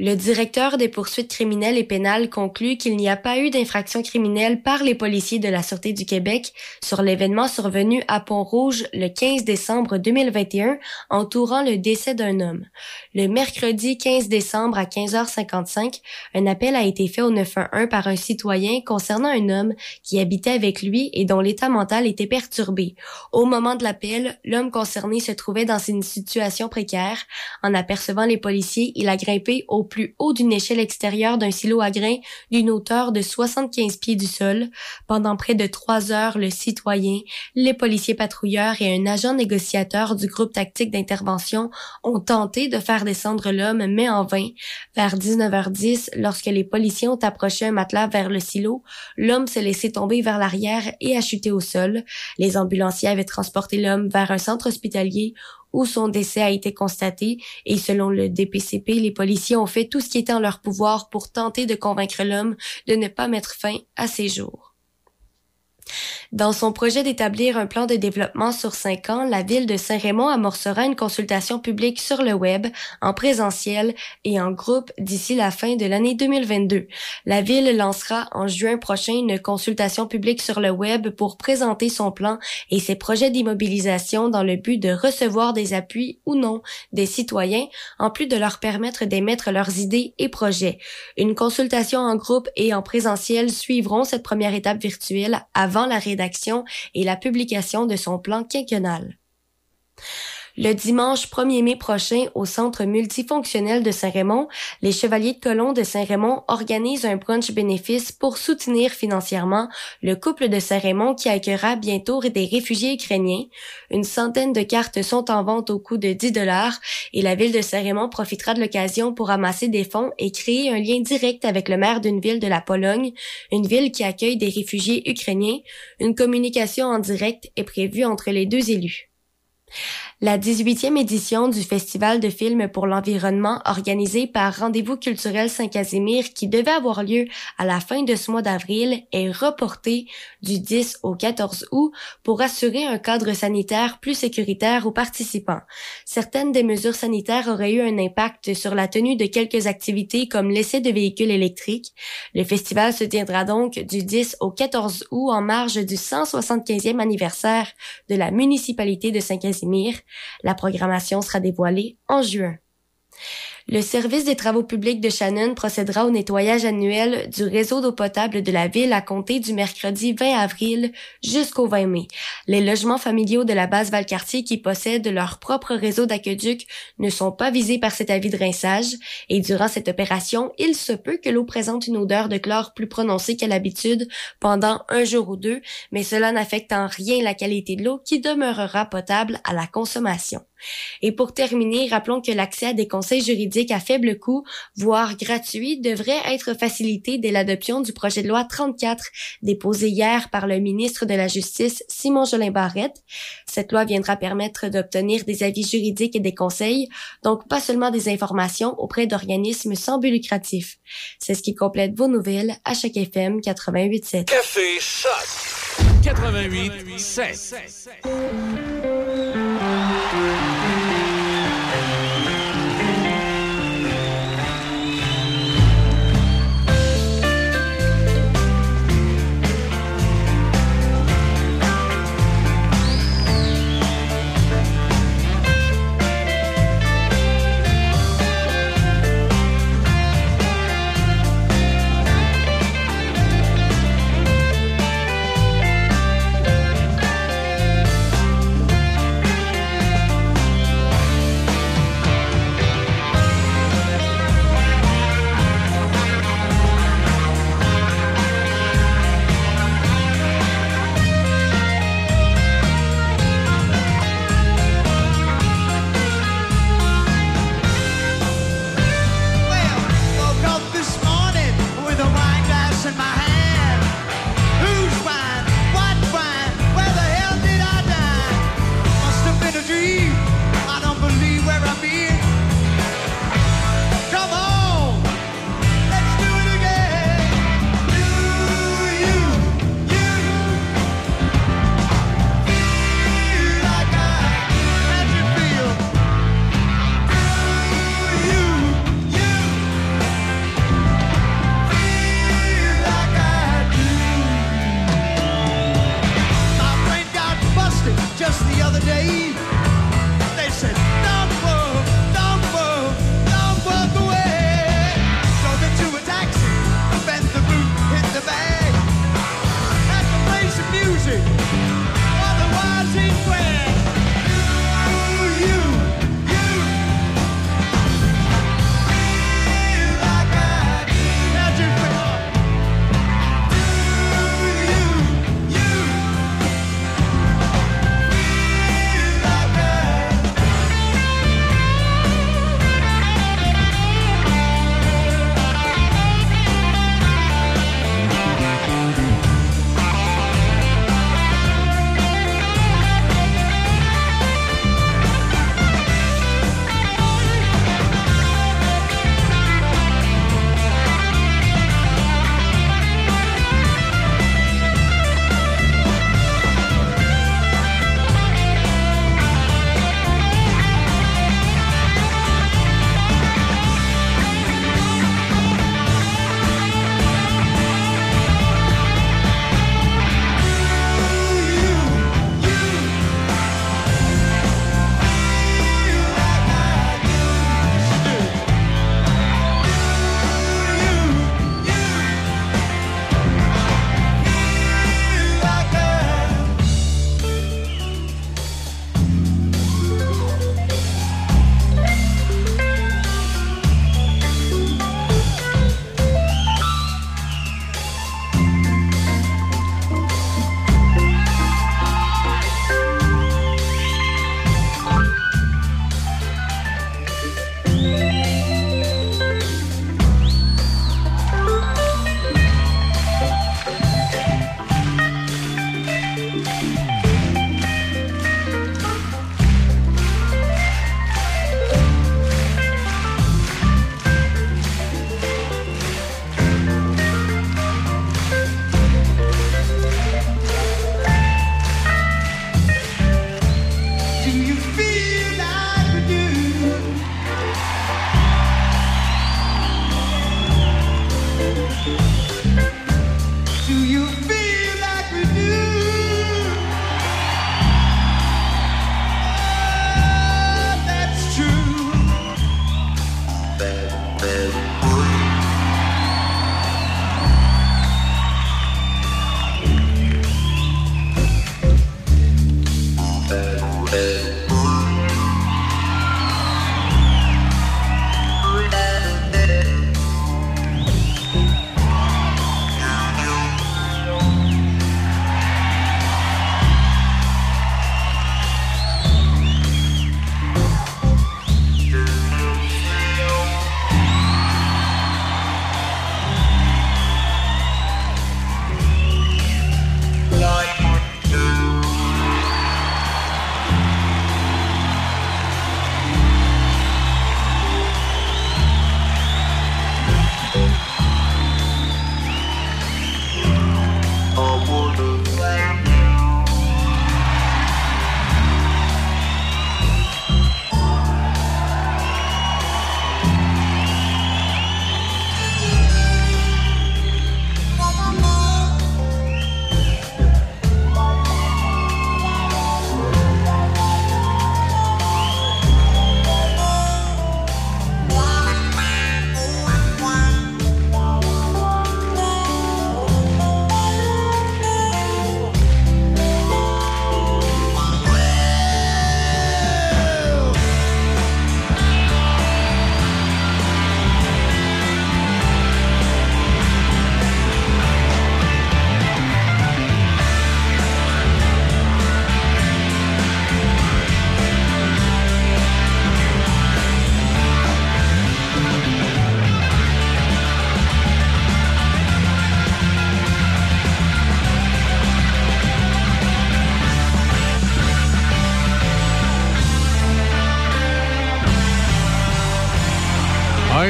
Le directeur des poursuites criminelles et pénales conclut qu'il n'y a pas eu d'infraction criminelle par les policiers de la Sûreté du Québec sur l'événement survenu à Pont-Rouge le 15 décembre 2021 entourant le décès d'un homme. Le mercredi 15 décembre à 15h55, un appel a été fait au 911 par un citoyen concernant un homme qui habitait avec lui et dont l'état mental était perturbé. Au moment de l'appel, l'homme concerné se trouvait dans une situation précaire. En apercevant les policiers, il a grimpé au plus haut d'une échelle extérieure d'un silo à grains d'une hauteur de 75 pieds du sol. Pendant près de trois heures, le citoyen, les policiers patrouilleurs et un agent négociateur du groupe tactique d'intervention ont tenté de faire descendre l'homme, mais en vain. Vers 19h10, lorsque les policiers ont approché un matelas vers le silo, l'homme s'est laissé tomber vers l'arrière et a chuté au sol. Les ambulanciers avaient transporté l'homme vers un centre hospitalier où son décès a été constaté et selon le DPCP, les policiers ont fait tout ce qui était en leur pouvoir pour tenter de convaincre l'homme de ne pas mettre fin à ses jours. Dans son projet d'établir un plan de développement sur cinq ans, la ville de Saint-Raymond amorcera une consultation publique sur le web, en présentiel et en groupe d'ici la fin de l'année 2022. La ville lancera en juin prochain une consultation publique sur le web pour présenter son plan et ses projets d'immobilisation dans le but de recevoir des appuis ou non des citoyens, en plus de leur permettre d'émettre leurs idées et projets. Une consultation en groupe et en présentiel suivront cette première étape virtuelle avant la rédaction et la publication de son plan quinquennal. Le dimanche 1er mai prochain, au Centre multifonctionnel de Saint-Raymond, les Chevaliers de Colomb de Saint-Raymond organisent un brunch bénéfice pour soutenir financièrement le couple de Saint-Raymond qui accueillera bientôt des réfugiés ukrainiens. Une centaine de cartes sont en vente au coût de 10 dollars et la ville de Saint-Raymond profitera de l'occasion pour amasser des fonds et créer un lien direct avec le maire d'une ville de la Pologne, une ville qui accueille des réfugiés ukrainiens. Une communication en direct est prévue entre les deux élus. La 18e édition du Festival de films pour l'environnement organisé par Rendez-vous culturel Saint-Casimir qui devait avoir lieu à la fin de ce mois d'avril est reportée du 10 au 14 août pour assurer un cadre sanitaire plus sécuritaire aux participants. Certaines des mesures sanitaires auraient eu un impact sur la tenue de quelques activités comme l'essai de véhicules électriques. Le festival se tiendra donc du 10 au 14 août en marge du 175e anniversaire de la municipalité de Saint-Casimir. La programmation sera dévoilée en juin. Le service des travaux publics de Shannon procédera au nettoyage annuel du réseau d'eau potable de la ville à compter du mercredi 20 avril jusqu'au 20 mai. Les logements familiaux de la base Valcartier qui possèdent leur propre réseau d'aqueduc ne sont pas visés par cet avis de rinçage et durant cette opération, il se peut que l'eau présente une odeur de chlore plus prononcée qu'à l'habitude pendant un jour ou deux, mais cela n'affecte en rien la qualité de l'eau qui demeurera potable à la consommation. Et pour terminer, rappelons que l'accès à des conseils juridiques à faible coût, voire gratuits, devrait être facilité dès l'adoption du projet de loi 34 déposé hier par le ministre de la Justice Simon Jolin Barrette. Cette loi viendra permettre d'obtenir des avis juridiques et des conseils, donc pas seulement des informations auprès d'organismes sans but lucratif. C'est ce qui complète vos nouvelles à chaque FM 88.7. Café Choc 88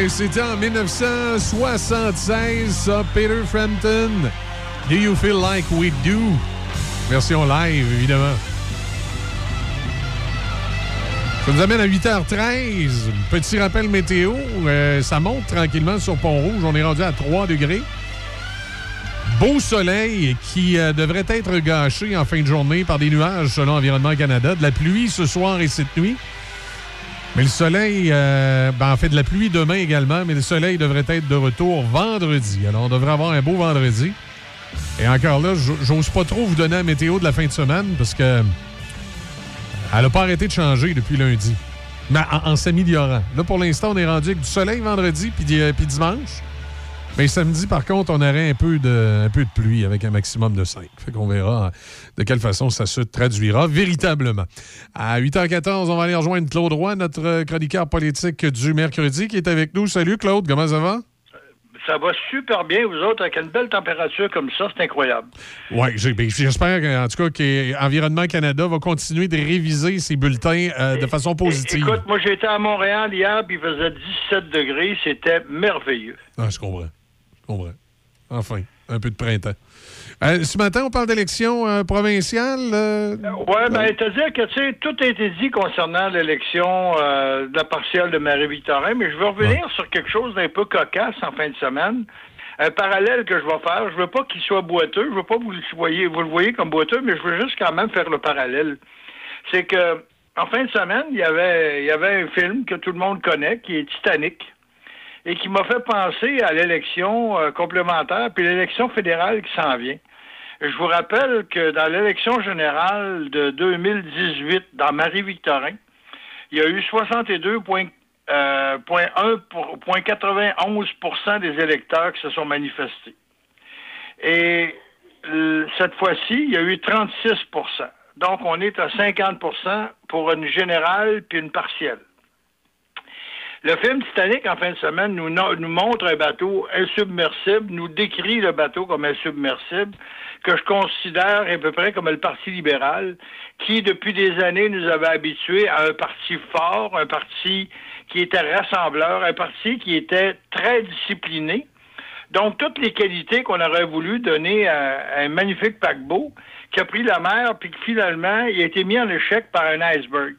C'était en 1976, ça, Peter Frampton. Do you feel like we do? Version live, évidemment. Ça nous amène à 8h13. Petit rappel météo. euh, ça monte tranquillement sur Pont-Rouge. On est rendu à 3 degrés. Beau soleil qui euh, devrait être gâché en fin de journée par des nuages selon Environnement Canada. De la pluie ce soir et cette nuit. Mais le soleil, euh, ben, en fait, de la pluie demain également, mais le soleil devrait être de retour vendredi. Alors, on devrait avoir un beau vendredi. Et encore là, j'ose pas trop vous donner la météo de la fin de semaine parce que elle n'a pas arrêté de changer depuis lundi. Mais en, s'améliorant. Là, pour l'instant, on est rendu avec du soleil vendredi puis, di- puis dimanche. Mais samedi, par contre, on aurait un peu de, un peu de pluie avec un maximum de 5. Fait qu'on verra de quelle façon ça se traduira véritablement. À 8h14, on va aller rejoindre Claude Roy, notre chroniqueur politique du mercredi, qui est avec nous. Salut Claude, comment ça va? Ça va super bien, vous autres, avec une belle température comme ça, c'est incroyable. Oui, j'espère en tout cas qu'Environnement Canada va continuer de réviser ses bulletins euh, de façon positive. Écoute, moi j'étais à Montréal hier, puis il faisait 17 degrés, c'était merveilleux. Ah, je comprends. Comprends. Enfin, un peu de printemps. Euh, ce matin, on parle d'élections euh, provinciales. euh, Ouais, ben, c'est-à-dire que, tu sais, tout a été dit concernant l'élection de la partielle de Marie-Victorin, mais je veux revenir sur quelque chose d'un peu cocasse en fin de semaine. Un parallèle que je vais faire, je veux pas qu'il soit boiteux, je veux pas que vous le voyez, vous le voyez comme boiteux, mais je veux juste quand même faire le parallèle. C'est que, en fin de semaine, il y avait, il y avait un film que tout le monde connaît, qui est Titanic, et qui m'a fait penser à l'élection euh, complémentaire, puis l'élection fédérale qui s'en vient. Je vous rappelle que dans l'élection générale de 2018, dans Marie-Victorin, il y a eu 62,91% des électeurs qui se sont manifestés. Et euh, cette fois-ci, il y a eu 36% Donc, on est à 50% pour une générale puis une partielle. Le film Titanic, en fin de semaine, nous, no- nous montre un bateau insubmersible, nous décrit le bateau comme insubmersible, que je considère à peu près comme le Parti libéral, qui, depuis des années, nous avait habitués à un parti fort, un parti qui était rassembleur, un parti qui était très discipliné. Donc, toutes les qualités qu'on aurait voulu donner à, à un magnifique paquebot qui a pris la mer, puis que finalement, il a été mis en échec par un iceberg.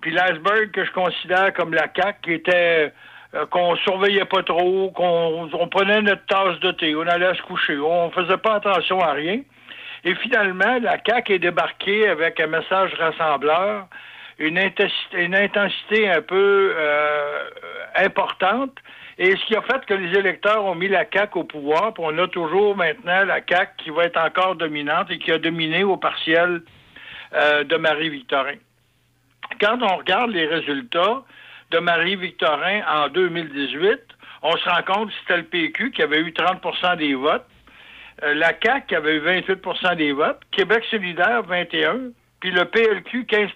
Puis l'iceberg que je considère comme la CAQ, qui était euh, qu'on surveillait pas trop, qu'on on prenait notre tasse de thé, on allait se coucher, on faisait pas attention à rien. Et finalement, la CAQ est débarquée avec un message rassembleur, une intensité, une intensité un peu euh, importante, et ce qui a fait que les électeurs ont mis la CAQ au pouvoir, puis on a toujours maintenant la CAQ qui va être encore dominante et qui a dominé au partiel euh, de Marie-Victorin quand on regarde les résultats de Marie-Victorin en 2018, on se rend compte que c'était le PQ qui avait eu 30% des votes, euh, la CAQ qui avait eu 28% des votes, Québec solidaire 21, puis le PLQ 15%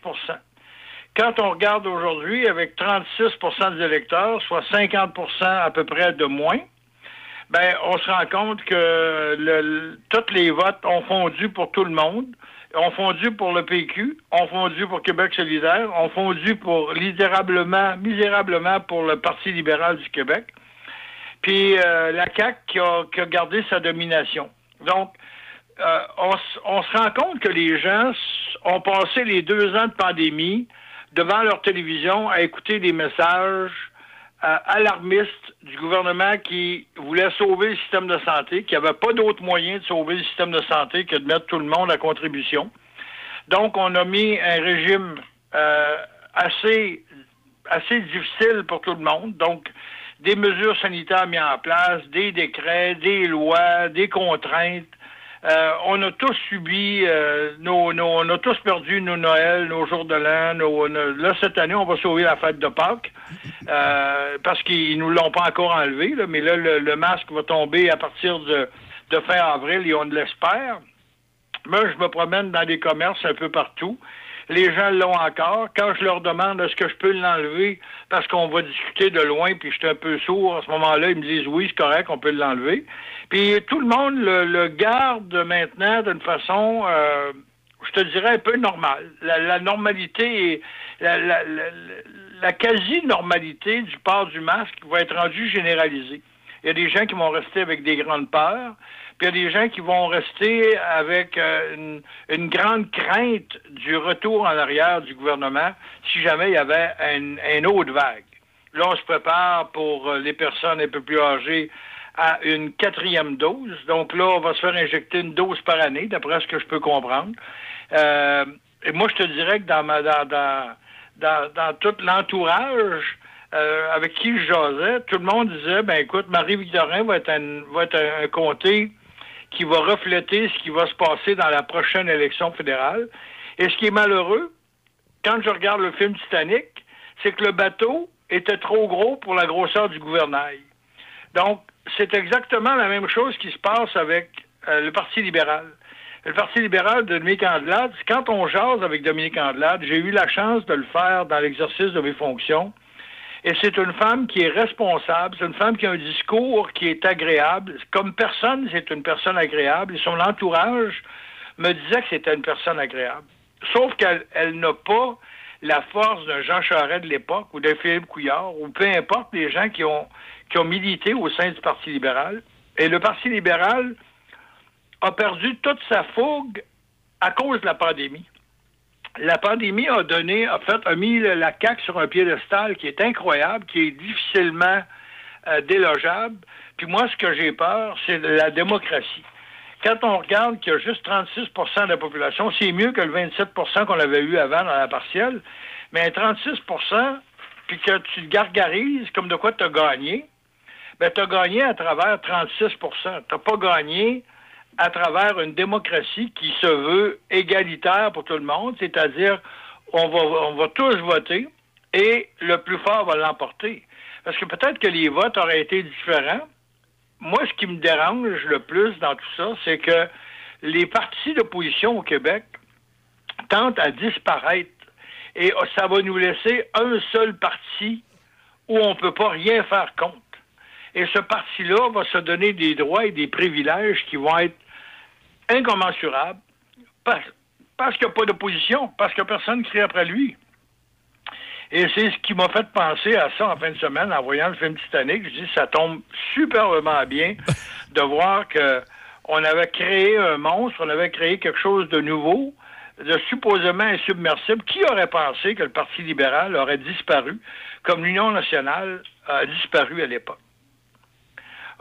Quand on regarde aujourd'hui avec 36% des électeurs, soit 50% à peu près de moins, ben on se rend compte que le, le- tous les votes ont fondu pour tout le monde ont fondu pour le PQ, ont fondu pour Québec solidaire, ont fondu pour misérablement, misérablement pour le Parti libéral du Québec, puis euh, la CAQ qui a, gardé sa domination. Donc, euh, on, on se rend compte que les gens ont passé les deux ans de pandémie devant leur télévision à écouter des messages euh, alarmistes du gouvernement qui voulait sauver le système de santé, qui n'avait pas d'autre moyen de sauver le système de santé que de mettre tout le monde à contribution. Donc, on a mis un régime euh, assez, assez difficile pour tout le monde. Donc, des mesures sanitaires mises en place, des décrets, des lois, des contraintes. Euh, on a tous subi, euh, nos, nos- on a tous perdu nos Noëls, nos jours de l'an. nos- nos- là, cette année, on va sauver la fête de Pâques euh, parce qu'ils nous l'ont pas encore enlevé. là, mais là, le, le masque va tomber à partir de, de fin avril et on l'espère. Moi, je me promène dans des commerces un peu partout. Les gens l'ont encore. Quand je leur demande est-ce que je peux l'enlever? Parce qu'on va discuter de loin, puis je suis un peu sourd à ce moment-là, ils me disent oui, c'est correct, on peut l'enlever. Puis tout le monde le, le garde maintenant d'une façon, euh, je te dirais, un peu normale. La, la normalité, la, la- la- quasi-normalité du port du masque va être rendue généralisée. Il y a des gens qui vont rester avec des grandes peurs, puis il y a des gens qui vont rester avec euh, une, une grande crainte du retour en arrière du gouvernement si jamais il y avait une, une autre vague. Là, on se prépare pour euh, les personnes un peu plus âgées à une quatrième dose. Donc là, on va se faire injecter une dose par année, d'après ce que je peux comprendre. Euh, et moi, je te dirais que dans ma dans, dans, dans, tout l'entourage euh, avec qui je jasais, tout le monde disait ben écoute, Marie-Victorin va être un comté qui va refléter ce qui va se passer dans la prochaine élection fédérale. Et ce qui est malheureux, quand je regarde le film Titanic, c'est que le bateau était trop gros pour la grosseur du gouvernail. Donc, c'est exactement la même chose qui se passe avec euh, le Parti libéral. Le Parti libéral de Dominique Andelade, quand on jase avec Dominique Andelade, j'ai eu la chance de le faire dans l'exercice de mes fonctions. Et c'est une femme qui est responsable, c'est une femme qui a un discours qui est agréable. Comme personne, c'est une personne agréable. Et son entourage me disait que c'était une personne agréable. Sauf qu'elle elle n'a pas la force d'un Jean Charest de l'époque ou d'un Philippe Couillard ou peu importe les gens qui ont, qui ont milité au sein du Parti libéral. Et le Parti libéral a perdu toute sa fougue à cause de la pandémie. La pandémie a donné, a fait, a mis la CAQ sur un piédestal qui est incroyable, qui est difficilement euh, délogeable. Puis moi, ce que j'ai peur, c'est la démocratie. Quand on regarde qu'il y a juste 36% de la population, c'est mieux que le 27% qu'on avait eu avant dans la partielle, mais 36% puis que tu le gargarises comme de quoi tu as gagné, ben, tu as gagné à travers 36 Tu n'as pas gagné à travers une démocratie qui se veut égalitaire pour tout le monde, c'est-à-dire on va, on va tous voter et le plus fort va l'emporter. Parce que peut-être que les votes auraient été différents. Moi, ce qui me dérange le plus dans tout ça, c'est que les partis d'opposition au Québec tentent à disparaître et ça va nous laisser un seul parti où on ne peut pas rien faire contre. Et ce parti-là va se donner des droits et des privilèges qui vont être incommensurables parce, parce qu'il n'y a pas d'opposition, parce que personne crie après lui. Et c'est ce qui m'a fait penser à ça en fin de semaine en voyant le film Titanic. Je dis, ça tombe superbement bien de voir que on avait créé un monstre, on avait créé quelque chose de nouveau, de supposément insubmersible. Qui aurait pensé que le Parti libéral aurait disparu comme l'Union nationale a disparu à l'époque?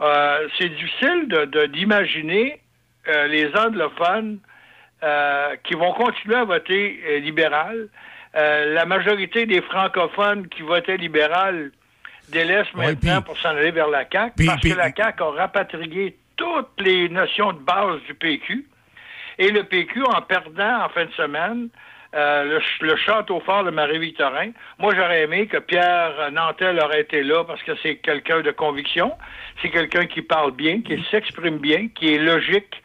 Euh, c'est difficile de, d'imaginer euh, les anglophones euh, qui vont continuer à voter euh, libéral. Euh, la majorité des francophones qui votaient libéral délaissent maintenant pour s'en aller vers la CAQ parce que la CAQ a rapatrié toutes les notions de base du PQ. Et le PQ, en perdant en fin de semaine, euh, le, le, château fort de Marie-Victorin. Moi, j'aurais aimé que Pierre Nantel aurait été là parce que c'est quelqu'un de conviction. C'est quelqu'un qui parle bien, qui s'exprime bien, qui est logique.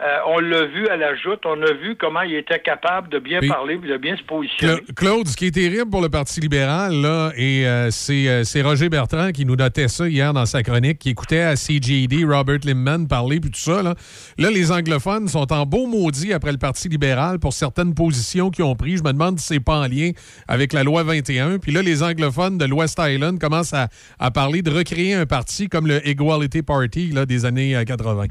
Euh, on l'a vu à la joute, on a vu comment il était capable de bien Puis, parler, de bien se positionner. Claude, ce qui est terrible pour le Parti libéral, là, et euh, c'est, euh, c'est Roger Bertrand qui nous notait ça hier dans sa chronique, qui écoutait à CJD Robert Limman parler, puis tout ça. Là. là, les anglophones sont en beau maudit après le Parti libéral pour certaines positions qu'ils ont prises. Je me demande si c'est pas en lien avec la loi 21. Puis là, les anglophones de l'West Island commencent à, à parler de recréer un parti comme le Equality Party là, des années euh, 80.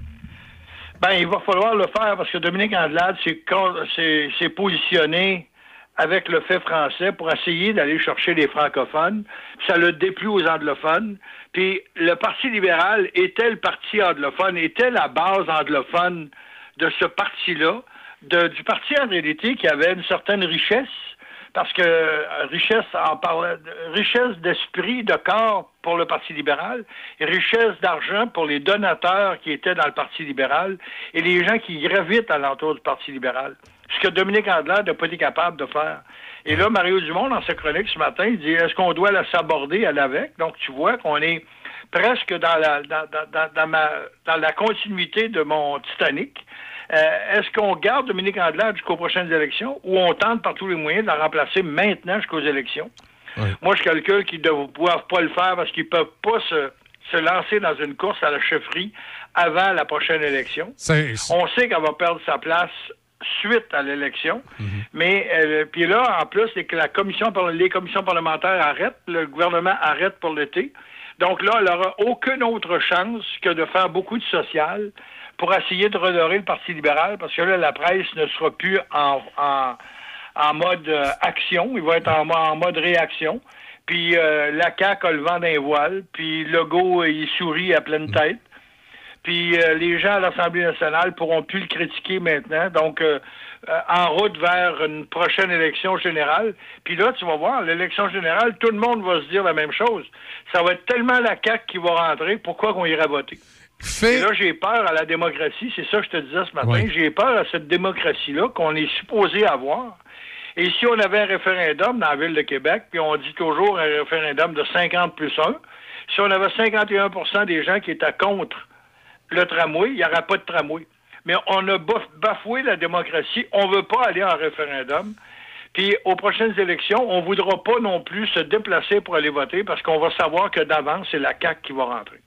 Ben, il va falloir le faire parce que Dominique Andelade s'est positionné avec le fait français pour essayer d'aller chercher les francophones. Ça le déplut aux anglophones. Puis le Parti libéral était le parti anglophone, était la base anglophone de ce parti-là, du parti en réalité qui avait une certaine richesse, parce que euh, richesse en parlait, richesse d'esprit, de corps pour le Parti libéral, et richesse d'argent pour les donateurs qui étaient dans le Parti libéral et les gens qui gravitent alentour du Parti libéral. Ce que Dominique Andelade n'a pas été capable de faire. Et là, Mario Dumont, dans sa chronique ce matin, il dit est-ce qu'on doit la s'aborder à l'avec? Donc, tu vois qu'on est presque dans la, dans, dans, dans, ma, dans la continuité de mon Titanic. Euh, Est-ce qu'on garde Dominique Andelade jusqu'aux prochaines élections ou on tente par tous les moyens de la remplacer maintenant jusqu'aux élections? Moi, je calcule qu'ils ne pouvoir pas le faire parce qu'ils peuvent pas se, se lancer dans une course à la chefferie avant la prochaine élection. On sait qu'elle va perdre sa place suite à l'élection. Mais euh, puis là, en plus, c'est que la commission, les commissions parlementaires arrêtent, le gouvernement arrête pour l'été. Donc là, elle n'aura aucune autre chance que de faire beaucoup de social pour essayer de redorer le Parti libéral, parce que là, la presse ne sera plus en, en, en mode euh, action, il va être en, en mode réaction. Puis euh, la CAQ a le vent d'un voile, puis Legault, euh, il sourit à pleine tête. Puis euh, les gens à l'Assemblée nationale pourront plus le critiquer maintenant. Donc, euh, en route vers une prochaine élection générale. Puis là, tu vas voir, l'élection générale, tout le monde va se dire la même chose. Ça va être tellement la CAQ qui va rentrer, pourquoi qu'on ira voter? Et là, j'ai peur à la démocratie, c'est ça que je te disais ce matin, Oui. j'ai peur à cette démocratie-là qu'on est supposé avoir. Et si on avait un référendum dans la ville de Québec, puis on dit toujours un référendum de 50 plus 1, si on avait 51% des gens qui étaient contre le tramway, il n'y aurait pas de tramway. Mais on a baf- bafoué la démocratie, on ne veut pas aller en référendum. Puis aux prochaines élections, on ne voudra pas non plus se déplacer pour aller voter parce qu'on va savoir que d'avance, c'est la CAQ qui va rentrer.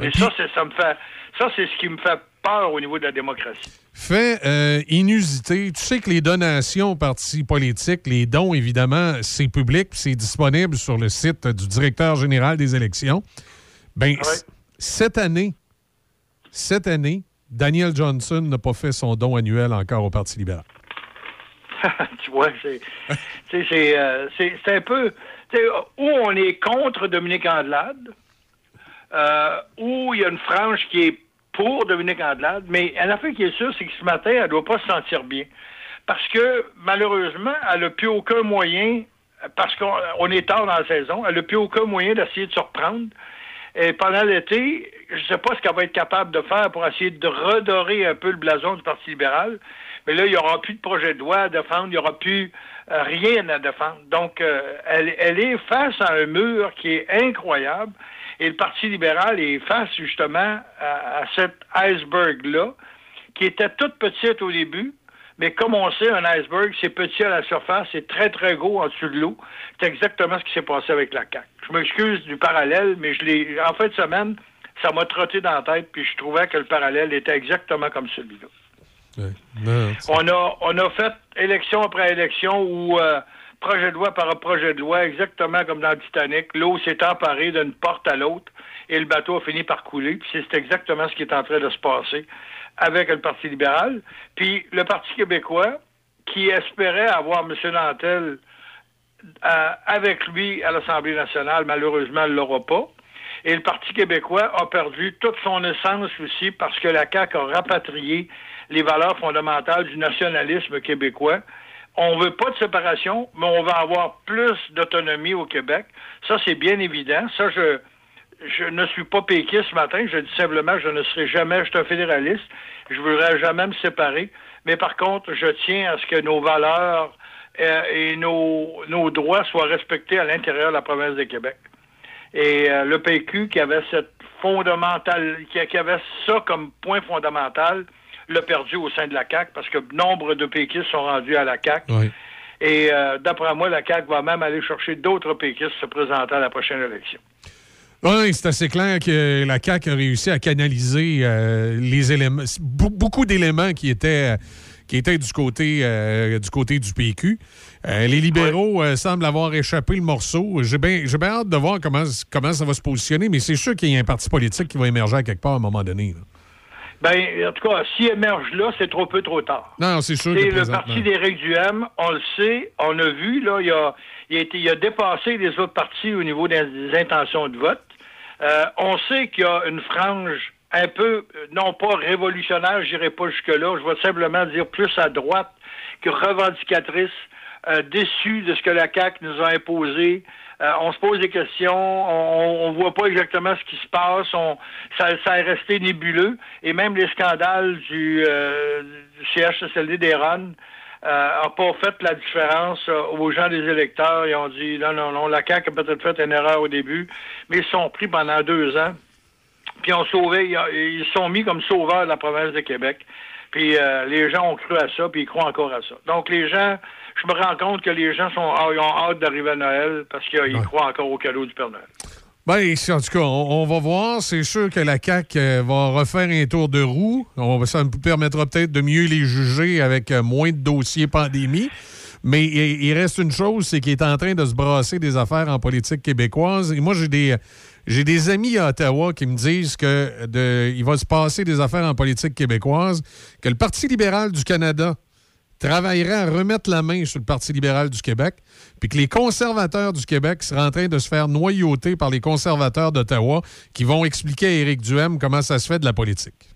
Et ça, me fait, ça, c'est ce qui me fait peur au niveau de la démocratie. Fait euh, inusité, tu sais que les donations aux partis politiques, les dons, évidemment, c'est public, c'est disponible sur le site du directeur général des élections. Ben, c- cette année, cette année, Daniel Johnson n'a pas fait son don annuel encore au Parti libéral. tu vois, c'est, euh, un peu, où on est contre Dominique Andelade, euh, où il y a une frange qui est pour Dominique Andelade, mais une affaire qui est sûre, c'est que ce matin, elle ne doit pas se sentir bien. Parce que, malheureusement, elle n'a plus aucun moyen, parce qu'on on est tard dans la saison, elle n'a plus aucun moyen d'essayer de se reprendre. Et pendant l'été, je ne sais pas ce qu'elle va être capable de faire pour essayer de redorer un peu le blason du Parti libéral. Mais là, il n'y aura plus de projet de loi à défendre, il n'y aura plus euh, rien à défendre. Donc, euh, elle est face à un mur qui est incroyable. Et le Parti libéral est face justement à, à cet iceberg-là, qui était toute petite au début, mais comme on sait, un iceberg, c'est petit à la surface, c'est très, très gros en dessous de l'eau. C'est exactement ce qui s'est passé avec la CAQ. Je m'excuse du parallèle, mais je l'ai. En fin de semaine, ça m'a trotté dans la tête, puis je trouvais que le parallèle était exactement comme celui-là. On a, on a fait élection après élection où euh, projet de loi par projet de loi, exactement comme dans le Titanic, l'eau s'est emparée d'une porte à l'autre et le bateau a fini par couler. Puis c'est exactement ce qui est en train de se passer avec le Parti libéral. Puis le Parti québécois, qui espérait avoir M. Nantel euh, avec lui à l'Assemblée nationale, malheureusement, ne l'aura pas. Et le Parti québécois a perdu toute son essence aussi parce que la CAQ a rapatrié les valeurs fondamentales du nationalisme québécois. On veut pas de séparation, mais on va avoir plus d'autonomie au Québec. Ça, c'est bien évident. Ça, je, je ne suis pas péquiste ce matin. Je dis simplement je ne serai jamais, je un fédéraliste. Je ne voudrais jamais me séparer. Mais par contre, je tiens à ce que nos valeurs euh, et nos, nos droits soient respectés à l'intérieur de la province de Québec. Et euh, le PQ qui avait cette fondamentale, qui avait ça comme point fondamental, l'a perdu au sein de la CAQ parce que nombre de péquistes sont rendus à la CAQ. Et euh, d'après moi, la CAQ va même aller chercher d'autres péquistes se présentant à la prochaine élection. Oui, c'est assez clair que la CAQ a réussi à canaliser euh, les éléments, be- beaucoup d'éléments qui étaient, qui étaient du, côté, euh, du côté du PQ. Euh, les libéraux euh, semblent avoir échappé le morceau. J'ai bien hâte de voir comment, comment ça va se positionner, mais c'est sûr qu'il y a un parti politique qui va émerger à quelque part à un moment donné. là. Ben, en tout cas, s'il émerge là, c'est trop peu trop tard. Non, c'est sûr C'est le parti d'Éric Duhem, on le sait, on a vu, là, il a, il a, été, il a dépassé les autres partis au niveau des, des intentions de vote. Euh, on sait qu'il y a une frange un peu, euh, non pas révolutionnaire, je n'irai pas jusque-là, je vais simplement dire plus à droite que revendicatrice, euh, déçue de ce que la CAQ nous a imposé. Euh, on se pose des questions, on, on voit pas exactement ce qui se passe, ça, ça est resté nébuleux, et même les scandales du, euh, du CHSLD des RAN n'ont pas fait la différence euh, aux gens des électeurs. Ils ont dit non, non, non, la CAQ a peut-être fait une erreur au début, mais ils sont pris pendant deux ans, puis ont sauvé, ils, sont mis comme sauveurs de la province de Québec. Puis euh, les gens ont cru à ça, puis ils croient encore à ça. Donc les gens, je me rends compte que les gens sont, ah, ils ont hâte d'arriver à Noël parce qu'ils croient encore au cadeau du Père Noël. Ben, en tout cas, on, on va voir. C'est sûr que la CAQ euh, va refaire un tour de roue. On, ça nous permettra peut-être de mieux les juger avec euh, moins de dossiers pandémie. Mais il, il reste une chose, c'est qu'il est en train de se brasser des affaires en politique québécoise. Et moi, j'ai des, j'ai des amis à Ottawa qui me disent que de, il va se passer des affaires en politique québécoise, que le Parti libéral du Canada travaillerait à remettre la main sur le Parti libéral du Québec, puis que les conservateurs du Québec seraient en train de se faire noyauter par les conservateurs d'Ottawa qui vont expliquer à Éric Duhem comment ça se fait de la politique.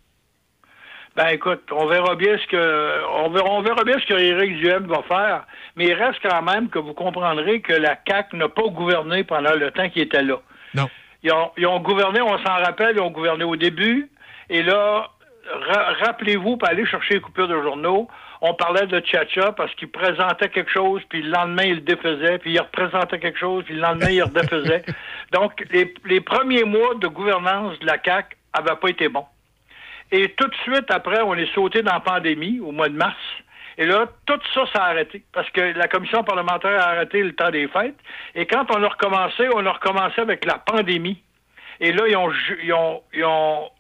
Ben écoute, on verra bien ce que on verra, on verra bien ce que Éric Duhem va faire, mais il reste quand même que vous comprendrez que la CAQ n'a pas gouverné pendant le temps qu'il était là. Non. Ils ont, ils ont gouverné, on s'en rappelle, ils ont gouverné au début, et là, ra- rappelez-vous, pour aller chercher les coupures de journaux, on parlait de Tchatcha parce qu'il présentait quelque chose, puis le lendemain, il le défaisait, puis il représentait quelque chose, puis le lendemain, il le défaisait. Donc, les, les premiers mois de gouvernance de la CAQ n'avaient pas été bons. Et tout de suite après, on est sauté dans la pandémie au mois de mars. Et là, tout ça s'est arrêté parce que la commission parlementaire a arrêté le temps des fêtes. Et quand on a recommencé, on a recommencé avec la pandémie. Et là, ils ont, ils ont, ils ont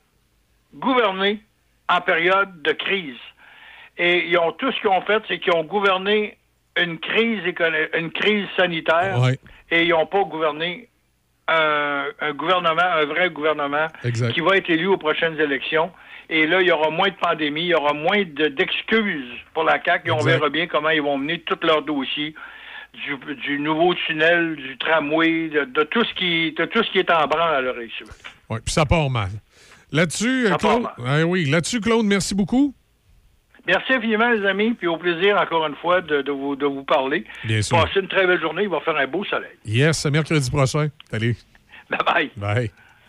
gouverné en période de crise. Et ils ont tout ce qu'ils ont fait, c'est qu'ils ont gouverné une crise une crise sanitaire et ils n'ont pas gouverné un, un gouvernement, un vrai gouvernement Exact. qui va être élu aux prochaines élections. Et là, il y aura moins de pandémie, il y aura moins de- d'excuses pour la CAQ et on verra bien comment ils vont mener tous leurs dossiers du, du nouveau tunnel, du tramway, de, de tout ce qui de tout ce qui est en branle à l'heure actuelle. Oui, puis ça part mal. Là-dessus, Claude, Ah oui, là-dessus, Claude, merci beaucoup. Merci infiniment, les amis, puis au plaisir, encore une fois, de, de vous, de vous parler. Bien sûr. Passez une très belle journée, il va faire un beau soleil. Yes, mercredi prochain. Salut. Bye-bye. Bye.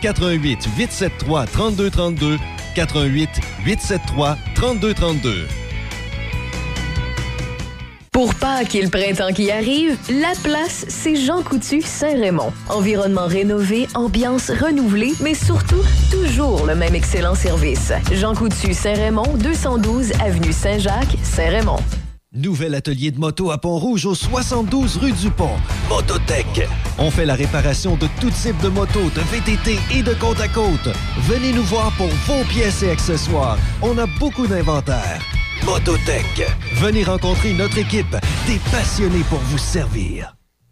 88 873 3232, 88 873 3232. Pour Pâques et le printemps qui arrive, la place, c'est Jean Coutu Saint-Raymond. Environnement rénové, ambiance renouvelée, mais surtout, toujours le même excellent service. Jean Coutu Saint-Raymond, 212 Avenue Saint-Jacques, Saint-Raymond. Nouvel atelier de moto à Pont-Rouge au 72 rue du Pont. Mototech. On fait la réparation de tout type de motos, de VTT et de côte à côte. Venez nous voir pour vos pièces et accessoires. On a beaucoup d'inventaire. Mototech. Venez rencontrer notre équipe, des passionnés pour vous servir.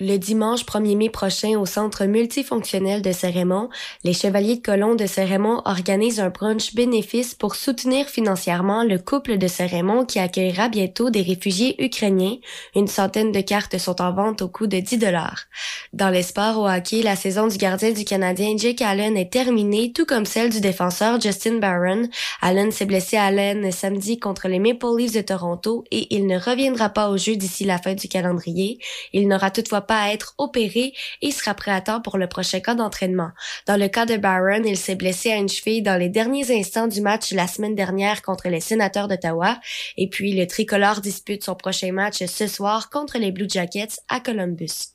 Le dimanche 1er mai prochain au Centre multifonctionnel de Saint-Raymond, les Chevaliers de Colomb de Saint-Raymond organisent un brunch bénéfice pour soutenir financièrement le couple de Saint-Raymond qui accueillera bientôt des réfugiés ukrainiens. Une centaine de cartes sont en vente au coût de 10 dollars. Dans les sports au hockey, la saison du gardien du Canadien Jake Allen est terminée, tout comme celle du défenseur Justin Barron. Allen s'est blessé à l'aine samedi contre les Maple Leafs de Toronto et il ne reviendra pas au jeu d'ici la fin du calendrier. Il n'aura toutefois pas être opéré et sera prêt à temps pour le prochain cas d'entraînement. Dans le cas de Barron, il s'est blessé à une cheville dans les derniers instants du match la semaine dernière contre les sénateurs d'Ottawa. Et puis, le tricolore dispute son prochain match ce soir contre les Blue Jackets à Columbus.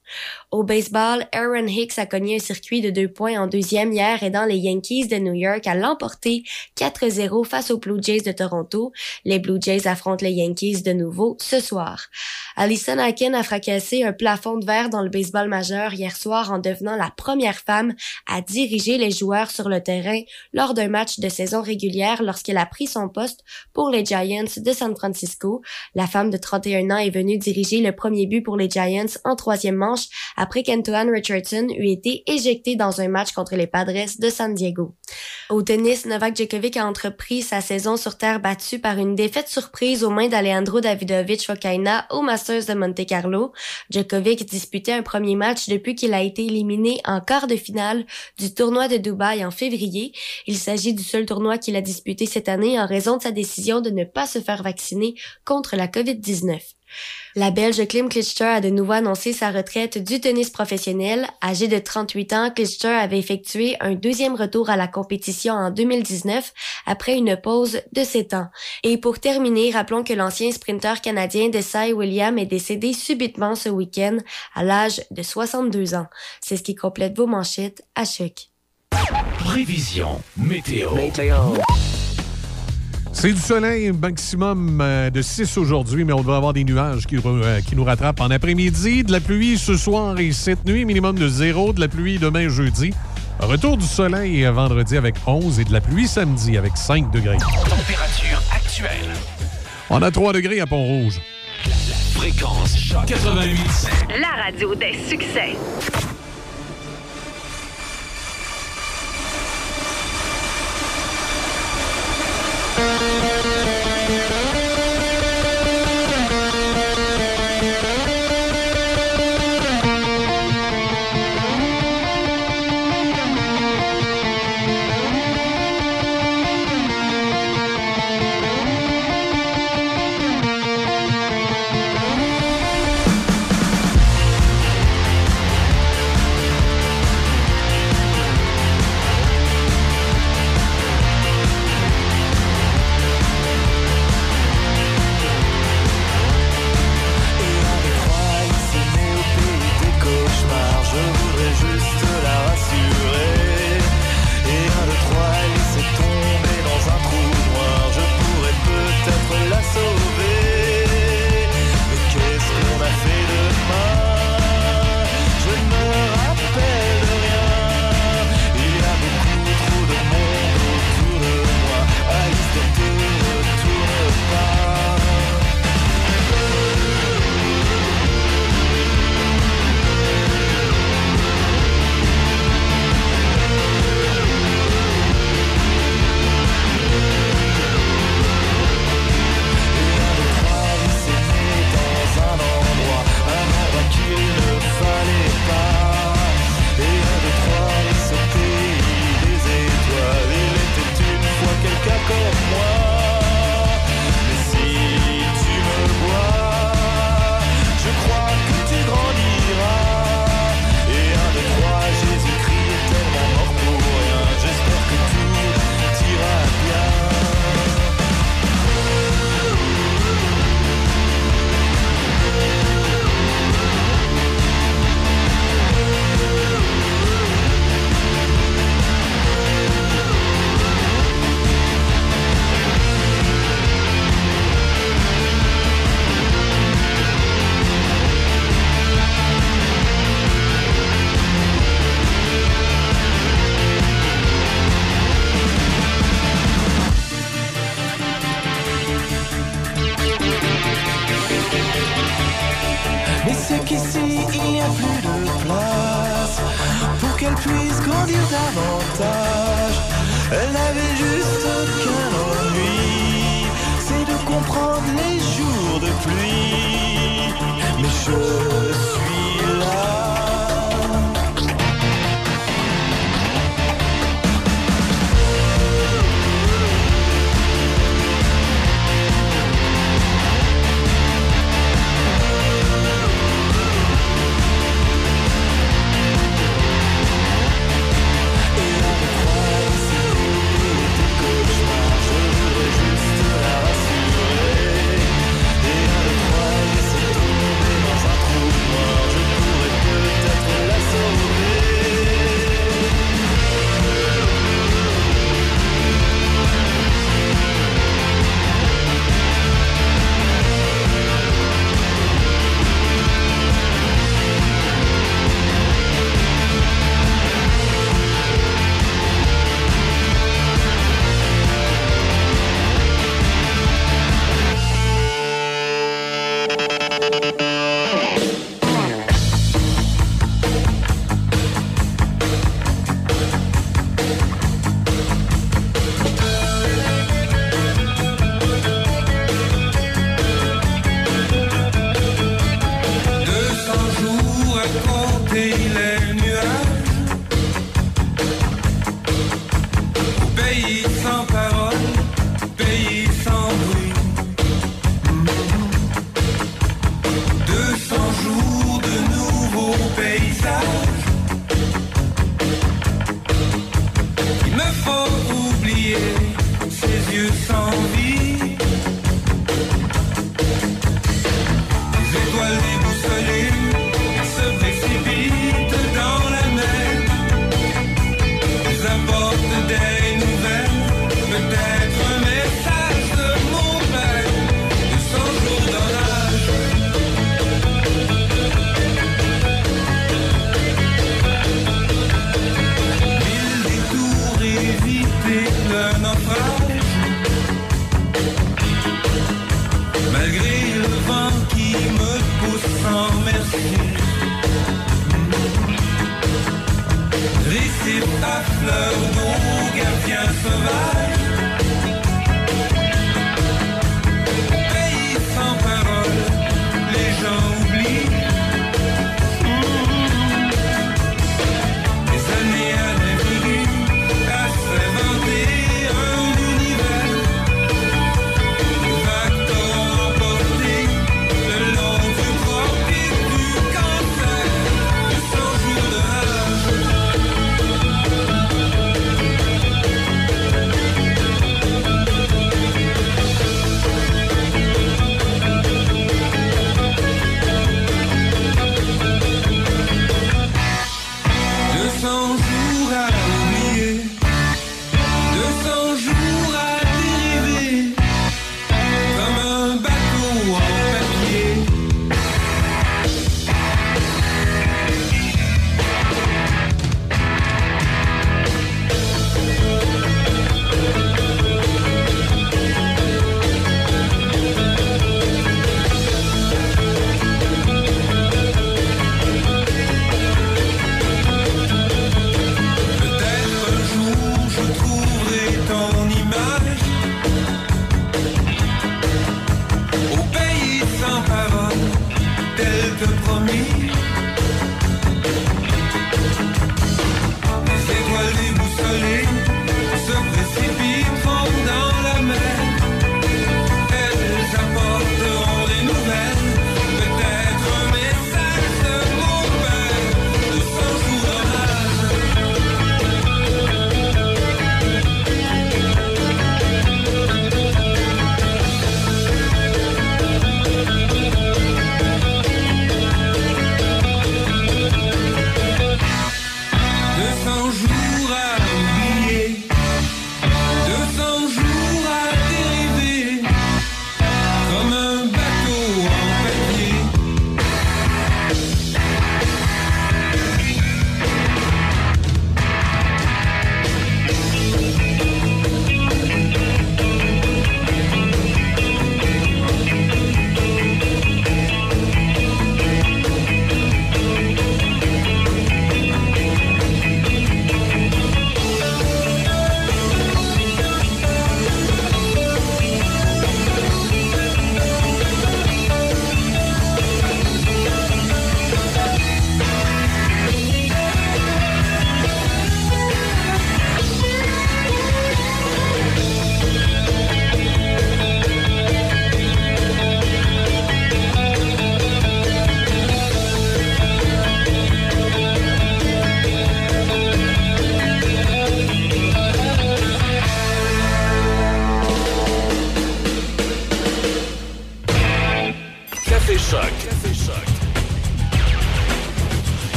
Au baseball, Aaron Hicks a cogné un circuit de deux points en deuxième hier aidant les Yankees de New York à l'emporter 4-0 face aux Blue Jays de Toronto. Les Blue Jays affrontent les Yankees de nouveau ce soir. Alison Akin a fracassé un plafond de verre dans le baseball majeur hier soir en devenant la première femme à diriger les joueurs sur le terrain lors d'un match de saison régulière lorsqu'elle a pris son poste pour les Giants de San Francisco. La femme de 31 ans est venue diriger le premier but pour les Giants en troisième manche après qu'Antoine Richardson eut été éjecté dans un match contre les Padres de San Diego. Au tennis, Novak Djokovic a entrepris sa saison sur terre battue par une défaite surprise aux mains d'Alejandro Davidovich Fokina au Masters de Monte Carlo. Djokovic disputait un premier match depuis qu'il a été éliminé en quart de finale du tournoi de Dubaï en février. Il s'agit du seul tournoi qu'il a disputé cette année en raison de sa décision de ne pas se faire vacciner contre la COVID-19. La Belge Klim Klitschter a de nouveau annoncé sa retraite du tennis professionnel. Âgé de 38 ans, Klitschter avait effectué un deuxième retour à la compétition en 2019 après une pause de 7 ans. Et pour terminer, rappelons que l'ancien sprinteur canadien Desai William est décédé subitement ce week-end à l'âge de 62 ans. C'est ce qui complète vos manchettes à choc. Prévision météo. C'est du soleil, maximum euh, de 6 aujourd'hui, mais on devrait avoir des nuages qui, euh, qui nous rattrapent en après-midi. De la pluie ce soir et cette nuit, minimum de 0. De la pluie demain jeudi. Retour du soleil vendredi avec 11 et de la pluie samedi avec 5 degrés. Température actuelle. On a 3 degrés à Pont-Rouge. Fréquence choc 88. La radio des succès. Je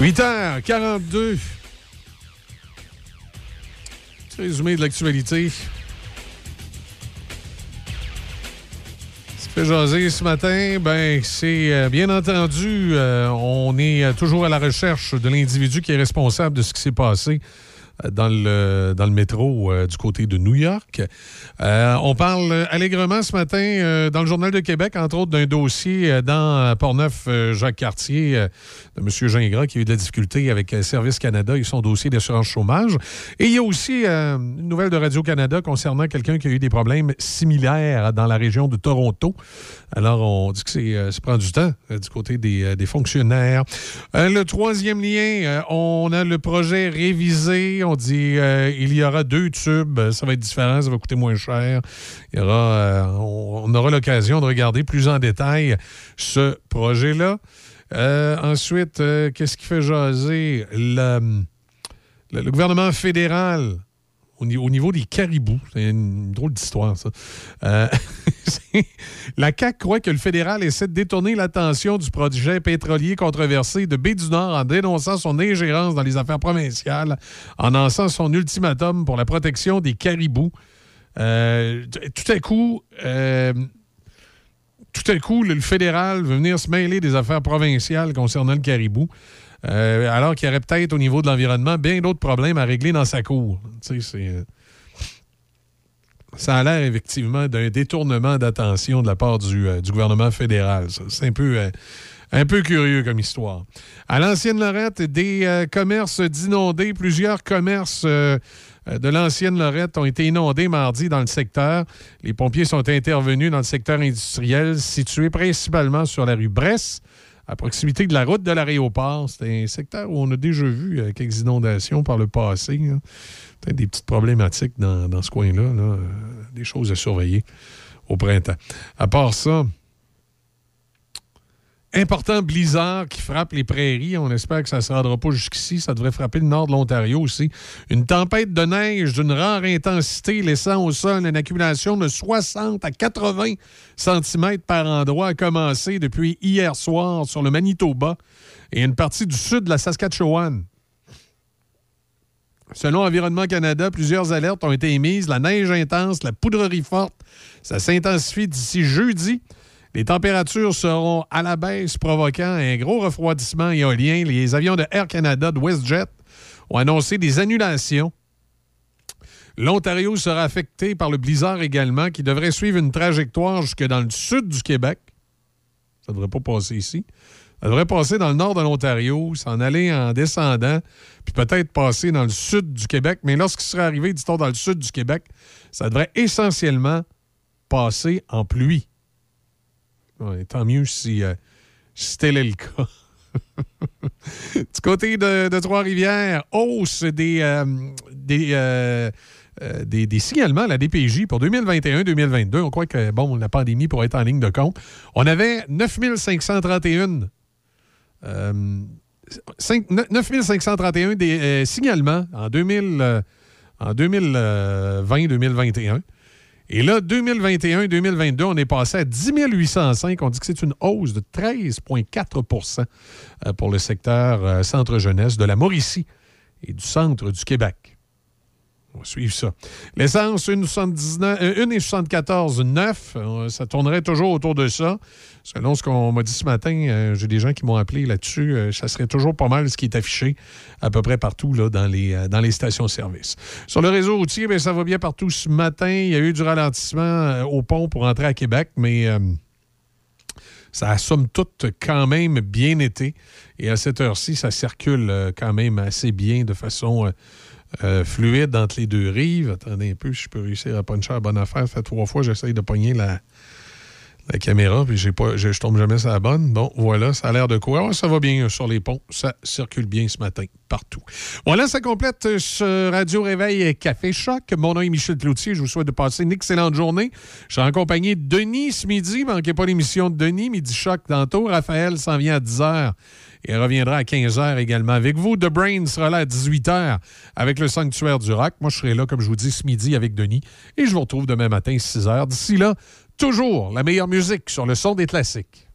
8h42. Petit résumé de l'actualité. Ce qui fait jaser ce matin, ben, c'est euh, bien entendu, euh, on est euh, toujours à la recherche de l'individu qui est responsable de ce qui s'est passé dans le, métro euh, du côté de New York. Euh, on parle allègrement ce matin euh, dans le Journal de Québec, entre autres, d'un dossier dans Portneuf-Jacques-Cartier de M. Gingras qui a eu de la difficulté avec Service Canada et son dossier d'assurance chômage. Et il y a aussi une nouvelle de Radio-Canada concernant quelqu'un qui a eu des problèmes similaires dans la région de Toronto. Alors, on dit que c'est, ça prend du temps du côté des, fonctionnaires. Le troisième lien, on a le projet révisé. Dit euh, il y aura deux tubes. Euh, Ça va être différent, ça va coûter moins cher. Euh, on, on aura l'occasion de regarder plus en détail ce projet-là. Ensuite, qu'est-ce qui fait jaser? Le gouvernement fédéral, au, ni- au niveau des caribous, c'est une drôle d'histoire, ça. Euh, la CAQ croit que le fédéral essaie de détourner l'attention du projet pétrolier controversé de Baie du Nord en dénonçant son ingérence dans les affaires provinciales, en lançant son ultimatum pour la protection des caribous. Euh, tout à coup, euh, tout à coup, le fédéral veut venir se mêler des affaires provinciales concernant le caribou, euh, alors qu'il y aurait peut-être au niveau de l'environnement bien d'autres problèmes à régler dans sa cour. Euh, ça a l'air effectivement d'un détournement d'attention de la part du, euh, gouvernement fédéral. C'est un peu, un peu curieux comme histoire. À l'ancienne Lorette, des commerces d'inondés, plusieurs commerces de l'ancienne Lorette ont été inondés mardi dans le secteur. Les pompiers sont intervenus dans le secteur industriel situé principalement sur la rue Bresse, à proximité de la route de l'aéroport. C'est un secteur où on a déjà vu euh, quelques inondations par le passé. là. Peut-être des petites problématiques dans, dans ce coin-là, là, euh, des choses à surveiller au printemps. À part ça, important blizzard qui frappe les prairies. On espère que ça ne se rendra pas jusqu'ici. Ça devrait frapper le nord de l'Ontario aussi. Une tempête de neige d'une rare intensité laissant au sol une accumulation de 60 à 80 cm par endroit a commencé depuis hier soir sur le Manitoba et une partie du sud de la Saskatchewan. Selon Environnement Canada, plusieurs alertes ont été émises. La neige intense, la poudrerie forte, ça s'intensifie d'ici jeudi. Les températures seront à la baisse, provoquant un gros refroidissement éolien. Les avions de Air Canada, de WestJet, ont annoncé des annulations. L'Ontario sera affecté par le blizzard également, qui devrait suivre une trajectoire jusque dans le sud du Québec. Ça ne devrait pas passer ici. Ça devrait passer dans le nord de l'Ontario, s'en aller en descendant, puis peut-être passer dans le sud du Québec. Mais lorsqu'il sera arrivé, dit-on, dans le sud du Québec, ça devrait essentiellement passer en pluie. Tant mieux si, euh, tel est le cas. du côté de, Trois-Rivières, hausse des, euh, euh, euh, des, des signalements à la DPJ pour 2021-2022. On croit que bon, la pandémie pourrait être en ligne de compte. On avait 9531 euh, cinq- ne- 9531 des signalements en 2000, en 2020-2021. Et là, 2021-2022, on est passé à 10 805. On dit que c'est une hausse de 13,4% euh, pour le secteur euh, centre-jeunesse de la Mauricie et du centre du Québec. On va suivre ça. L'essence, 1,74,9. Euh, Ça tournerait toujours autour de ça. Selon ce qu'on m'a dit ce matin, euh, j'ai des gens qui m'ont appelé là-dessus. euh, ça serait toujours pas mal ce qui est affiché à peu près partout là, dans les, euh, stations-service. Sur le réseau routier, bien, ça va bien partout ce matin. Il y a eu du ralentissement euh, au pont pour entrer à Québec, mais euh, ça a somme toute quand même bien été. Et à cette heure-ci, ça circule euh, quand même assez bien de façon euh, fluide entre les deux rives. Attendez un peu, si je peux réussir à puncher la bonne affaire. Ça fait trois fois j'essaye de pogner la, la caméra, puis j'ai pas, je, tombe jamais sur la bonne. Bon, voilà, ça a l'air de quoi? Ça va bien euh, sur les ponts. Ça circule bien ce matin, partout. Voilà, ça complète euh, ce Radio Réveil Café Choc. Mon nom est Michel Cloutier. Je vous souhaite de passer une excellente journée. Je suis en compagnie de Denis ce midi. Manquez pas l'émission de Denis, Midi Choc tantôt. Raphaël s'en vient à 10 h et reviendra à 15 h également avec vous. The Brain sera là à 18 h avec le Sanctuaire du Rock. Moi, je serai là, comme je vous dis, ce midi avec Denis. Et je vous retrouve demain matin, 6 h. D'ici là, toujours la meilleure musique sur le son des classiques.